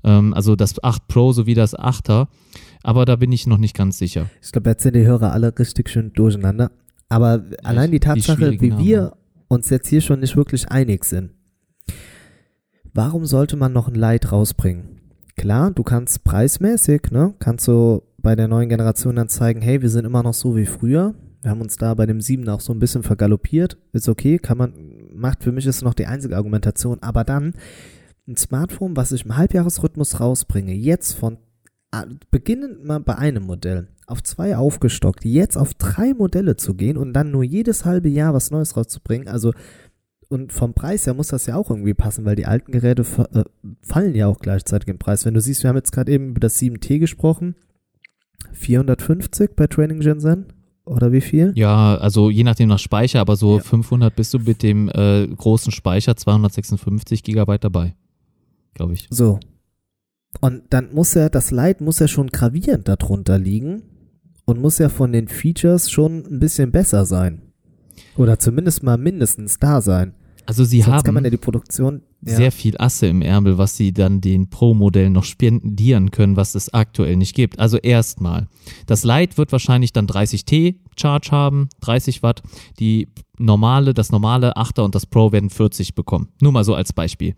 Ähm, also das 8 Pro sowie das 8er. Aber da bin ich noch nicht ganz sicher. Ich glaube, jetzt sind die Hörer alle richtig schön durcheinander. Aber allein die die Tatsache, schwierigen wie wir uns jetzt hier schon nicht wirklich einig sind. Warum sollte man noch ein Lite rausbringen? Klar, du kannst preismäßig, ne, kannst du bei der neuen Generation dann zeigen, hey, wir sind immer noch so wie früher. Wir haben uns da bei dem 7 auch so ein bisschen vergaloppiert. Ist okay, kann man, macht für mich ist noch die einzige Argumentation. Aber dann ein Smartphone, was ich im Halbjahresrhythmus rausbringe, jetzt von ah, beginnend mal bei einem Modell, auf zwei aufgestockt, jetzt auf drei Modelle zu gehen und dann nur jedes halbe Jahr was Neues rauszubringen, also und vom Preis her muss das ja auch irgendwie passen, weil die alten Geräte äh, fallen ja auch gleichzeitig im Preis. Wenn du siehst, wir haben jetzt gerade eben über das 7T gesprochen, 450 bei Training Shenzhen oder wie viel? Ja, also je nachdem nach Speicher, aber so Ja. 500 bist du mit dem äh, großen Speicher 256 Gigabyte dabei. Glaube ich. So. Und dann muss ja, das Lite muss ja schon gravierend darunter liegen und muss ja von den Features schon ein bisschen besser sein. Oder zumindest mal mindestens da sein. Also sie Sonst haben kann man ja die Produktion. Ja. sehr viel Asse im Ärmel, was sie dann den Pro-Modellen noch spendieren können, was es aktuell nicht gibt. Also erstmal, das Lite wird wahrscheinlich dann 30T Charge haben, 30 Watt. Die normale, das normale 8er und das Pro werden 40 bekommen. Nur mal so als Beispiel.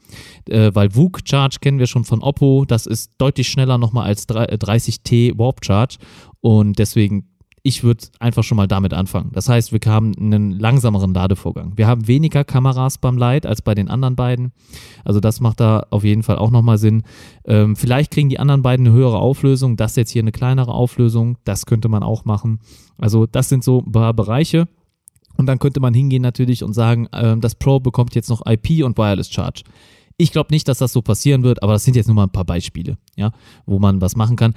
Äh, weil VOOC Charge kennen wir schon von Oppo, das ist deutlich schneller nochmal als 3 äh, 30T Warp Charge und deswegen ich würde einfach schon mal damit anfangen. Das heißt, wir haben einen langsameren Ladevorgang. Wir haben weniger Kameras beim Lite als bei den anderen beiden. Also das macht da auf jeden Fall auch nochmal Sinn. Ähm, vielleicht kriegen die anderen beiden eine höhere Auflösung. Das jetzt hier eine kleinere Auflösung. Das könnte man auch machen. Also das sind so ein paar Bereiche. Und dann könnte man hingehen natürlich und sagen, ähm, das Pro bekommt jetzt noch IP und Wireless Charge. Ich glaube nicht, dass das so passieren wird, aber das sind jetzt nur mal ein paar Beispiele, ja, wo man was machen kann.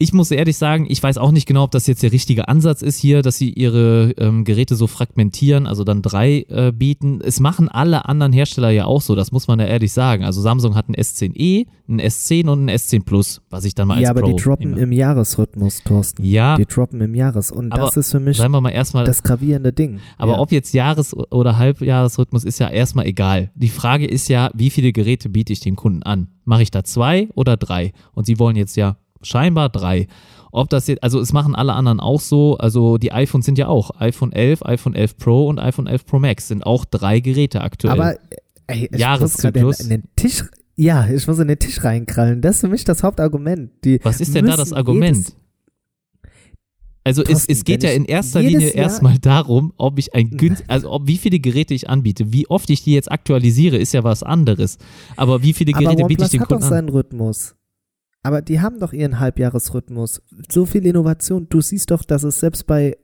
Ich muss ehrlich sagen, ich weiß auch nicht genau, ob das jetzt der richtige Ansatz ist hier, dass sie ihre ähm, Geräte so fragmentieren, also dann drei äh, bieten. Es machen alle anderen Hersteller ja auch so, das muss man ja ehrlich sagen. Also Samsung hat ein S10e, ein S10 und ein S10 Plus, was ich dann mal als Ja, aber Pro die droppen nehme. im Jahresrhythmus, Thorsten. Ja, Die droppen im Jahres. Und das ist für mich seien wir mal erstmal das gravierende Ding. Aber ja. ob jetzt Jahres- oder Halbjahresrhythmus ist ja erstmal egal. Die Frage ist ja, wie viele Geräte biete ich dem Kunden an? Mache ich da zwei oder drei? Und sie wollen jetzt ja scheinbar drei. Ob das jetzt, also es machen alle anderen auch so, also die iPhones sind ja auch iPhone 11, iPhone 11 Pro und iPhone 11 Pro Max sind auch drei Geräte aktuell. Aber ey, ich Jahreszyklus. in, in den Tisch. Ja, ich muss in den Tisch reinkrallen. Das ist für mich das Hauptargument. Die Was ist denn da das Argument? Also es, es geht ja in erster Linie erstmal darum, ob ich ein günst, also ob, wie viele Geräte ich anbiete. Wie oft ich die jetzt aktualisiere, ist ja was anderes. Aber wie viele Geräte biete ich den hat doch Kunden an? seinen Rhythmus. Aber die haben doch ihren Halbjahresrhythmus. So viel Innovation. Du siehst doch, dass es selbst bei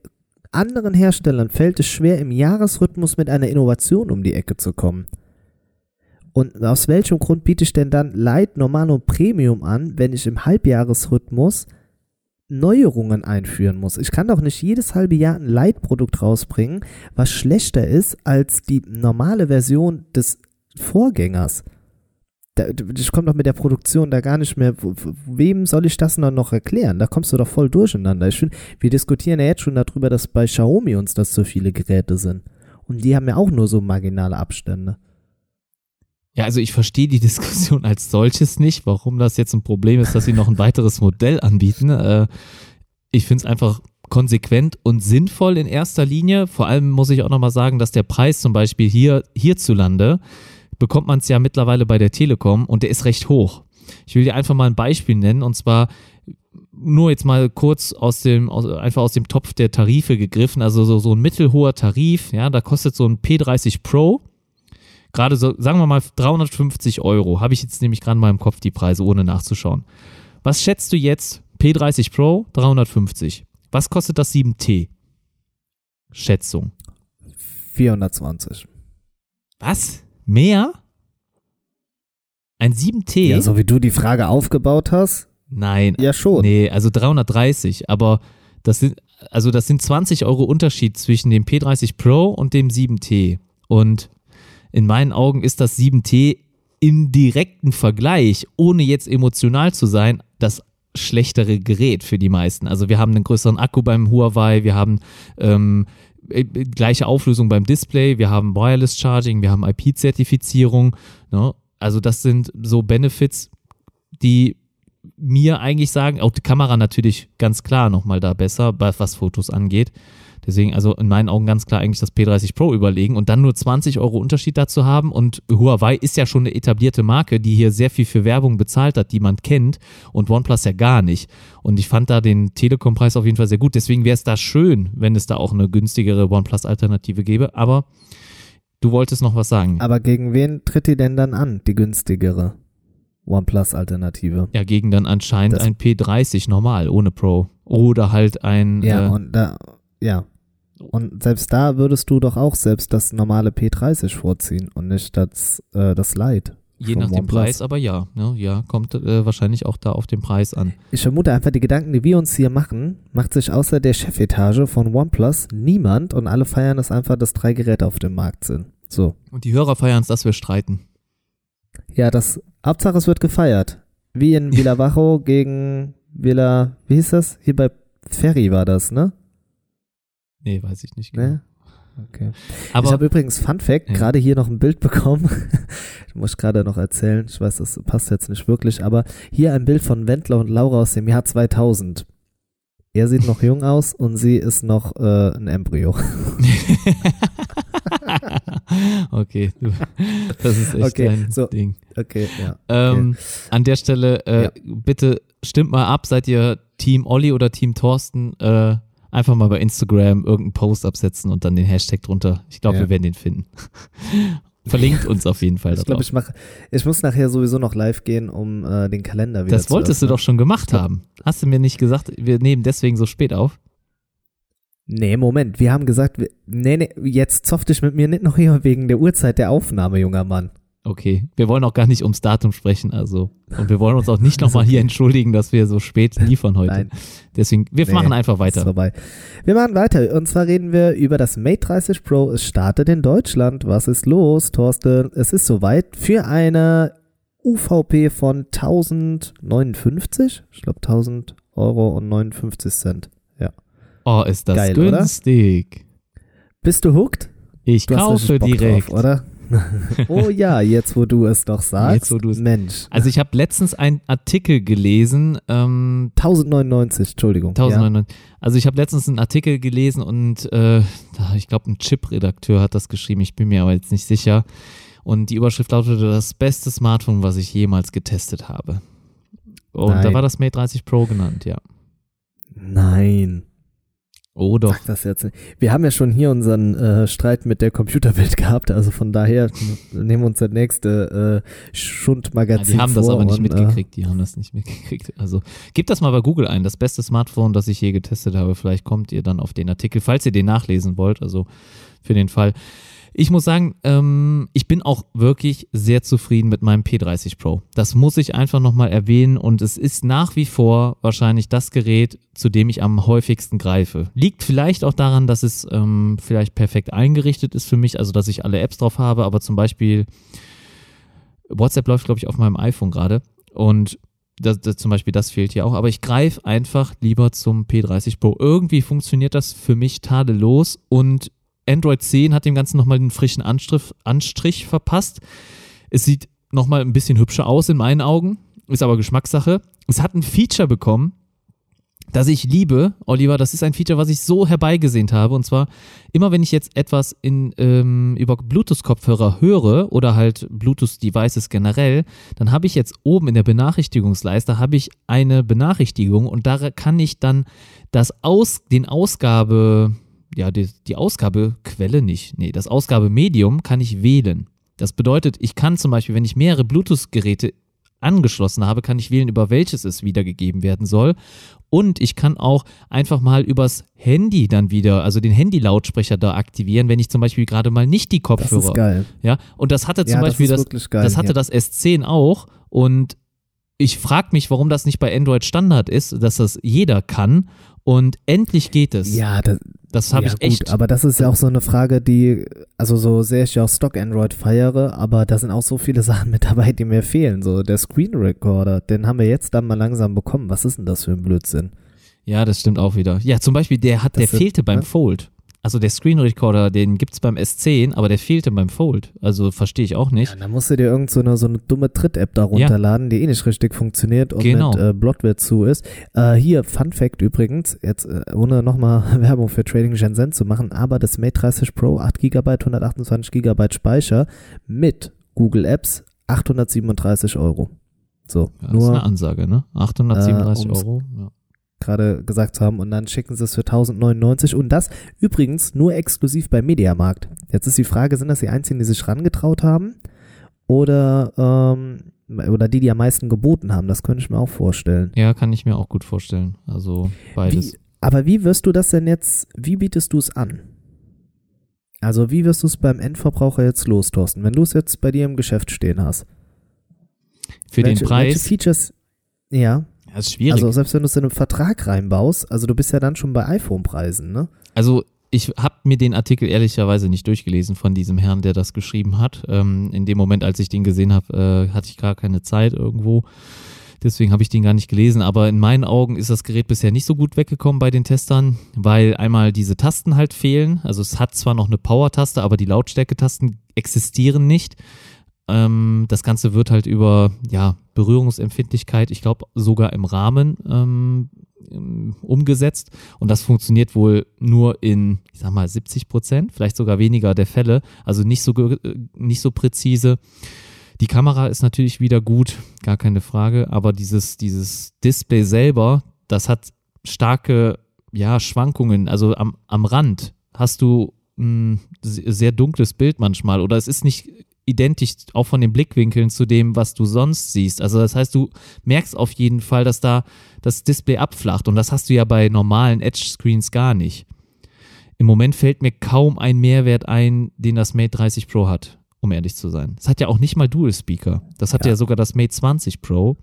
anderen Herstellern fällt es schwer, im Jahresrhythmus mit einer Innovation um die Ecke zu kommen. Und aus welchem Grund biete ich denn dann Light, Normal und Premium an, wenn ich im Halbjahresrhythmus Neuerungen einführen muss? Ich kann doch nicht jedes halbe Jahr ein Light-Produkt rausbringen, was schlechter ist als die normale Version des Vorgängers. Da, ich komme doch mit der Produktion da gar nicht mehr. Wem soll ich das noch erklären? Da kommst du doch voll durcheinander. Ich finde, wir diskutieren ja jetzt schon darüber, dass bei Xiaomi uns das so viele Geräte sind. Und die haben ja auch nur so marginale Abstände. Ja, also ich verstehe die Diskussion als solches nicht, warum das jetzt ein Problem ist, dass sie noch ein weiteres Modell anbieten. Äh, ich finde es einfach konsequent und sinnvoll in erster Linie. Vor allem muss ich auch nochmal sagen, dass der Preis zum Beispiel hier hierzulande bekommt man es ja mittlerweile bei der Telekom und der ist recht hoch. Ich will dir einfach mal ein Beispiel nennen und zwar nur jetzt mal kurz aus dem, aus, einfach aus dem Topf der Tarife gegriffen, also so, so ein mittelhoher Tarif, ja, da kostet so ein P30 Pro gerade so, sagen wir mal 350 Euro, habe ich jetzt nämlich gerade mal im Kopf die Preise, ohne nachzuschauen. Was schätzt du jetzt? P30 Pro, 350. Was kostet das 7T? Schätzung. 420. Was? Mehr? Ein 7T? Ja, so wie du die Frage aufgebaut hast. Nein. Ja, schon. Nee, also 330, aber das sind, also das sind 20 Euro Unterschied zwischen dem P30 Pro und dem 7T. Und in meinen Augen ist das 7T im direkten Vergleich, ohne jetzt emotional zu sein, das schlechtere Gerät für die meisten. Also wir haben einen größeren Akku beim Huawei, wir haben ähm, äh, gleiche Auflösung beim Display, wir haben Wireless Charging, wir haben IP-Zertifizierung. Ne? Also das sind so Benefits, die mir eigentlich sagen, auch die Kamera natürlich ganz klar nochmal da besser, was Fotos angeht. Deswegen, also in meinen Augen ganz klar eigentlich das P30 Pro überlegen und dann nur 20 Euro Unterschied dazu haben. Und Huawei ist ja schon eine etablierte Marke, die hier sehr viel für Werbung bezahlt hat, die man kennt und OnePlus ja gar nicht. Und ich fand da den Telekom-Preis auf jeden Fall sehr gut. Deswegen wäre es da schön, wenn es da auch eine günstigere OnePlus-Alternative gäbe. Aber du wolltest noch was sagen. Aber gegen wen tritt die denn dann an, die günstigere OnePlus-Alternative? Ja, gegen dann anscheinend Das- ein P30 normal, ohne Pro. Oder halt ein. Ja, äh, und da, ja. Und selbst da würdest du doch auch selbst das normale P30 vorziehen und nicht das, äh, das Lite. Je nach dem. Preis, aber ja, ne, ja, kommt äh, wahrscheinlich auch da auf den Preis an. Ich vermute einfach, die Gedanken, die wir uns hier machen, macht sich außer der Chefetage von OnePlus niemand und alle feiern es einfach, dass drei Geräte auf dem Markt sind. So. Und die Hörer feiern es, dass wir streiten. Ja, das, Hauptsache es wird gefeiert. Wie in Villa Bajo gegen Villa, wie hieß das? Hier bei Ferry war das, ne? Nee, weiß ich nicht genau. Ne? Okay. ich Aber habe übrigens, Fun Fact, Ja. gerade hier noch ein Bild bekommen. ich muss gerade noch erzählen. Ich weiß, das passt jetzt nicht wirklich, aber hier ein Bild von Wendler und Laura aus dem Jahr 2000. Er sieht noch jung aus und sie ist noch äh, ein Embryo. okay, du, das ist echt Okay, ein so. Ding. Okay, ja. Ähm, An der Stelle, äh, Ja. bitte stimmt mal ab, seid ihr Team Olli oder Team Thorsten? Äh, einfach mal bei Instagram irgendeinen Post absetzen und dann den Hashtag drunter. Ich glaube, Ja. wir werden den finden. Verlinkt uns auf jeden Fall Ich glaube, ich mach, ich muss nachher sowieso noch live gehen, um äh, den Kalender wieder Das zu wolltest du öffnen. doch schon gemacht haben. Hast du mir nicht gesagt, wir nehmen deswegen so spät auf? Nee, Moment, wir haben gesagt, wir, nee, nee, jetzt zoff dich mit mir nicht noch hier wegen der Uhrzeit der Aufnahme, junger Mann. Okay, wir wollen auch gar nicht ums Datum sprechen, also. Und wir wollen uns auch nicht nochmal hier entschuldigen, dass wir so spät liefern heute. Nein. Deswegen, wir Nee, machen einfach Ist weiter. vorbei. Wir machen weiter. Und zwar reden wir über das Mate 30 Pro. Es startet in Deutschland. Was ist los, Thorsten? Es ist soweit für eine UVP von 1059. Ich glaube 1000 Euro und 59 Cent. Oh, ist das Geil, oder? günstig. Bist du hooked? Ich Du hast kaufe direkt. Drauf, oder? oh ja, jetzt wo du es doch sagst. Jetzt, wo du es- Mensch. Also ich habe letztens einen Artikel gelesen, ähm, 1099, Entschuldigung. 1999. Also ich habe letztens einen Artikel gelesen und äh, da- ich glaube ein Chip-Redakteur hat das geschrieben, ich bin mir aber jetzt nicht sicher. Und die Überschrift lautete das beste Smartphone, was ich jemals getestet habe. Und da Nein. war das Mate 30 Pro genannt, ja. Ja. Nein. Oh doch. Sag das jetzt. Wir haben ja schon hier unseren äh, Streit mit der Computerbild gehabt, also von daher nehmen wir uns das nächste äh, Schundmagazin Ja, die haben das aber nicht und, mitgekriegt, die haben das nicht mitgekriegt. Also gebt das mal bei Google ein, das beste Smartphone, das ich je getestet habe. Vielleicht kommt ihr dann auf den Artikel, falls ihr den nachlesen wollt, also für den Fall. Ich muss sagen, ähm, ich bin auch wirklich sehr zufrieden mit meinem P30 Pro. Das muss ich einfach nochmal erwähnen und es ist nach wie vor wahrscheinlich das Gerät, zu dem ich am häufigsten greife. Liegt vielleicht auch daran, dass es ähm, vielleicht perfekt eingerichtet ist für mich, also dass ich alle Apps drauf habe, aber zum Beispiel WhatsApp läuft, glaube ich, auf meinem iPhone gerade und das, das, zum Beispiel das fehlt hier auch, aber ich greife einfach lieber zum P30 Pro. Irgendwie funktioniert das für mich tadellos und Android 10 hat dem Ganzen nochmal einen frischen Anstrich, Anstrich verpasst. Es sieht nochmal ein bisschen hübscher aus in meinen Augen, ist aber Geschmackssache. Es hat ein Feature bekommen, das ich liebe, Oliver. Das ist ein Feature, was ich so herbeigesehnt habe. Und zwar, immer wenn ich jetzt etwas in, ähm, über Bluetooth-Kopfhörer höre oder halt Bluetooth-Devices generell, dann habe ich jetzt oben in der Benachrichtigungsleiste habe ich eine Benachrichtigung und da kann ich dann das Aus, den Ausgabe, ja, die, die Ausgabequelle nicht. Nee, das Ausgabemedium kann ich wählen. Das bedeutet, ich kann zum Beispiel, wenn ich mehrere Bluetooth-Geräte angeschlossen habe, kann ich wählen, über welches es wiedergegeben werden soll. Und ich kann auch einfach mal übers Handy dann wieder, also den Handy-Lautsprecher da aktivieren, wenn ich zum Beispiel gerade mal nicht die Kopfhörer. Das ist geil. Ja, und das hatte zum Ja, das Beispiel das, wirklich geil, das hatte ja. das S10 auch. Und ich frage mich, warum das nicht bei Android Standard ist, dass das jeder kann. Und endlich geht es. Ja, das, das habe ja, ich echt. Gut, aber das ist ja auch so eine Frage, die, also so sehr ich ja auch Stock Android feiere, aber da sind auch so viele Sachen mit dabei, die mir fehlen. So der Screen Recorder, den haben wir jetzt dann mal langsam bekommen. Was ist denn das für ein Blödsinn? Ja, das stimmt auch wieder. Ja, zum Beispiel, der hat, Das der sind- fehlte beim ne? Fold. Also der Screen Recorder, den gibt's beim S10, aber der fehlte beim Fold. Also verstehe ich auch nicht. Ja, dann musst du dir irgend so eine, so eine dumme Tritt-App da runterladen, die eh nicht richtig funktioniert und Genau. mit äh, Bloatware zu ist. Äh, hier, Fun Fact übrigens, jetzt äh, ohne nochmal Werbung für Trading Shenzhen zu machen, aber das Mate 30 Pro 8 GB, 128 GB Speicher mit Google Apps 837 Euro. So, Ja, das ist eine nur Ansage, ne? 837 Äh, Euro. Ja. Gerade gesagt zu haben und dann schicken sie es für 1099 und das übrigens nur exklusiv bei Mediamarkt. Jetzt ist die Frage, sind das die einzigen, die sich rangetraut haben oder ähm, oder die, die am meisten geboten haben? Das könnte ich mir auch vorstellen. ja, kann ich mir auch gut vorstellen. Also beides. Wie, aber wie wirst du das denn jetzt, wie bietest du es an? Also wie wirst du es beim Endverbraucher jetzt los, Thorsten, wenn du es jetzt bei dir im Geschäft stehen hast? Für welche, den Preis. Welche Features, ja, ja, ist schwierig. also selbst wenn du es in einen Vertrag reinbaust, also du bist ja dann schon bei iPhone-Preisen, ne? Also ich habe mir den Artikel ehrlicherweise nicht durchgelesen von diesem Herrn, der das geschrieben hat. Ähm, in dem Moment, als ich den gesehen habe, äh, hatte ich gar keine Zeit irgendwo. Deswegen habe ich den gar nicht gelesen. Aber in meinen Augen ist das Gerät bisher nicht so gut weggekommen bei den Testern, weil einmal diese Tasten halt fehlen. Also es hat zwar noch eine Power-Taste, aber die Lautstärke-Tasten existieren nicht. Ähm, das Ganze wird halt über ja, Berührungsempfindlichkeit, ich glaube sogar im Rahmen ähm, ähm, umgesetzt. Und das funktioniert wohl nur in, ich sag mal, 70 Prozent, vielleicht sogar weniger der Fälle. Also nicht so, äh, nicht so präzise. Die Kamera ist natürlich wieder gut, gar keine Frage, aber dieses, dieses Display selber, das hat starke ja, Schwankungen. Also am, am Rand hast du ein sehr dunkles Bild manchmal oder es ist nicht identisch auch von den Blickwinkeln zu dem, was du sonst siehst. Also das heißt, du merkst auf jeden Fall, dass da das Display abflacht und das hast du ja bei normalen Edge-Screens gar nicht. Im Moment fällt mir kaum ein Mehrwert ein, den das Mate 30 Pro hat, um ehrlich zu sein. Es hat ja auch nicht mal Dual Speaker. Das hat ja, Ja. sogar das Mate 20 Pro.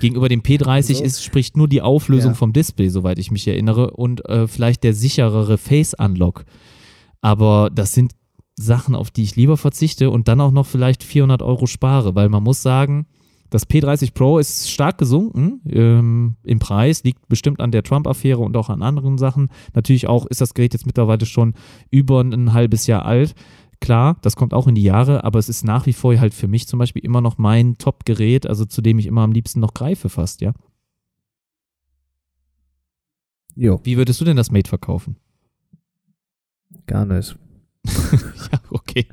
Gegenüber dem P30 Also- ist, spricht nur die Auflösung Ja. vom Display, soweit ich mich erinnere, und äh, vielleicht der sicherere Face Unlock. Aber das sind Sachen, auf die ich lieber verzichte und dann auch noch vielleicht 400 Euro spare, weil man muss sagen, das P30 Pro ist stark gesunken ähm, im Preis, liegt bestimmt an der Trump-Affäre und auch an anderen Sachen. Natürlich auch ist das Gerät jetzt mittlerweile schon über ein halbes Jahr alt. Klar, das kommt auch in die Jahre, aber es ist nach wie vor halt für mich zum Beispiel immer noch mein Top-Gerät, also zu dem ich immer am liebsten noch greife fast, ja. Jo, Wie würdest du denn das Mate verkaufen? gar nicht. ja, okay.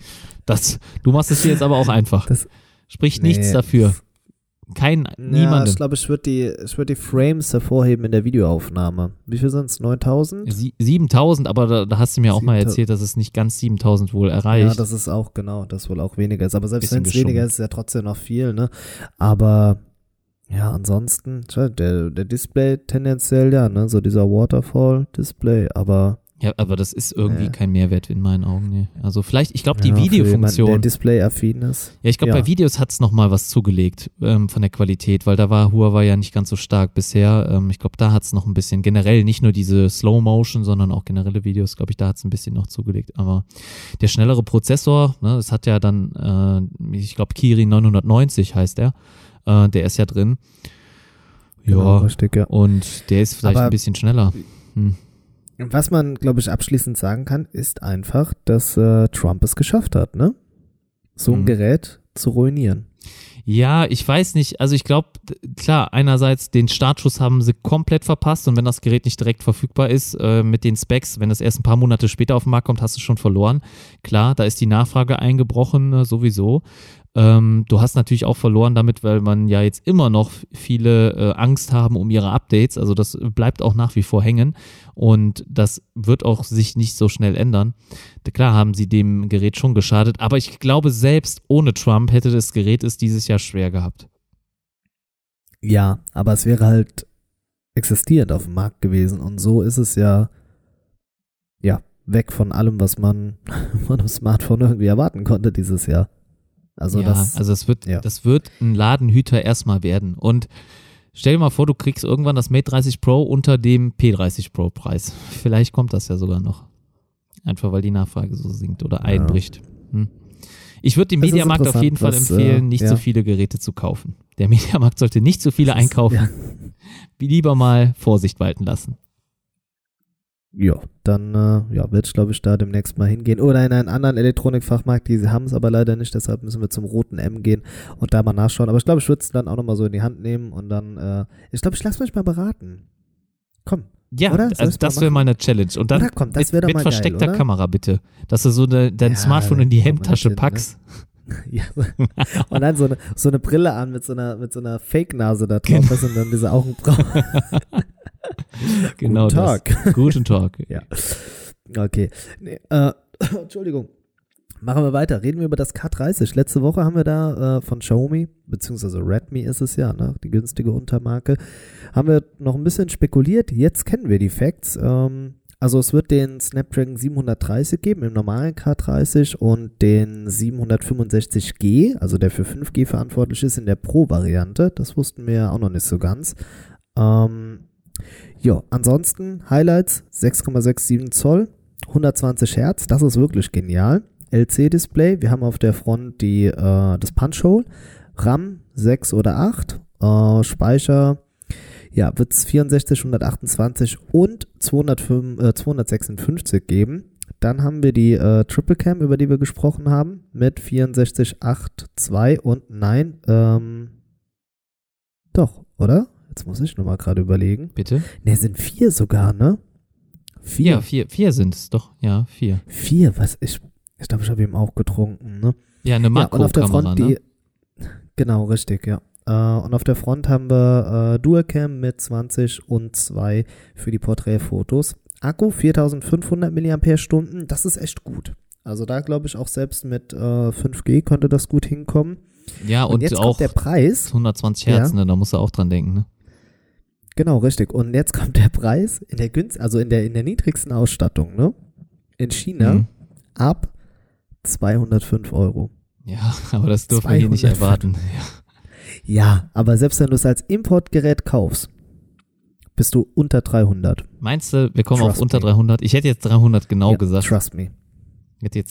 Das, du machst es dir jetzt aber auch einfach. Das- Spricht Nee, nichts dafür. Kein, Ja, niemandem. ich glaube, ich würde die, ich würd die Frames hervorheben in der Videoaufnahme. Wie viel sind es? 9000? Sie- 7000, aber da, da hast du mir auch mal 7000. erzählt, dass es nicht ganz 7000 wohl erreicht. Ja, das ist auch, genau, das wohl auch weniger ist. Aber selbst wenn es weniger ist, ist ja trotzdem noch viel, ne? Aber ja, ansonsten, der, der Display tendenziell ja, ne? So dieser Waterfall-Display, aber Ja, aber das ist irgendwie Ja. kein Mehrwert in meinen Augen. Nee. Also vielleicht, ich glaube, die ja, für jemanden, Videofunktion. der Display-affin ist. Ja, ich glaube, Ja. bei Videos hat's noch mal was zugelegt ähm, von der Qualität, weil da war Huawei ja nicht ganz so stark bisher. Ähm, ich glaube, da hat's noch ein bisschen generell, nicht nur diese Slow Motion, sondern auch generelle Videos, glaube ich, da hat's ein bisschen noch zugelegt. Aber der schnellere Prozessor, ne, das hat ja dann, äh, ich glaube, Kirin 990 heißt er, äh, der ist ja drin. Ja, Genau, richtig, ja. und der ist vielleicht Aber- ein bisschen schneller. Hm. Was man, glaube ich, abschließend sagen kann, ist einfach, dass äh, Trump es geschafft hat, ne? So ein Mhm. Gerät zu ruinieren. Ja, ich weiß nicht. Also ich glaube, klar, einerseits den Startschuss haben sie komplett verpasst und wenn das Gerät nicht direkt verfügbar ist äh, mit den Specs, wenn das erst ein paar Monate später auf den Markt kommt, hast du schon verloren. Klar, da ist die Nachfrage eingebrochen äh, sowieso. Ähm, du hast natürlich auch verloren damit, weil man ja jetzt immer noch viele äh, Angst haben um ihre Updates. Also das bleibt auch nach wie vor hängen und das wird auch sich nicht so schnell ändern. Klar haben sie dem Gerät schon geschadet, aber ich glaube, selbst ohne Trump hätte das Gerät es dieses Jahr schwer gehabt. Ja, aber es wäre halt existierend auf dem Markt gewesen und so ist es ja, ja, weg von allem, was man von einem Smartphone irgendwie erwarten konnte dieses Jahr. Also ja, das, also es wird, ja. das wird ein Ladenhüter erstmal werden. Und stell dir mal vor, du kriegst irgendwann das Mate 30 Pro unter dem P30 Pro Preis. Vielleicht kommt das ja sogar noch. Einfach weil die Nachfrage so sinkt oder Ja. einbricht. Hm. Ich würde dem Das Mediamarkt auf jeden Fall empfehlen, äh, nicht ja. so viele Geräte zu kaufen. Der Mediamarkt sollte nicht so viele Das ist- einkaufen. ja. Lieber mal Vorsicht walten lassen. Ja, dann äh, ja, werde ich glaube ich da demnächst mal hingehen. Oder in einen anderen Elektronikfachmarkt, die haben es aber leider nicht, deshalb müssen wir zum roten M gehen und da mal nachschauen. Aber ich glaube, ich würde es dann auch nochmal so in die Hand nehmen und dann, äh, ich glaube, ich lasse mich mal beraten. Komm, Ja, Oder? Soll also das wäre mal eine Challenge. Und dann Oder? Komm, das mit, doch mit geil, versteckter oder? Kamera bitte. Dass du so eine, dein Ja, Smartphone in die Hemdtasche natürlich, ne? packst. Ja. Und dann so eine, so eine Brille an mit so einer, mit so einer Fake-Nase da drauf ist und dann diese Augenbrauen. Genau Guten Tag. das. Guten Tag. Ja. Okay. Nee, äh, Entschuldigung. Machen wir weiter. Reden wir über das K30. Letzte Woche haben wir da äh, von Xiaomi, beziehungsweise Redmi ist es ja, ne, die günstige Untermarke, haben wir noch ein bisschen spekuliert. Jetzt kennen wir die Facts. Ähm, also es wird den Snapdragon 730 geben im normalen K30 und den 765G, also der für 5G verantwortlich ist, in der Pro-Variante. Das wussten wir ja auch noch nicht so ganz. Ähm, ja, ansonsten Highlights 6,67 Zoll, 120 Hertz, das ist wirklich genial. LC-Display, wir haben auf der Front die, äh, das Punch-Hole, RAM 6 oder 8, äh, Speicher, ja, wird es 64, 128 und 205, äh, 256 geben. Dann haben wir die äh, Triple Cam, über die wir gesprochen haben, mit 64, 8, 2 und nein, ähm, doch, oder? Jetzt muss ich nochmal gerade überlegen. Bitte? Ne, sind vier sogar, ne? Vier. Ja, vier, vier sind es doch. Ja, vier. Vier, was? Ich, ich glaube, ich habe eben auch getrunken, ne? Ja, eine Ja, und auf der Front ne? die. Genau, richtig, ja. Äh, und auf der Front haben wir äh, Dualcam mit 20 und 2 für die Porträtfotos. Akku 4500 mAh, das ist echt gut. Also da glaube ich auch selbst mit äh, 5G könnte das gut hinkommen. Ja, Und, und, jetzt auch kommt der Preis. 120 Hertz, Ja. ne? Da musst du auch dran denken, ne? Genau, richtig. Und jetzt kommt der Preis in der günst also in der in der niedrigsten Ausstattung, ne? In China Mhm. ab 205 Euro. Ja, aber das dürfen wir hier nicht 200. erwarten. Ja. Ja, aber selbst wenn du es als Importgerät kaufst, bist du unter 300. Meinst du, wir kommen auf Trust unter me. 300? Ich hätte jetzt 300 genau ja, gesagt. Trust me.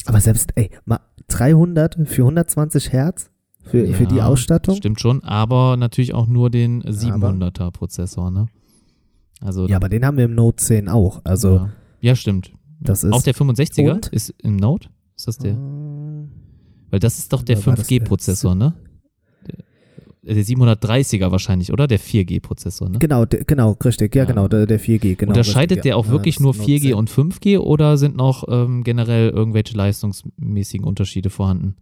Aber selbst, ey, mal 300 für 120 Hertz für, für die Ja, Ausstattung? Stimmt schon, aber natürlich auch nur den 700er Prozessor, ne? Also, Ja, aber den haben wir im Note 10 auch. Also, ja. ja, stimmt. das ist. Auch der 65er Und? ist im Note? Ist das der? Ähm, Weil das ist doch der Oder war das der 5G-Prozessor, ne? Der, der 730er wahrscheinlich, oder? Der 4G-Prozessor, ne? Genau, de, genau, richtig. Ja, Ja. genau, der, der 4G. Genau, Unterscheidet richtig, der ja. auch Ja, wirklich nur Note 4G 10. und 5G oder sind noch ähm, generell irgendwelche leistungsmäßigen Unterschiede vorhanden?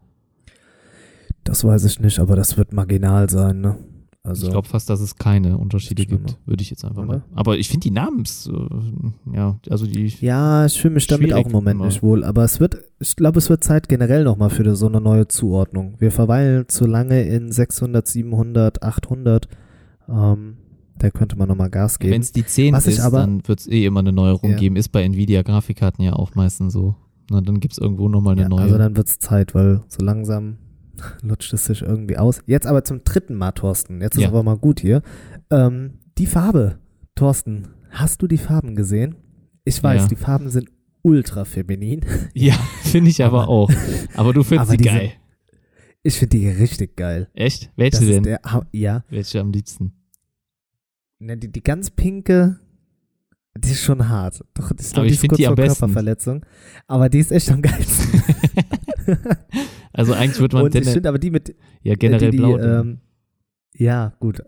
Das weiß ich nicht, aber das wird marginal sein, ne? Also, ich glaube fast, dass es keine Unterschiede gibt, würde ich jetzt einfach Oder? mal. Aber ich finde die Namens, äh, ja, also die, ja, ich fühle mich damit auch im Moment immer. nicht wohl. Aber es wird, ich glaube, es wird Zeit generell nochmal für so eine neue Zuordnung. Wir verweilen zu lange in 600, 700, 800. Ähm, da könnte man nochmal Gas geben. wenn es die 10 Was ist, aber- dann wird es eh immer eine Neuerung Ja. geben. Ist bei Nvidia-Grafikkarten ja auch meistens so. Na, dann gibt es irgendwo nochmal eine ja, neue. also dann wird es Zeit, weil so langsam lutscht es sich irgendwie aus. Jetzt aber zum dritten Mal, Thorsten. Jetzt ist Ja. aber mal gut hier. Ähm, die Farbe, Thorsten. Hast du die Farben gesehen? Ich weiß, Ja. die Farben sind ultra feminin. ja, finde ich aber auch. Aber du findest sie geil. Ich finde die richtig geil. Echt? Das Welche ist denn? der, ja, Welche am liebsten? ne, die, die ganz pinke, die ist schon hart. Doch, ich Aber glaube, ich die ist kurz die am vor besten. Körperverletzung. Aber die ist echt am geilsten. Also eigentlich würde man Und denn, finde aber die mit, ja generell die, die, blau. Ähm, ja, gut.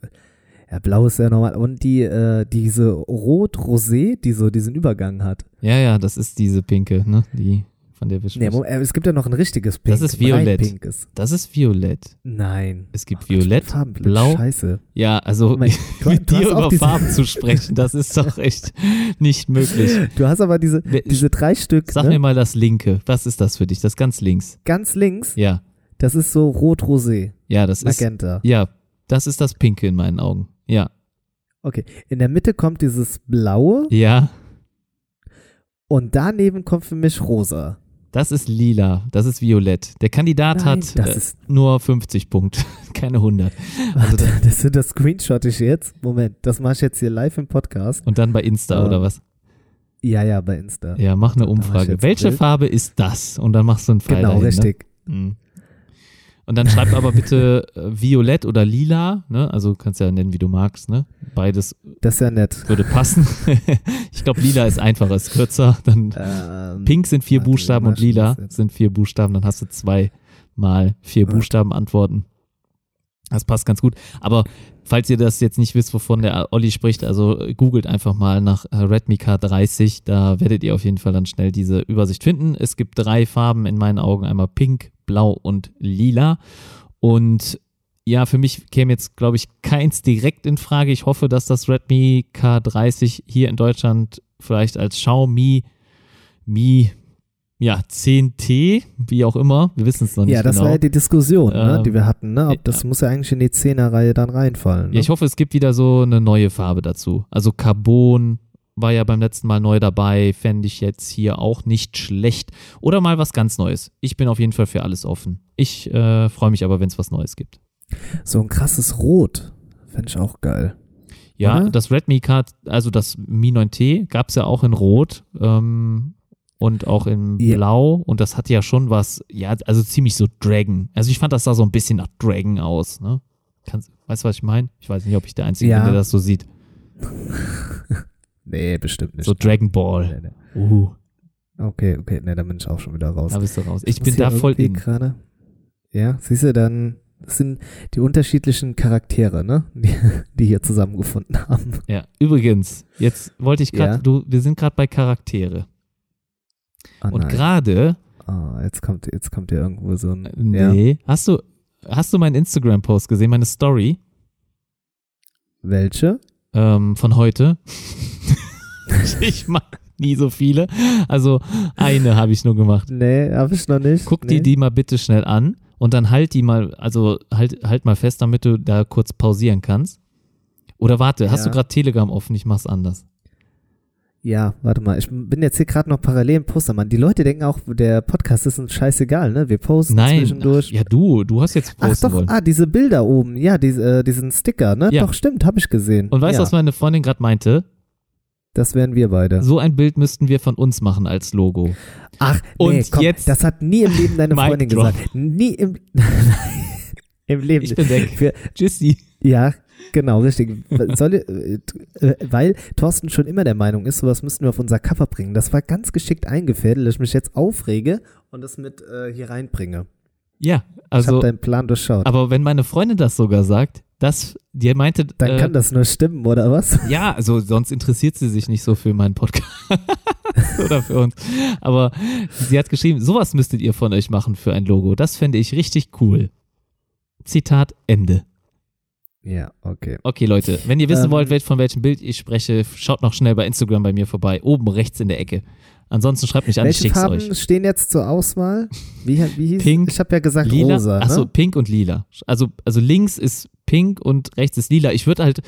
Ja, blau ist ja normal. Und die, äh, diese Rot-Rosé, die so diesen Übergang hat. ja, ja, das ist diese pinke, ne? Die, von der wir Nee, sprechen. Äh, es gibt ja noch ein richtiges Pink. Das ist violett. Pinkes. das ist violett. Nein. Es gibt violett, Farbenblind. blau. Scheiße. Ja, also du, mit du, dir über Farben zu sprechen, das ist doch echt nicht möglich. du hast aber diese, diese drei Stück. Sag ne? mir mal das linke. Was ist das für dich? Das ganz links. Ganz links, Ja, das ist so Rot-Rosé. ja, das ist, Magenta. ja, das ist das Pinke in meinen Augen. Ja, Okay. In der Mitte kommt dieses Blaue ja, und daneben kommt für mich Rosa. Das ist lila, das ist violett. Der Kandidat Nein, hat das äh, ist. nur 50 Punkte, keine 100. Also Warte, das, das screenshot ich jetzt. Moment, das mache ich jetzt hier live im Podcast. Und dann bei Insta Ähm, oder was? Ja, ja, bei Insta. Ja, mach eine Umfrage. Welche. Farbe ist das? Und dann machst du einen Pfeil genau, dahin, richtig. Ne? Mhm. Und dann schreib aber bitte äh, violett oder lila, ne? Also kannst ja nennen, wie du magst, ne? Beides Das ist ja nett. würde passen. ich glaube, lila ist einfacher, ist kürzer. Dann Ähm, Pink sind vier Buchstaben und lila sind vier Buchstaben. Dann hast du zwei mal vier. Buchstaben Antworten. Das passt ganz gut. Aber falls ihr das jetzt nicht wisst, wovon der Olli spricht, also googelt einfach mal nach äh, Redmi K30. Da werdet ihr auf jeden Fall dann schnell diese Übersicht finden. Es gibt drei Farben in meinen Augen. Einmal pink, blau und lila. Und ja, für mich käme jetzt, glaube ich, keins direkt in Frage. Ich hoffe, dass das Redmi K30 hier in Deutschland vielleicht als Xiaomi Mi ja, 10T, wie auch immer, wir wissen es noch nicht ja, das genau. war ja die Diskussion, ne, Ähm, die wir hatten. Ne? Ob das ja. muss ja eigentlich in die Zehnerreihe dann reinfallen. Ne? Ja, ich hoffe, es gibt wieder so eine neue Farbe dazu. Also Carbon war ja beim letzten Mal neu dabei, fände ich jetzt hier auch nicht schlecht. Oder mal was ganz Neues. Ich bin auf jeden Fall für alles offen. Ich äh, freue mich aber, wenn es was Neues gibt. so ein krasses Rot. Fände ich auch geil. Ja, Oder? das Redmi Card, also das Mi 9T, gab es ja auch in Rot ähm, und auch in. Blau. Und das hat ja schon was, ja, also ziemlich so Dragon. Also ich fand, das sah so ein bisschen nach Dragon aus. Ne? Kannst, weißt du, was ich meine? Ich weiß nicht, ob ich der Einzige Ja. bin, der das so sieht. Nee, bestimmt nicht. So Dragon Ball. Nee, nee. Uh, Okay, okay, ne, da bin ich auch schon wieder raus. da bist du raus. Ich muss bin da voll in. gerade. Ja, siehst du, dann sind die unterschiedlichen Charaktere, ne? Die, die hier zusammengefunden haben. Ja, übrigens, jetzt wollte ich gerade, Ja. du, wir sind gerade bei Charaktere. Ah, und gerade, Ah, jetzt kommt, jetzt kommt hier irgendwo so ein. äh, nee, hast du, hast du meinen Instagram-Post gesehen, meine Story Ja. Welche? Ähm, von heute? ich mag nie so viele. Also eine habe ich nur gemacht. Nee, hab ich noch nicht. Guck nee. dir die mal bitte schnell an und dann halt die mal, also halt, halt mal fest, damit du da kurz pausieren kannst. Oder warte, hast Ja. du gerade Telegram offen? Ich mach's anders. Ja, warte mal. Ich bin jetzt hier gerade noch parallel im Postermann. Die Leute denken auch, der Podcast ist uns scheißegal, ne? Wir posten Nein, zwischendurch. ja du, du hast jetzt Ach posten doch, wollen. ah, diese Bilder oben. Ja, diese, äh, diesen Sticker, ne? Ja. Doch, stimmt, habe ich gesehen. Und weißt du, ja, was meine Freundin gerade meinte? Das wären wir beide. So ein Bild müssten wir von uns machen als Logo. Ach, Und nee, komm, jetzt- das hat nie im Leben deine Freundin gesagt. Nie im, im Leben. Ich bin weg. Tschüssi. ja, genau, richtig. Soll, äh, äh, weil Thorsten schon immer der Meinung ist, sowas müssten wir auf unser Cover bringen. Das war ganz geschickt eingefädelt, dass ich mich jetzt aufrege und das mit äh, hier reinbringe. Ja, ich also, habe deinen Plan durchschaut. aber wenn meine Freundin das sogar sagt, das, die meinte, Dann äh, kann das nur stimmen, oder was? ja, also sonst interessiert sie sich nicht so für meinen Podcast oder für uns. Aber sie hat geschrieben, sowas müsstet ihr von euch machen für ein Logo. Das fände ich richtig cool. Zitat Ende. Ja, okay. Okay, Leute, wenn ihr wissen Ähm, wollt, von welchem Bild ich spreche, schaut noch schnell bei Instagram bei mir vorbei. Oben rechts in der Ecke. Ansonsten schreibt mich an, ich Welche schick's Farben euch. stehen jetzt zur Auswahl? Wie, wie hieß Pink, Ich habe ja gesagt Lila. rosa. Ne? Achso, pink und lila. Also, also links ist pink und rechts ist lila. Ich würde halt,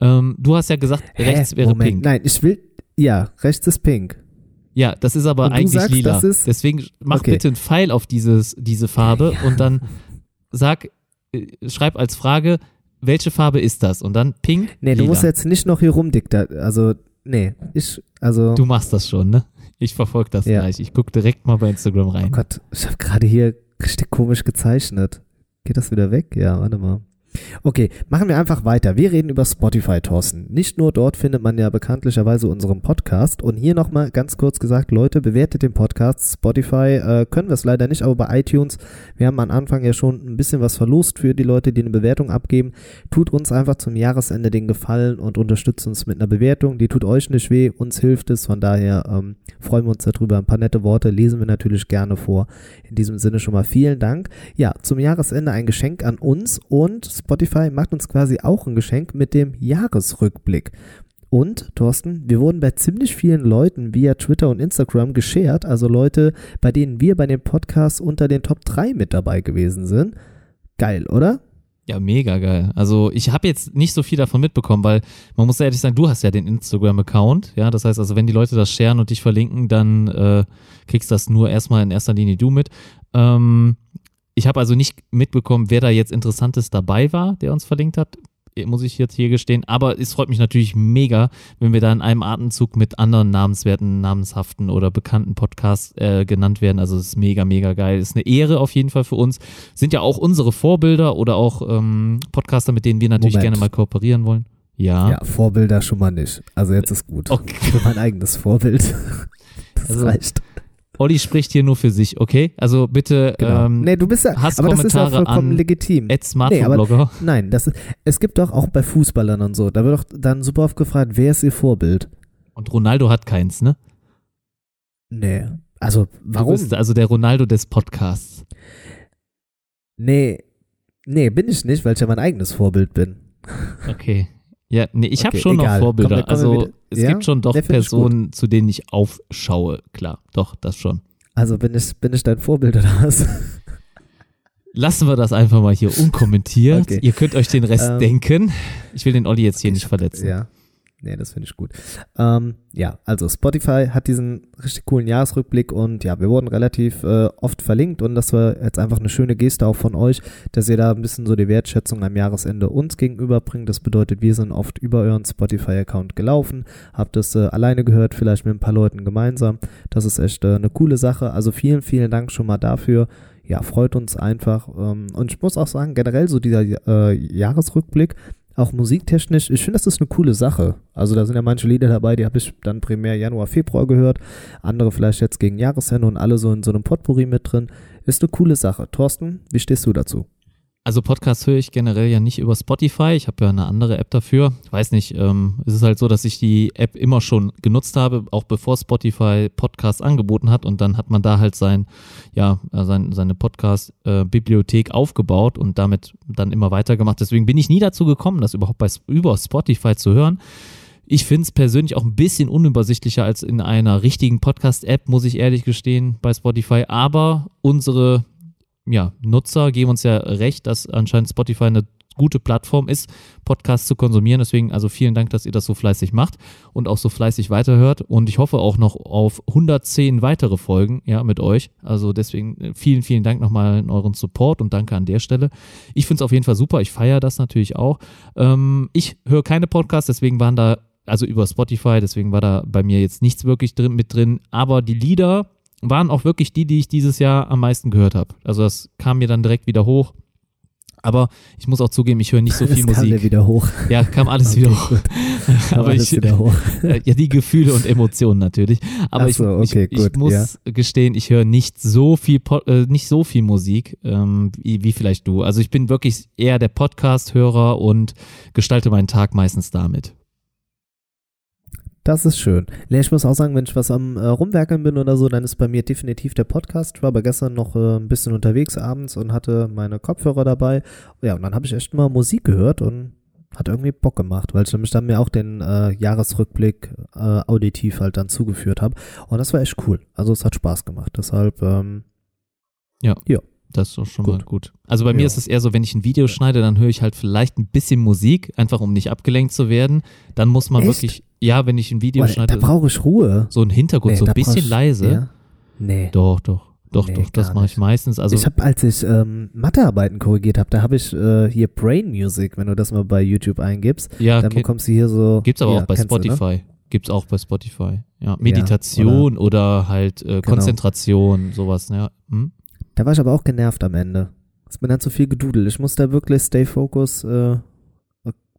ähm, du hast ja gesagt, Hä? rechts wäre Moment, pink. Nein, ich will. Ja, rechts ist pink. Ja, das ist aber Und eigentlich sagst, lila. Deswegen mach Okay. bitte einen Pfeil auf dieses, diese Farbe und dann sag, äh, schreib als Frage, welche Farbe ist das? Und dann pink, Nee, lila. du musst jetzt nicht noch hier rumdikta. Also, nee, ich, also. Du machst das schon, ne? Ich verfolge das Ja. gleich. Ich gucke direkt mal bei Instagram oh rein. Gott, ich habe gerade hier richtig komisch gezeichnet. Geht das wieder weg? Ja, warte mal. Okay, machen wir einfach weiter. Wir reden über Spotify, Thorsten. Nicht nur dort findet man ja bekanntlicherweise unseren Podcast. Und hier nochmal ganz kurz gesagt, Leute, bewertet den Podcast. Spotify äh, können wir es leider nicht, aber bei iTunes, wir haben am Anfang ja schon ein bisschen was verlost für die Leute, die eine Bewertung abgeben. Tut uns einfach zum Jahresende den Gefallen und unterstützt uns mit einer Bewertung. Die tut euch nicht weh, uns hilft es. Von daher ähm, freuen wir uns darüber. Ein paar nette Worte lesen wir natürlich gerne vor. In diesem Sinne schon mal vielen Dank. Ja, zum Jahresende ein Geschenk an uns und Spotify macht uns quasi auch ein Geschenk mit dem Jahresrückblick. Und, Thorsten, wir wurden bei ziemlich vielen Leuten via Twitter und Instagram geshared, also Leute, bei denen wir bei den Podcasts unter den Top 3 mit dabei gewesen sind. Geil, oder? Ja, mega geil. Also ich habe jetzt nicht so viel davon mitbekommen, weil man muss ehrlich sagen, du hast ja den Instagram-Account. Ja, das heißt also, wenn die Leute das sharen und dich verlinken, dann äh, kriegst das nur erstmal in erster Linie du mit. Ähm, ich habe also nicht mitbekommen, wer da jetzt Interessantes dabei war, der uns verlinkt hat. Muss ich jetzt hier gestehen. Aber es freut mich natürlich mega, wenn wir da in einem Atemzug mit anderen namenswerten, namenshaften oder bekannten Podcasts äh, genannt werden. Also es ist mega, mega geil. Ist eine Ehre auf jeden Fall für uns. Sind ja auch unsere Vorbilder oder auch ähm, Podcaster, mit denen wir natürlich Moment. gerne mal kooperieren wollen. Ja. Ja, Vorbilder schon mal nicht. Also jetzt ist gut. Okay. Für mein eigenes Vorbild. Das Also, reicht. Olli spricht hier nur für sich, okay? Also bitte Genau. ähm, nee, du bist ja, hast aber das ist Kommentare vollkommen legitim. Ed Smartphone-Blogger. Nein, das ist, es gibt doch auch bei Fußballern und so, da wird doch dann super oft gefragt, wer ist ihr Vorbild? Und Ronaldo hat keins, ne? Nee. Also, Du warum? bist also der Ronaldo des Podcasts. Nee. Nee, bin ich nicht, weil ich ja mein eigenes Vorbild bin. Okay. Ja, nee, ich habe Okay, schon egal. noch Vorbilder. Komm, wir also es Ja? gibt schon doch Personen, zu denen ich aufschaue. Klar, doch, das schon. Also bin ich, bin ich dein Vorbild oder was? Lassen wir das einfach mal hier unkommentiert. Okay. Ihr könnt euch den Rest Ähm, denken. Ich will den Olli jetzt hier nicht verletzen. Ja. Nee, das finde ich gut. Ähm, ja, also Spotify hat diesen richtig coolen Jahresrückblick und ja, wir wurden relativ äh, oft verlinkt und das war jetzt einfach eine schöne Geste auch von euch, dass ihr da ein bisschen so die Wertschätzung am Jahresende uns gegenüberbringt. Das bedeutet, wir sind oft über euren Spotify-Account gelaufen, habt das äh, alleine gehört, vielleicht mit ein paar Leuten gemeinsam. Das ist echt äh, eine coole Sache. Also vielen, vielen Dank schon mal dafür. Ja, freut uns einfach. Ähm, und ich muss auch sagen, generell so dieser äh, Jahresrückblick, auch musiktechnisch, ich finde, das ist eine coole Sache. Also da sind ja manche Lieder dabei, die habe ich dann primär Januar, Februar gehört, andere vielleicht jetzt gegen Jahresende und alle so in so einem Potpourri mit drin. Ist eine coole Sache. Thorsten, wie stehst du dazu? Also Podcasts höre ich generell ja nicht über Spotify. Ich habe ja eine andere App dafür. Ich weiß nicht, ähm, es ist halt so, dass ich die App immer schon genutzt habe, auch bevor Spotify Podcasts angeboten hat. Und dann hat man da halt sein, ja, äh, sein, seine Podcast-Bibliothek aufgebaut und damit dann immer weitergemacht. Deswegen bin ich nie dazu gekommen, das überhaupt bei, über Spotify zu hören. Ich finde es persönlich auch ein bisschen unübersichtlicher als in einer richtigen Podcast-App, muss ich ehrlich gestehen, bei Spotify. Aber unsere ja, Nutzer geben uns ja recht, dass anscheinend Spotify eine gute Plattform ist, Podcasts zu konsumieren. Deswegen also vielen Dank, dass ihr das so fleißig macht und auch so fleißig weiterhört. Und ich hoffe auch noch auf 110 weitere Folgen ja, mit euch. Also deswegen äh, vielen, vielen Dank nochmal in euren Support und danke an der Stelle. Ich finde es auf jeden Fall super. Ich feiere das natürlich auch. Ähm, ich höre keine Podcasts, deswegen waren da, also über Spotify, deswegen war da bei mir jetzt nichts wirklich drin, mit drin. Aber die Lieder, waren auch wirklich die, die ich dieses Jahr am meisten gehört habe. Also das kam mir dann direkt wieder hoch. Aber ich muss auch zugeben, ich höre nicht so viel das kam dir Musik. wieder hoch. Ja, kam alles Okay, wieder hoch. Kam Aber ich, wieder hoch. äh, ja, die Gefühle und Emotionen natürlich. Aber ich, so, okay, ich, ich gut, muss gestehen, ich höre nicht so viel, äh, nicht so viel Musik ähm, wie, wie vielleicht du. Also ich bin wirklich eher der Podcast-Hörer und gestalte meinen Tag meistens damit. Das ist schön. Nee, ich muss auch sagen, wenn ich was am äh, Rumwerkeln bin oder so, dann ist bei mir definitiv der Podcast. Ich war aber gestern noch äh, ein bisschen unterwegs abends und hatte meine Kopfhörer dabei. Ja, und dann habe ich echt mal Musik gehört und hat irgendwie Bock gemacht, weil ich nämlich dann mir auch den äh, Jahresrückblick äh, auditiv halt dann zugeführt habe. Und das war echt cool. Also es hat Spaß gemacht. Deshalb, ähm, Das ist doch schon Gut. mal gut. Also bei mir Ja. ist es eher so, wenn ich ein Video schneide, dann höre ich halt vielleicht ein bisschen Musik, einfach um nicht abgelenkt zu werden. Dann muss man Echt? wirklich, ja, wenn ich ein Video boah, da schneide, brauche ich Ruhe. so ein Hintergrund, Nee, so da ein bisschen ich- leise. Ja? Nee. Doch, doch, doch, Nee, doch, das mache ich meistens. Also ich habe, als ich ähm, Mathearbeiten korrigiert habe, da habe ich äh, hier Brain Music, wenn du das mal bei YouTube eingibst, ja, dann bekommst du hier so. gibt's aber ja, auch bei kennst du, ne? Spotify. Gibt's auch bei Spotify. Ja, Meditation oder, halt äh, Genau. Konzentration, sowas. Ja. Hm? Da war ich aber auch genervt am Ende. Es bin dann zu viel gedudelt. Ich muss da wirklich stay focus. Äh,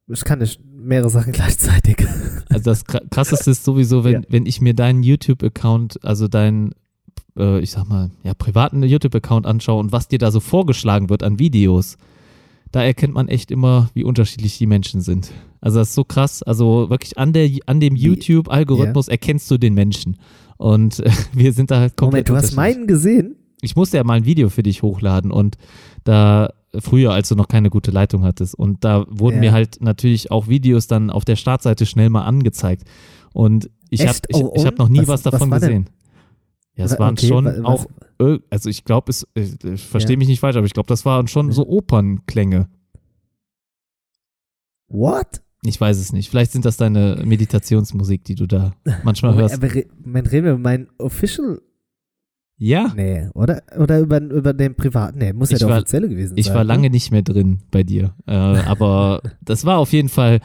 ich kann nicht mehrere Sachen gleichzeitig. Also das Kra- krasseste ist sowieso, wenn, Ja. wenn ich mir deinen YouTube-Account, also deinen, äh, ich sag mal, ja, privaten YouTube-Account anschaue und was dir da so vorgeschlagen wird an Videos, da erkennt man echt immer, wie unterschiedlich die Menschen sind. Also das ist so krass. Also wirklich an, der, an dem YouTube-Algorithmus erkennst du den Menschen. Und äh, wir sind da halt komplett Moment, du hast meinen gesehen? Ich musste ja mal ein Video für dich hochladen und da früher, als du noch keine gute Leitung hattest. Und da wurden Ja. mir halt natürlich auch Videos dann auf der Startseite schnell mal angezeigt. Und ich habe ich, Oh, ich hab noch nie Was- was, was davon denn? gesehen. Ja, es Wa- waren okay, schon wa- was- auch, also ich glaube, es, äh, ich verstehe Ja. mich nicht falsch, aber ich glaube, das waren schon so Opernklänge. What? Ich weiß es nicht. Vielleicht sind das deine Meditationsmusik, die du da manchmal Moment, hörst. aber re Moment, reden wir über meinen Official? Ja, Nee, oder? Oder über, über den privaten? Nee, muss ja Ich der war- offizielle gewesen Ich sein. war ne? lange nicht mehr drin bei dir. Äh, aber das war auf jeden Fall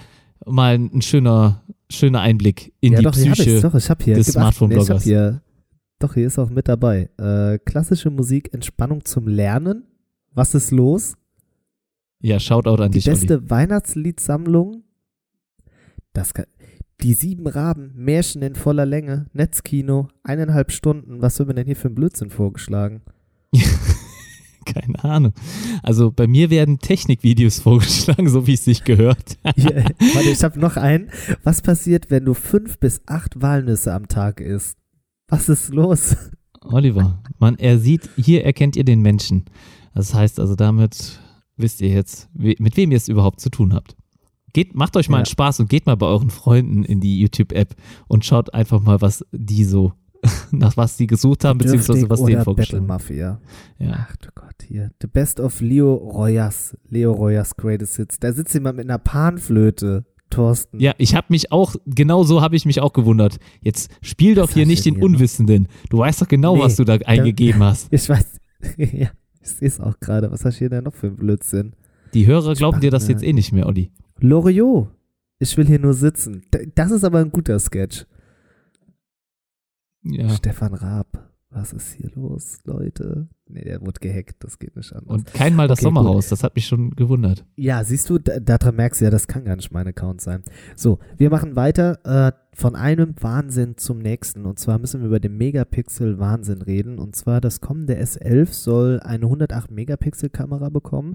mal ein schöner, schöner Einblick in ja, die doch, Psyche. doch, ich hab hier. des nee, ich Smartphone-Bloggers. hier. Doch, hier ist auch mit dabei. Äh, klassische Musik, Entspannung zum Lernen. Was ist los? Ja, Shoutout an Die dich, Olli. beste Weihnachtsliedsammlung. Das kann, die sieben Raben, Märchen in voller Länge, Netzkino, eineinhalb Stunden. Was wird mir denn hier für ein Blödsinn vorgeschlagen? Keine Ahnung. Also bei mir werden Technikvideos vorgeschlagen, so wie es sich gehört. Hier, warte, ich habe noch einen. Was passiert, wenn du fünf bis acht Walnüsse am Tag isst? Was ist los? Oliver, man, er sieht, hier erkennt ihr den Menschen. Das heißt also, damit wisst ihr jetzt, mit wem ihr es überhaupt zu tun habt. Geht, macht euch mal Ja. einen Spaß und geht mal bei euren Freunden in die YouTube-App und schaut einfach mal, was die so, nach was die gesucht haben, beziehungsweise Dürftig was denen vorgeschlagen Battle Mafia. Ja. Ach du Gott, hier. The Best of Leo Royas. Leo Royas Greatest Hits. Da sitzt jemand mit einer Panflöte, Thorsten. Ja, ich habe mich auch, genau so habe ich mich auch gewundert. Jetzt spiel doch Was hier nicht den hier? Unwissenden. Du weißt doch genau, Nee, was du da eingegeben hast. Ich weiß. ja, ich sehe es auch gerade. Was hast du hier denn noch für ein Blödsinn? Die Hörer glauben dir das Spannend. jetzt eh nicht mehr, Olli. Loriot. Ich will hier nur sitzen. Das ist aber ein guter Sketch. Ja. Stefan Raab. Was ist hier los, Leute? Nee, der wurde gehackt. Das geht nicht anders. Und kein Mal das Okay, Sommerhaus, das hat mich schon gewundert. Ja, siehst du, da- daran merkst du ja, das kann gar nicht mein Account sein. So, wir machen weiter äh, von einem Wahnsinn zum nächsten. Und zwar müssen wir über den Megapixel-Wahnsinn reden. Und zwar das kommende S11 soll eine 108-Megapixel-Kamera bekommen.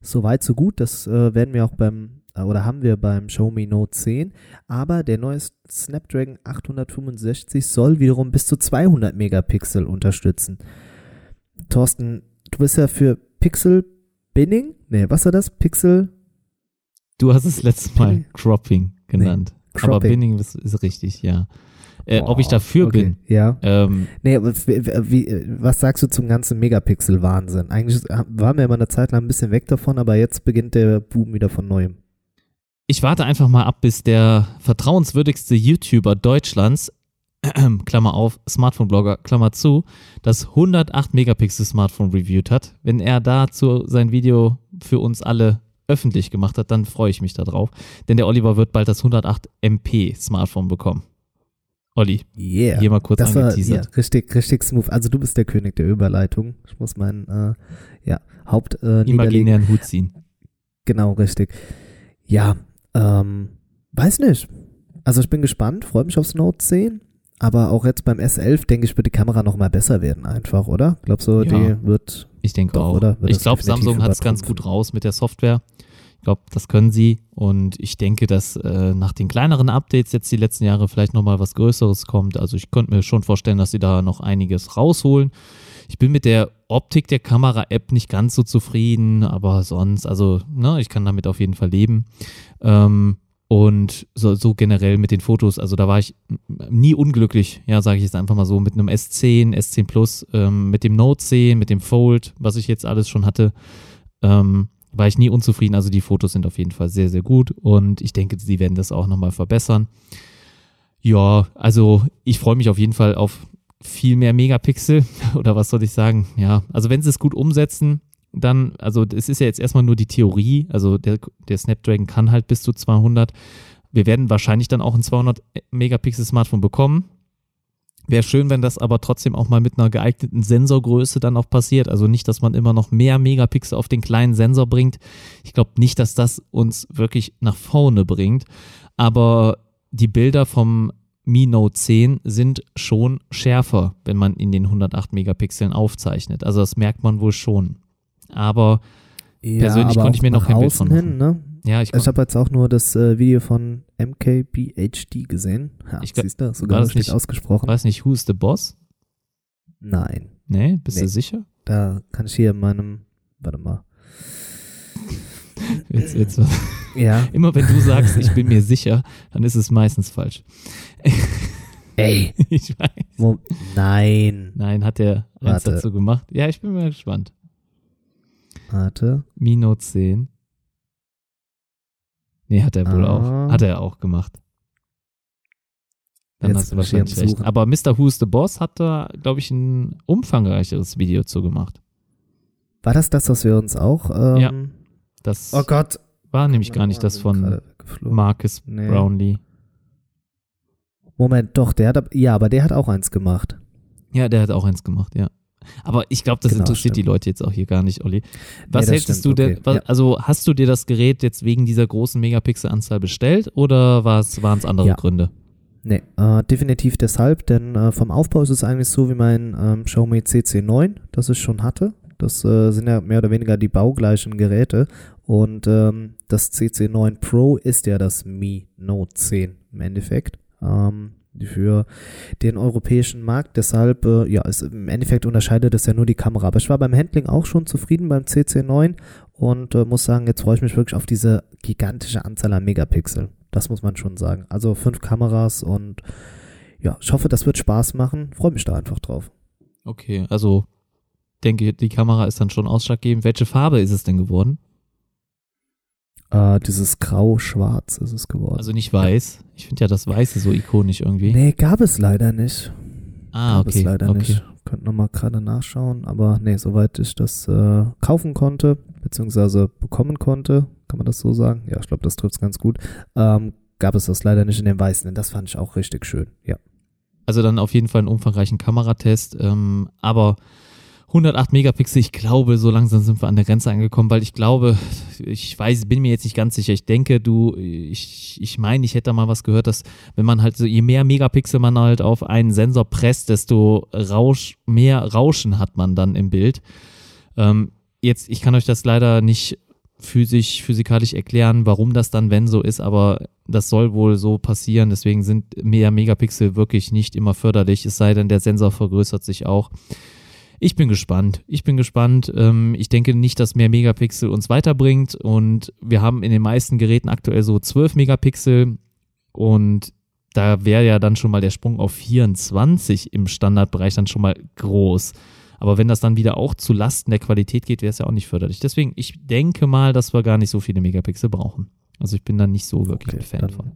Soweit, so gut. Das äh, werden wir auch beim, oder haben wir beim Xiaomi Note 10. Aber der neue Snapdragon 865 soll wiederum bis zu 200 Megapixel unterstützen. Thorsten, du bist ja für Pixel Binning? Nee, was war das? Pixel Du hast es letztes Mal Binning? Cropping genannt. Aber Cropping. Binning ist, ist richtig, ja. Äh, ob ich dafür okay. bin? Ja. Ähm, Nee, aber wie, wie, was sagst du zum ganzen Megapixel-Wahnsinn? Eigentlich waren wir immer eine Zeit lang ein bisschen weg davon, aber jetzt beginnt der Boom wieder von neuem. Ich warte einfach mal ab, bis der vertrauenswürdigste YouTuber Deutschlands, Klammer auf, Smartphone-Blogger, Klammer zu, das 108 Megapixel Smartphone reviewed hat. Wenn er dazu sein Video für uns alle öffentlich gemacht hat, dann freue ich mich darauf. Denn der Oliver wird bald das 108 MP Smartphone bekommen. Olli, Yeah. hier mal kurz das war ja, angeteasert. richtig, richtig smooth. Also du bist der König der Überleitung. Ich muss meinen äh, ja, Haupt äh. Imaginären Hut ziehen. Genau, richtig. Ja, ähm, weiß nicht. Also ich bin gespannt, freue mich aufs Note 10. Aber auch jetzt beim S11 denke ich, wird die Kamera noch mal besser werden einfach, oder? Glaubst du, Ja. die wird Ich denke Doch, auch. oder? Ich glaube, Samsung hat es ganz gut raus mit der Software. Ich glaube, das können sie. Und ich denke, dass äh, nach den kleineren Updates jetzt die letzten Jahre vielleicht nochmal was Größeres kommt. Also ich könnte mir schon vorstellen, dass sie da noch einiges rausholen. Ich bin mit der Optik der Kamera-App nicht ganz so zufrieden, aber sonst, also, ne, ich kann damit auf jeden Fall leben. Ähm, und so, so, generell mit den Fotos, also da war ich nie unglücklich, ja, sage ich jetzt einfach mal so, mit einem S10, S10 Plus, ähm, mit dem Note 10, mit dem Fold, was ich jetzt alles schon hatte, ähm, war ich nie unzufrieden. Also die Fotos sind auf jeden Fall sehr, sehr gut und ich denke, sie werden das auch nochmal verbessern. Ja, also ich freue mich auf jeden Fall auf viel mehr Megapixel oder was soll ich sagen? Ja, also wenn sie es gut umsetzen, dann, also es ist ja jetzt erstmal nur die Theorie, also der, der Snapdragon kann halt bis zu 200. Wir werden wahrscheinlich dann auch ein 200 Megapixel Smartphone bekommen. Wäre schön, wenn das aber trotzdem auch mal mit einer geeigneten Sensorgröße dann auch passiert. Also nicht, dass man immer noch mehr Megapixel auf den kleinen Sensor bringt. Ich glaube nicht, dass das uns wirklich nach vorne bringt. Aber die Bilder vom Mi Note 10 sind schon schärfer, wenn man in den 108 Megapixeln aufzeichnet. Also das merkt man wohl schon. Aber ja, persönlich aber konnte ich mir noch kein Bild von. Hin, ne? Ja, ich, ich habe jetzt auch nur das äh, Video von MKBHD gesehen. Ja, ich glaub, siehst du, sogar war nicht ausgesprochen. Weiß nicht, Who's the Boss? Nein. Nee, bist nee. du sicher? Da kann ich hier in meinem, warte mal. Jetzt, jetzt, ja. Immer wenn du sagst, ich bin mir sicher, dann ist es meistens falsch. Ey. Ich weiß. Nein. Nein, hat er eins dazu gemacht. Ja, ich bin mal gespannt. Warte. Mino 10. Nee, hat er wohl ah. auch. Hat er auch gemacht. Dann Jetzt hast du wahrscheinlich recht. Aber Mr. Who's the Boss hat da, glaube ich, ein umfangreicheres Video zu gemacht. War das das, was wir uns auch. Ähm, ja. Das oh Gott. War nämlich gar nicht das von Marcus nee. Brownlee. Moment, doch, der hat, ja, aber der hat auch eins gemacht. Ja, der hat auch eins gemacht, ja. Aber ich glaube, das genau, interessiert stimmt. die Leute jetzt auch hier gar nicht, Olli. Was nee, hältst du denn, okay. was, also hast du dir das Gerät jetzt wegen dieser großen Megapixel-Anzahl bestellt oder waren es andere ja. Gründe? Nee, äh, definitiv deshalb, denn äh, vom Aufbau ist es eigentlich so wie mein ähm, Xiaomi CC9, das ich schon hatte. Das äh, sind ja mehr oder weniger die baugleichen Geräte. Und ähm, das CC9 Pro ist ja das Mi Note 10 im Endeffekt. Ähm, für den europäischen Markt. Deshalb, äh, ja, es, im Endeffekt unterscheidet es ja nur die Kamera. Aber ich war beim Handling auch schon zufrieden beim CC9 und äh, muss sagen, jetzt freue ich mich wirklich auf diese gigantische Anzahl an Megapixel. Das muss man schon sagen. Also fünf Kameras und ja, ich hoffe, das wird Spaß machen. Freue mich da einfach drauf. Okay, also denke, die Kamera ist dann schon ausschlaggebend. Welche Farbe ist es denn geworden? Äh, dieses Grau-Schwarz ist es geworden. Also nicht weiß. Ich finde ja das Weiße so ikonisch irgendwie. Nee, gab es leider nicht. Ah, gab okay. es leider okay. nicht. Könnt nochmal gerade nachschauen. Aber nee, soweit ich das äh, kaufen konnte, beziehungsweise bekommen konnte, kann man das so sagen? Ja, ich glaube, das trifft es ganz gut. Ähm, gab es das leider nicht in dem Weißen, denn das fand ich auch richtig schön, ja. Also dann auf jeden Fall einen umfangreichen Kameratest, ähm, aber 108 Megapixel, ich glaube, so langsam sind wir an der Grenze angekommen, weil ich glaube, ich weiß, bin mir jetzt nicht ganz sicher. Ich denke, du, ich, ich meine, ich hätte da mal was gehört, dass wenn man halt so, je mehr Megapixel man halt auf einen Sensor presst, desto Rausch, mehr Rauschen hat man dann im Bild. Ähm, jetzt, ich kann euch das leider nicht physisch, physikalisch erklären, warum das dann, wenn so ist, aber das soll wohl so passieren. Deswegen sind mehr Megapixel wirklich nicht immer förderlich, es sei denn, der Sensor vergrößert sich auch. Ich bin gespannt. Ich bin gespannt. Ähm, ich denke nicht, dass mehr Megapixel uns weiterbringt. Und wir haben in den meisten Geräten aktuell so 12 Megapixel. Und da wäre ja dann schon mal der Sprung auf 24 im Standardbereich dann schon mal groß. Aber wenn das dann wieder auch zu Lasten der Qualität geht, wäre es ja auch nicht förderlich. Deswegen, ich denke mal, dass wir gar nicht so viele Megapixel brauchen. Also ich bin da nicht so wirklich okay, ein Fan von.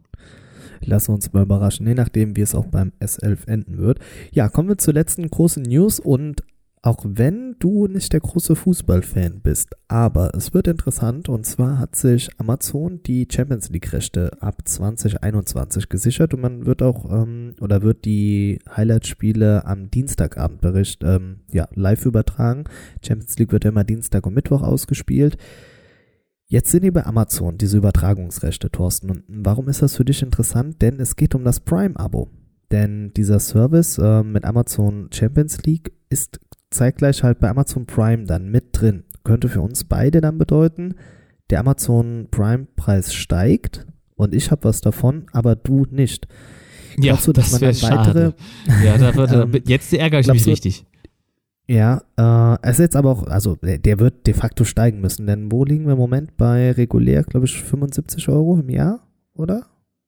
Lassen wir uns mal überraschen, je nachdem, wie es auch beim S11 enden wird. Ja, kommen wir zur letzten großen News und auch wenn du nicht der große Fußballfan bist, aber es wird interessant und zwar hat sich Amazon die Champions League Rechte ab 2021 gesichert und man wird auch ähm, oder wird die Highlight-Spiele am Dienstagabendbericht ähm, ja, live übertragen. Champions League wird ja immer Dienstag und Mittwoch ausgespielt. Jetzt sind die bei Amazon, diese Übertragungsrechte, Thorsten. Und warum ist das für dich interessant? Denn es geht um das Prime-Abo. Denn dieser Service äh, mit Amazon Champions League ist zeitgleich halt bei Amazon Prime dann mit drin. Könnte für uns beide dann bedeuten, der Amazon Prime-Preis steigt und ich habe was davon, aber du nicht. Glaubst ja, du, dass das man dann weitere. ja, da wird, ähm, jetzt ärgere ich mich du, richtig. Ja, äh, es ist jetzt aber auch, also der der wird de facto steigen müssen, denn wo liegen wir im Moment bei regulär, glaube ich, 75 Euro im Jahr, oder?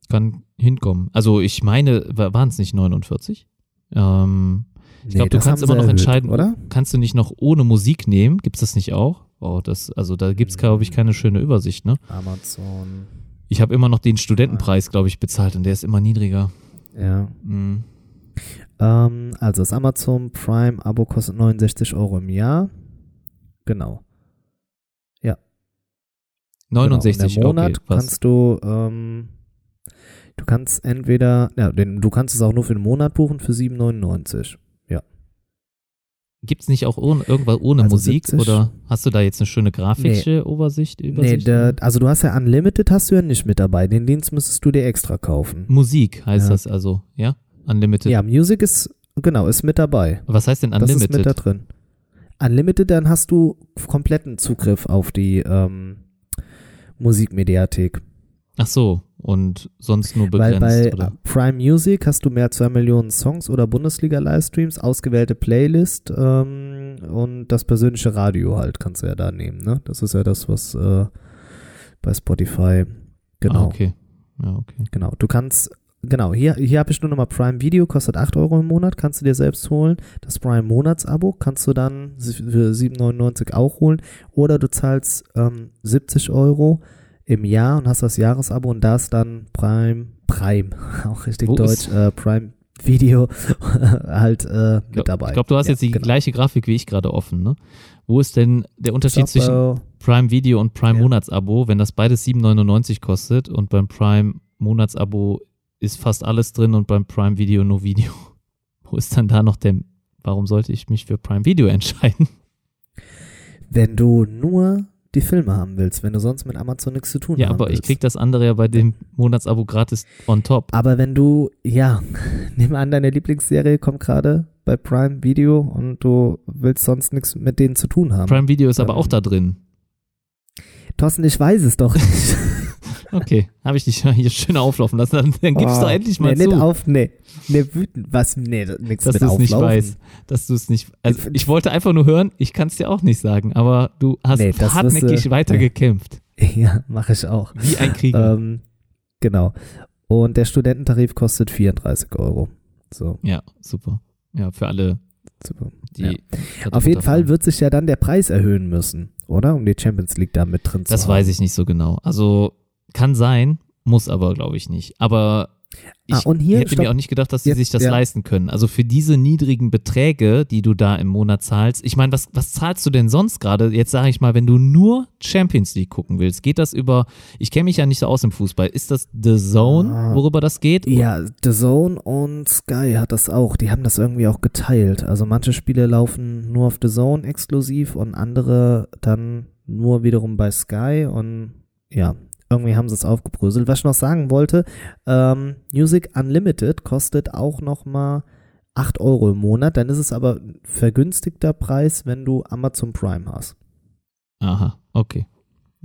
Kann hinkommen. Also ich meine, waren es nicht 49? Ähm, ich glaube, du das kannst immer noch erhöht, entscheiden, oder? kannst du nicht noch ohne Musik nehmen? Gibt es das nicht auch? Oh, das, also da gibt es, glaube ich, keine schöne Übersicht, ne? Amazon, Ich habe immer noch den Studentenpreis, glaube ich, bezahlt und der ist immer niedriger. ja. Mhm. Ähm, also das Amazon Prime Abo kostet 69 Euro im Jahr. Genau. 69 genau. Und im Monat okay. Kannst du, ähm, du kannst entweder, ja, den, du kannst es auch nur für den Monat buchen für 7,99. Gibt es nicht auch ohne, irgendwas ohne Also Musik 70? oder hast du da jetzt eine schöne grafische Obersicht? Nee, Übersicht? der, also du hast ja Unlimited hast du ja nicht mit dabei. Den Dienst müsstest du dir extra kaufen. Musik heißt Ja. das also, ja? Unlimited. Ja, Music ist, genau, ist mit dabei. Was heißt denn Das ist mit da Unlimited? drin. Unlimited, dann hast du kompletten Zugriff auf die ähm, Musikmediathek. Ach so, und sonst nur Weil begrenzt, bei oder? Prime Music hast du mehr als zwei Millionen Songs oder Bundesliga-Livestreams, ausgewählte Playlist ähm, und das persönliche Radio halt kannst du ja da nehmen. Ne? Das ist ja das, was äh, bei Spotify genau. Ah, okay. Ja, okay. Genau, du kannst, genau, hier, hier habe ich nur nochmal Prime Video, kostet 8 Euro im Monat, kannst du dir selbst holen. Das Prime Monatsabo kannst du dann für 7,99 auch holen. Oder du zahlst ähm, 70 Euro im Jahr und hast das Jahresabo und da ist dann Prime, Prime, auch richtig Wo deutsch, äh, Prime Video halt äh, mit glaub- dabei. Ich glaube, du hast Ja, jetzt die genau. gleiche Grafik wie ich gerade offen, ne? Wo ist denn der Unterschied Stop, zwischen Prime Video und Prime Ja. Monatsabo, wenn das beides 7,99 kostet und beim Prime Monatsabo ist fast alles drin und beim Prime Video nur Video? Wo ist dann da noch der, warum sollte ich mich für Prime Video entscheiden? wenn du nur die Filme haben willst, wenn du sonst mit Amazon nichts zu tun Ja, haben aber ich willst. krieg das andere ja bei dem Monatsabo gratis on top. Aber wenn du, ja, nimm an, deine Lieblingsserie kommt gerade bei Prime Video und du willst sonst nichts mit denen zu tun haben. Prime Video ist aber Ähm, auch da drin. Thorsten, ich weiß es doch nicht. Okay, habe ich dich hier schön auflaufen lassen. Dann, dann gib's Oh, doch endlich mal nee, zu, Nicht auf, nee. Nee, wütend. Was? Nee, nichts dass du es nicht weißt. Dass du es nicht. Also Ich- wollte einfach nur hören, ich kann es dir auch nicht sagen, aber du hast Nee, das hartnäckig du- weiter nee. gekämpft. Ja, mache ich auch. Wie ein Krieger. Ähm, genau. Und der Studententarif kostet 34 Euro. So, ja, super. Ja, für alle, super. Ja. Auf jeden Fall wird sich ja dann der Preis erhöhen müssen, oder? Um die Champions League da mit drin zu Das haben. weiß ich nicht so genau. Also kann sein, muss aber, glaube ich, nicht. Aber ich Ah, hier, hätte stopp. mir auch nicht gedacht, dass sie sich das ja. leisten können. Also für diese niedrigen Beträge, die du da im Monat zahlst, ich meine, was, was zahlst du denn sonst gerade? Jetzt sage ich mal, wenn du nur Champions League gucken willst, geht das über, ich kenne mich ja nicht so aus im Fußball, ist das The Zone, Ah. worüber das geht? Ja, The Zone und Sky hat das auch. Die haben das irgendwie auch geteilt. Also manche Spiele laufen nur auf The Zone exklusiv und andere dann nur wiederum bei Sky und ja, irgendwie haben sie es aufgebröselt. Was ich noch sagen wollte, ähm, Music Unlimited kostet auch nochmal 8 Euro im Monat. Dann ist es aber ein vergünstigter Preis, wenn du Amazon Prime hast. Aha, okay.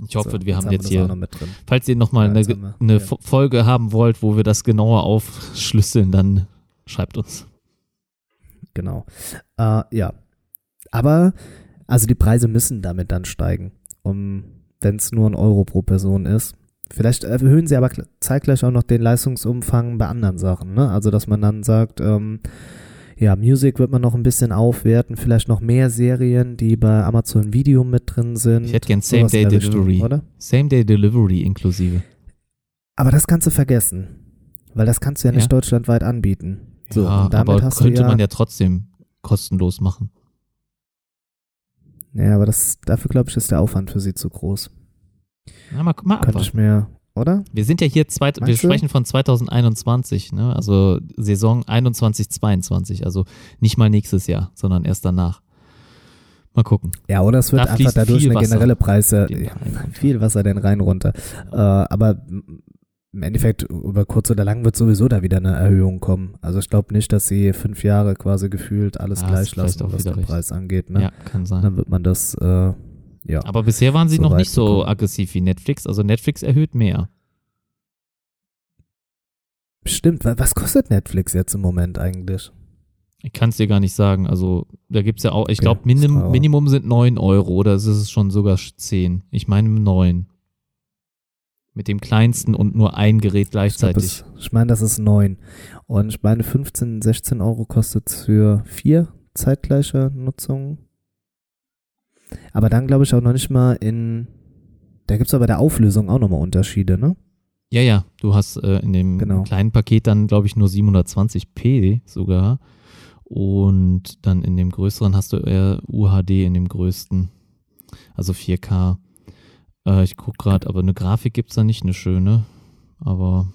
Ich hoffe, So, wir haben jetzt das auch hier, noch mit drin. falls ihr nochmal Ja, eine, jetzt haben wir- eine ja. Fo- Folge haben wollt, wo wir das genauer aufschlüsseln, dann schreibt uns. Genau. Äh, ja. Aber, also die Preise müssen damit dann steigen, um, wenn es nur ein Euro pro Person ist. Vielleicht erhöhen sie aber zeitgleich auch noch den Leistungsumfang bei anderen Sachen, ne? Also, dass man dann sagt, ähm, ja, Music wird man noch ein bisschen aufwerten, vielleicht noch mehr Serien, die bei Amazon Video mit drin sind. Ich hätte gern Sowas in der Same-Day-Delivery. Richtung, Oder? Same-Day-Delivery inklusive. Aber das kannst du vergessen. Weil das kannst du ja nicht Ja. deutschlandweit anbieten. So, ja, aber könnte ja, man ja trotzdem kostenlos machen. Ja, aber das, dafür glaube ich, ist der Aufwand für sie zu groß. Na, mal, mal Könnte ich mir, oder? Wir sind ja hier, zweit, wir du? sprechen von 2021, ne? also Saison 21, 22, also nicht mal nächstes Jahr, sondern erst danach. Mal gucken. Ja, oder es wird Da einfach dadurch eine Wasser. generelle Preise, ja, viel Wasser den Rhein runter. Äh, aber im Endeffekt, über kurz oder lang wird sowieso da wieder eine Erhöhung kommen. Also ich glaube nicht, dass sie fünf Jahre quasi gefühlt alles hast gleich lassen, was den. Preis angeht. Ne? Ja, kann sein. Dann wird man das, äh, ja. Aber bisher waren sie so noch nicht so bekommen. aggressiv wie Netflix. Also Netflix erhöht mehr. Stimmt, wa- was kostet Netflix jetzt im Moment eigentlich? Ich kann es dir gar nicht sagen. Also, da gibt es ja auch, ich Okay, glaube, Minim. Minimum sind 9 Euro oder ist es schon sogar 10? Ich meine 9. Mit dem kleinsten und nur ein Gerät Ich, glaub, gleichzeitig. es, ich meine, das ist 9. Und ich meine, 15, 16 Euro kostet es für vier zeitgleiche Nutzungen. Aber dann glaube ich auch noch nicht mal in. Da gibt es aber bei der Auflösung auch nochmal Unterschiede, ne? Ja, ja, du hast äh, in dem Genau. kleinen Paket dann, glaube ich, nur 720p sogar. Und dann in dem größeren hast du eher UHD in dem größten. Also 4K. Äh, ich gucke gerade, aber eine Grafik gibt es da nicht, eine schöne. Aber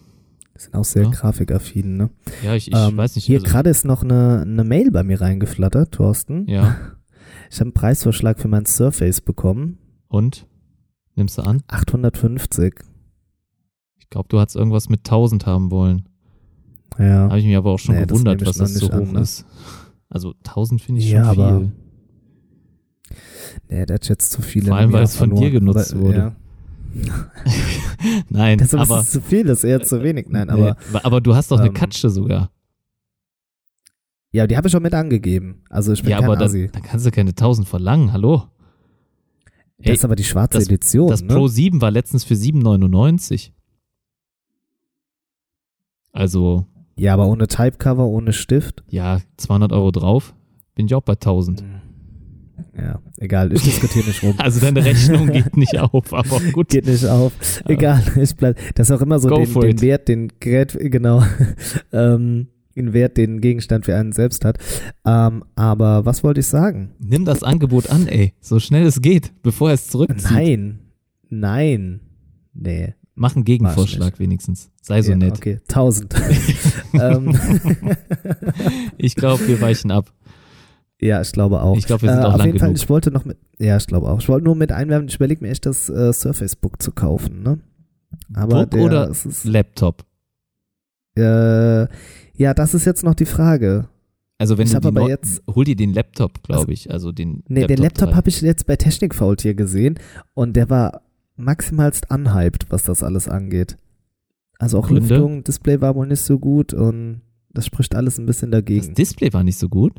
Die sind auch sehr Ja. grafikaffin, ne? ja, ich, ich Ähm, weiß nicht. Hier also- gerade ist noch eine, eine Mail bei mir reingeflattert, Thorsten. Ja, Ich habe einen Preisvorschlag für mein Surface bekommen. und? Nimmst du an? 850. Ich glaube, du hast irgendwas mit 1000 haben wollen. Ja. Habe ich mich aber auch schon Nee, gewundert, was das so nicht an, hoch ne? ist. Also 1000 finde ich Ja, schon aber viel. Nee, der hat jetzt zu viele. Vor allem, weil es von dir genutzt wurde. Ja. Nein, Das ist aber, zu viel, das ist eher zu wenig. Nein, aber nee, aber du hast doch eine ähm, Katsche sogar. ja, die habe ich schon mit angegeben. Also ich bin Ja, kein aber dann, dann kannst du keine 1000 verlangen. Hallo? Das Ey, ist aber die schwarze das- Edition. das ne? Pro 7 war letztens für 7,99. Also, Ja, aber ohne Typecover, ohne Stift. ja, 200 Euro drauf. Bin ich auch bei 1000. Ja, egal, ich diskutiere nicht rum. Also deine Rechnung geht nicht auf, aber gut. Geht nicht auf. Egal, ich bleib. Das ist auch immer so Go den, den. Wert, den Gerät, genau, ähm, den Wert, den Gegenstand für einen selbst hat. Ähm, aber was wollte ich sagen? Nimm das Angebot an, ey. So schnell es geht, bevor er es zurückzieht. Nein, nein, nee. Mach einen Gegenvorschlag wenigstens. Sei so ja, nett. Okay, 1000. ähm, Ich glaube, wir weichen ab. Ja, ich glaube auch. Ich glaube, wir sind äh, auch auf lang jeden Fall, ich wollte noch mit, ja, ich glaube auch. Ich wollte nur mit einwerfen, ich überlege mir echt das äh, Surface Book zu kaufen, ne? Aber Book der, oder ist, Laptop. äh, ja, das ist jetzt noch die Frage. Also wenn Ich du die aber jetzt- hol dir den Laptop, glaube ich. Also den Nee, den Laptop habe ich jetzt bei Technikfaultier gesehen und der war maximalst unhyped, was das alles angeht. Also auch Gründe? Lüftung, Display war wohl nicht so gut und das spricht alles ein bisschen Das dagegen. Display war nicht so gut.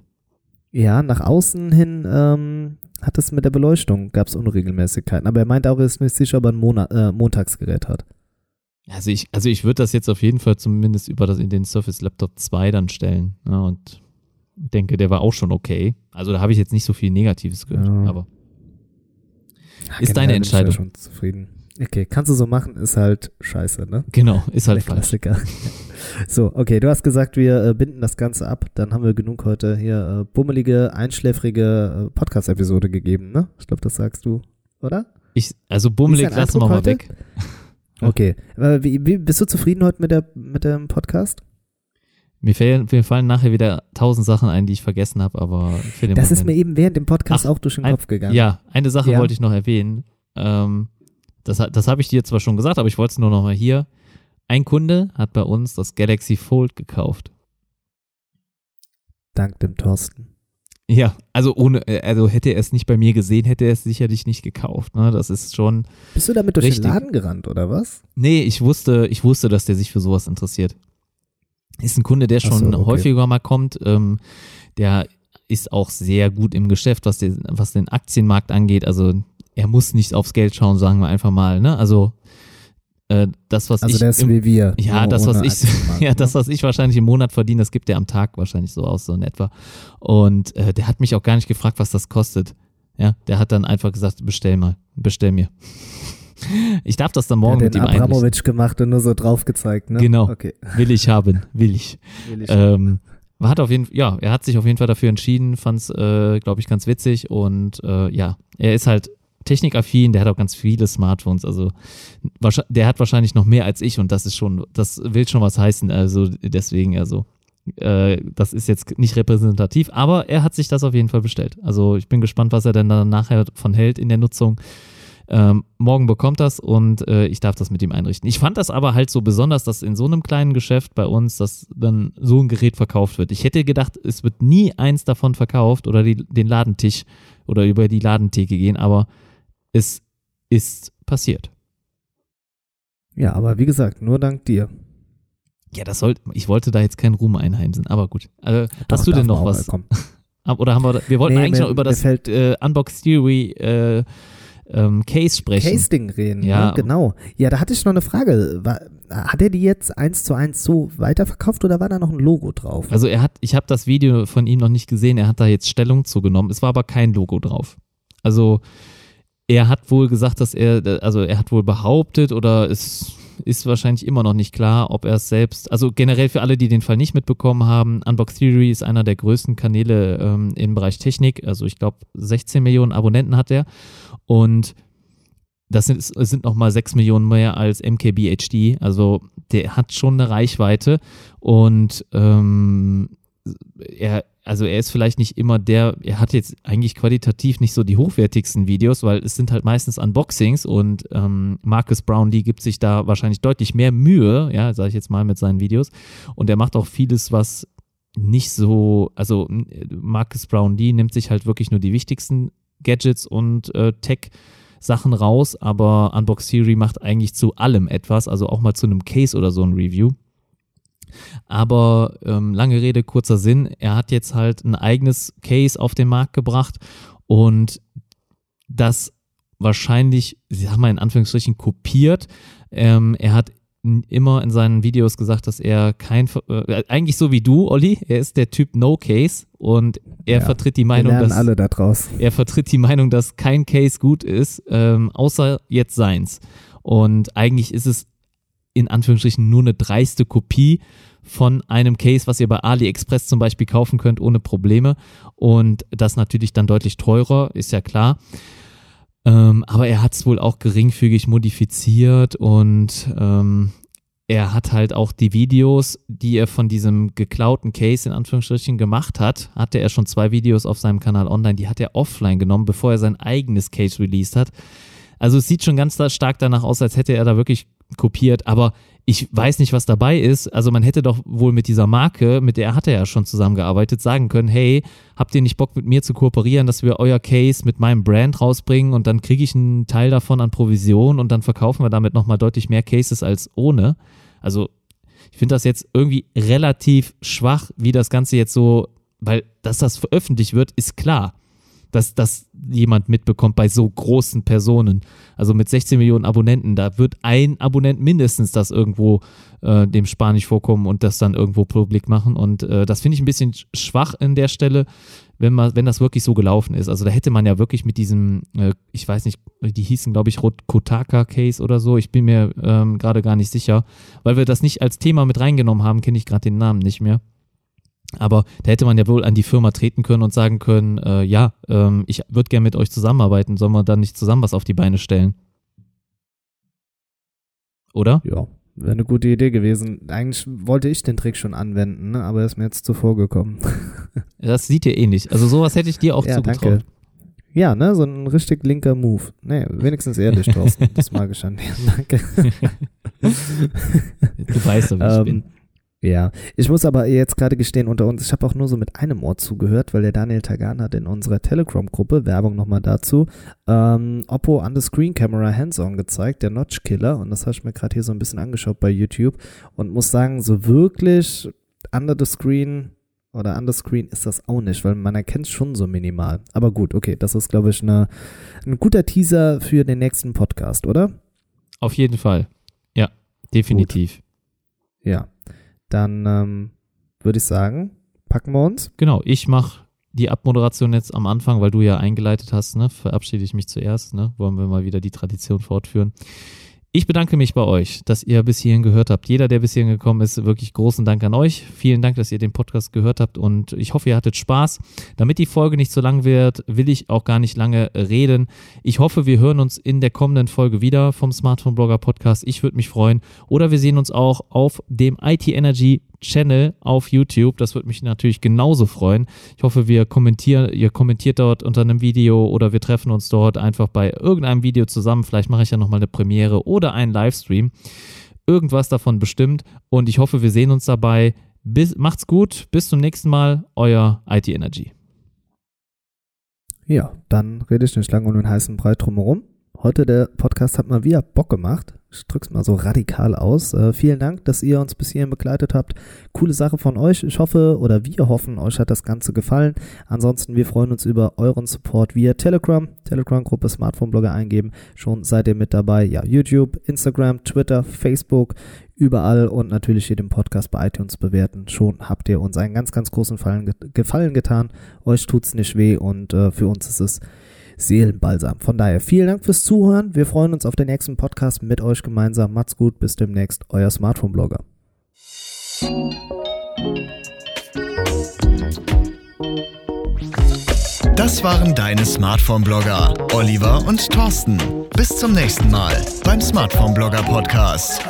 Ja, nach außen hin ähm, hat es mit der Beleuchtung, gab es Unregelmäßigkeiten. Aber er meint auch, er ist nicht sicher, ob er ein Monat, äh, Montagsgerät hat. Also ich, also ich würde das jetzt auf jeden Fall zumindest über das in den Surface Laptop 2 dann stellen. Ja, und denke, der war auch schon okay. Also da habe ich jetzt nicht so viel Negatives gehört. Ja. Aber Ja, Ist deine bin ich ja Entscheidung. schon zufrieden. Okay, kannst du so machen, ist halt scheiße, ne? genau, ist halt Der falsch. Klassiker. So, okay, du hast gesagt, wir äh, binden das Ganze ab. Dann haben wir genug heute hier äh, bummelige, einschläfrige äh, Podcast-Episode gegeben, ne? Ich glaube, das sagst du, oder? Ich, also bummelig Ist lassen wir mal heute? weg. Okay. Wie, wie, bist du zufrieden heute mit, der, mit dem Podcast? Mir, fällen, mir fallen nachher wieder tausend Sachen ein, die ich vergessen habe, aber für den Das ist Moment. mir eben während dem Podcast Ach, auch durch den ein- Kopf gegangen. Ja, eine Sache Ja. wollte ich noch erwähnen. Ähm, das das habe ich dir zwar schon gesagt, aber ich wollte es nur noch mal hier. Ein Kunde hat bei uns das Galaxy Fold gekauft. Dank dem Thorsten. Ja, also ohne, äh, also hätte er es nicht bei mir gesehen, hätte er es sicherlich nicht gekauft. Ne? Das ist schon. Bist du damit durch Richtig. den Laden gerannt, oder was? Nee, ich wusste, ich wusste, dass der sich für sowas interessiert. Ist ein Kunde, der Ach so, schon okay. häufiger mal kommt. Ähm, der ist auch sehr gut im Geschäft, was den, was den Aktienmarkt angeht. Also er muss nicht aufs Geld schauen, sagen wir einfach mal. Ne? Also äh, das, was Also ich der ist im, wie wir. ja, das, was ich, ja, ne? das, was ich wahrscheinlich im Monat verdiene, das gibt er am Tag wahrscheinlich so aus, so in etwa. Und äh, der hat mich auch gar nicht gefragt, was das kostet. Ja, der hat dann einfach gesagt, bestell mal, bestell mir. Ich darf das dann Der morgen hat mit den ihm einrichten. Abramowitsch gemacht und nur so drauf gezeigt, ne? Genau. Okay. Will ich haben, will ich. Will ich. Ähm, hat auf jeden ja, er hat sich auf jeden Fall dafür entschieden, fand es, äh, glaube ich, ganz witzig und äh, ja, er ist halt technikaffin, der hat auch ganz viele Smartphones, also der hat wahrscheinlich noch mehr als ich und das ist schon, das will schon was heißen, also deswegen, also äh, das ist jetzt nicht repräsentativ, aber er hat sich das auf jeden Fall bestellt. Also ich bin gespannt, was er denn dann nachher von hält in der Nutzung. Ähm, morgen bekommt das und äh, ich darf das mit ihm einrichten. Ich fand das aber halt so besonders, dass in so einem kleinen Geschäft bei uns, dass dann so ein Gerät verkauft wird. Ich hätte gedacht, es wird nie eins davon verkauft oder die, den Ladentisch oder über die Ladentheke gehen, aber es ist passiert. ja, aber wie gesagt, nur dank dir. Ja, das soll, ich wollte da jetzt keinen Ruhm einheimsen, aber gut. Äh, Doch, hast du denn noch was? Oder haben wir, wir wollten Nee, eigentlich mir- noch über das fällt- äh, Unbox Theory äh, ähm, Case sprechen. Case-Ding reden, Ja. ne? genau. Ja, da hatte ich noch eine Frage. War, hat er die jetzt eins zu eins so weiterverkauft oder war da noch ein Logo drauf? Also er hat, ich habe das Video von ihm noch nicht gesehen, er hat da jetzt Stellung zugenommen. Es war aber kein Logo drauf. Also er hat wohl gesagt, dass er, also er hat wohl behauptet oder es ist wahrscheinlich immer noch nicht klar, ob er es selbst, also generell für alle, die den Fall nicht mitbekommen haben, Unbox Theory ist einer der größten Kanäle ähm, im Bereich Technik. Also ich glaube 16 Millionen Abonnenten hat er und das sind, es sind nochmal 6 Millionen mehr als MKBHD. Also der hat schon eine Reichweite und ähm, er, also er ist vielleicht nicht immer der, er hat jetzt eigentlich qualitativ nicht so die hochwertigsten Videos, weil es sind halt meistens Unboxings und ähm, Marcus Brownlee gibt sich da wahrscheinlich deutlich mehr Mühe, ja, sage ich jetzt mal mit seinen Videos. Und er macht auch vieles, was nicht so, also n- Marcus Brownlee nimmt sich halt wirklich nur die wichtigsten Gadgets und äh, Tech Sachen raus, aber Unbox Theory macht eigentlich zu allem etwas, also auch mal zu einem Case oder so ein Review. Aber ähm, lange Rede, kurzer Sinn, er hat jetzt halt ein eigenes Case auf den Markt gebracht und das wahrscheinlich, ich sag mal in Anführungsstrichen, kopiert. Ähm, er hat immer in seinen Videos gesagt, dass er kein, Ver- äh, eigentlich so wie du, Olli, er ist der Typ No Case und er Ja, vertritt die Meinung, dass alle da draus. er vertritt die Meinung, dass kein Case gut ist, ähm, außer jetzt seins. Und eigentlich ist es in Anführungsstrichen nur eine dreiste Kopie von einem Case, was ihr bei AliExpress zum Beispiel kaufen könnt, ohne Probleme. Und das natürlich dann deutlich teurer, ist ja klar. Ähm, aber er hat es wohl auch geringfügig modifiziert und ähm, er hat halt auch die Videos, die er von diesem geklauten Case in Anführungsstrichen gemacht hat, hatte er schon zwei Videos auf seinem Kanal online, die hat er offline genommen, bevor er sein eigenes Case released hat. Also es sieht schon ganz stark danach aus, als hätte er da wirklich kopiert, aber ich weiß nicht, was dabei ist. Also man hätte doch wohl mit dieser Marke, mit der hat er ja schon zusammengearbeitet, sagen können, hey, habt ihr nicht Bock mit mir zu kooperieren, dass wir euer Case mit meinem Brand rausbringen und dann kriege ich einen Teil davon an Provision und dann verkaufen wir damit nochmal deutlich mehr Cases als ohne. Also ich finde das jetzt irgendwie relativ schwach, wie das Ganze jetzt so, weil dass das veröffentlicht wird, ist klar, dass das jemand mitbekommt bei so großen Personen. Also mit 16 Millionen Abonnenten, da wird ein Abonnent mindestens das irgendwo äh, dem Spanisch vorkommen und das dann irgendwo publik machen. Und äh, das finde ich ein bisschen sch- schwach in der Stelle, wenn man, wenn das wirklich so gelaufen ist. Also da hätte man ja wirklich mit diesem, äh, ich weiß nicht, die hießen, glaube ich, Kotaka-Case oder so, ich bin mir ähm, gerade gar nicht sicher, weil wir das nicht als Thema mit reingenommen haben, kenne ich gerade den Namen nicht mehr. Aber da hätte man ja wohl an die Firma treten können und sagen können, äh, ja, ähm, ich würde gerne mit euch zusammenarbeiten, sollen wir dann nicht zusammen was auf die Beine stellen? Oder? Ja, wäre eine gute Idee gewesen. Eigentlich wollte ich den Trick schon anwenden, ne? aber er ist mir jetzt zuvor gekommen. Das sieht dir ähnlich. Also sowas hätte ich dir auch ja, zugetraut. danke. Ja, ne, so ein richtig linker Move. Nee, wenigstens ehrlich, Thorsten. das mag ich an dir. Danke. Du weißt doch, wie ich Ähm, bin. Ja, ich muss aber jetzt gerade gestehen, unter uns, ich habe auch nur so mit einem Ohr zugehört, weil der Daniel Tagan hat in unserer Telegram-Gruppe, Werbung nochmal dazu, ähm, Oppo Under Screen Camera Hands-On gezeigt, der Notch Killer. Und das habe ich mir gerade hier so ein bisschen angeschaut bei YouTube und muss sagen, so wirklich under the screen oder under screen ist das auch nicht, weil man erkennt es schon so minimal. Aber gut, okay, das ist, glaube ich, eine, ein guter Teaser für den nächsten Podcast, oder? Auf jeden Fall. Ja, definitiv. Ja. Dann ähm, würde ich sagen, packen wir uns. Genau, ich mache die Abmoderation jetzt am Anfang, weil du ja eingeleitet hast, ne? Verabschiede ich mich zuerst, ne? Wollen wir mal wieder die Tradition fortführen. Ich bedanke mich bei euch, dass ihr bis hierhin gehört habt. Jeder, der bis hierhin gekommen ist, wirklich großen Dank an euch. Vielen Dank, dass ihr den Podcast gehört habt und ich hoffe, ihr hattet Spaß. Damit die Folge nicht so lang wird, will ich auch gar nicht lange reden. Ich hoffe, wir hören uns in der kommenden Folge wieder vom Smartphone Blogger Podcast. Ich würde mich freuen. Oder wir sehen uns auch auf dem IT Energy Channel auf YouTube. Das würde mich natürlich genauso freuen. Ich hoffe, wir kommentieren, ihr kommentiert dort unter einem Video oder wir treffen uns dort einfach bei irgendeinem Video zusammen. Vielleicht mache ich ja nochmal eine Premiere oder einen Livestream. Irgendwas davon bestimmt. Und ich hoffe, wir sehen uns dabei. Bis, macht's gut. Bis zum nächsten Mal. Euer IT Energy. Ja, dann rede ich nicht lange um den heißen Brei drumherum. Heute der Podcast hat mal wieder Bock gemacht. Ich drück's mal so radikal aus. Äh, vielen Dank, dass ihr uns bis hierhin begleitet habt. Coole Sache von euch. Ich hoffe oder wir hoffen, euch hat das Ganze gefallen. Ansonsten, wir freuen uns über euren Support via Telegram. Telegram-Gruppe Smartphone-Blogger eingeben. Schon seid ihr mit dabei. Ja, YouTube, Instagram, Twitter, Facebook, überall und natürlich hier den Podcast bei iTunes bewerten. Schon habt ihr uns einen ganz, ganz großen Gefallen getan. Euch tut's nicht weh und äh, für uns ist es Seelenbalsam. Von daher vielen Dank fürs Zuhören. Wir freuen uns auf den nächsten Podcast mit euch gemeinsam. Macht's gut, bis demnächst, euer Smartphone-Blogger. Das waren deine Smartphone-Blogger, Oliver und Thorsten. Bis zum nächsten Mal beim Smartphone-Blogger-Podcast.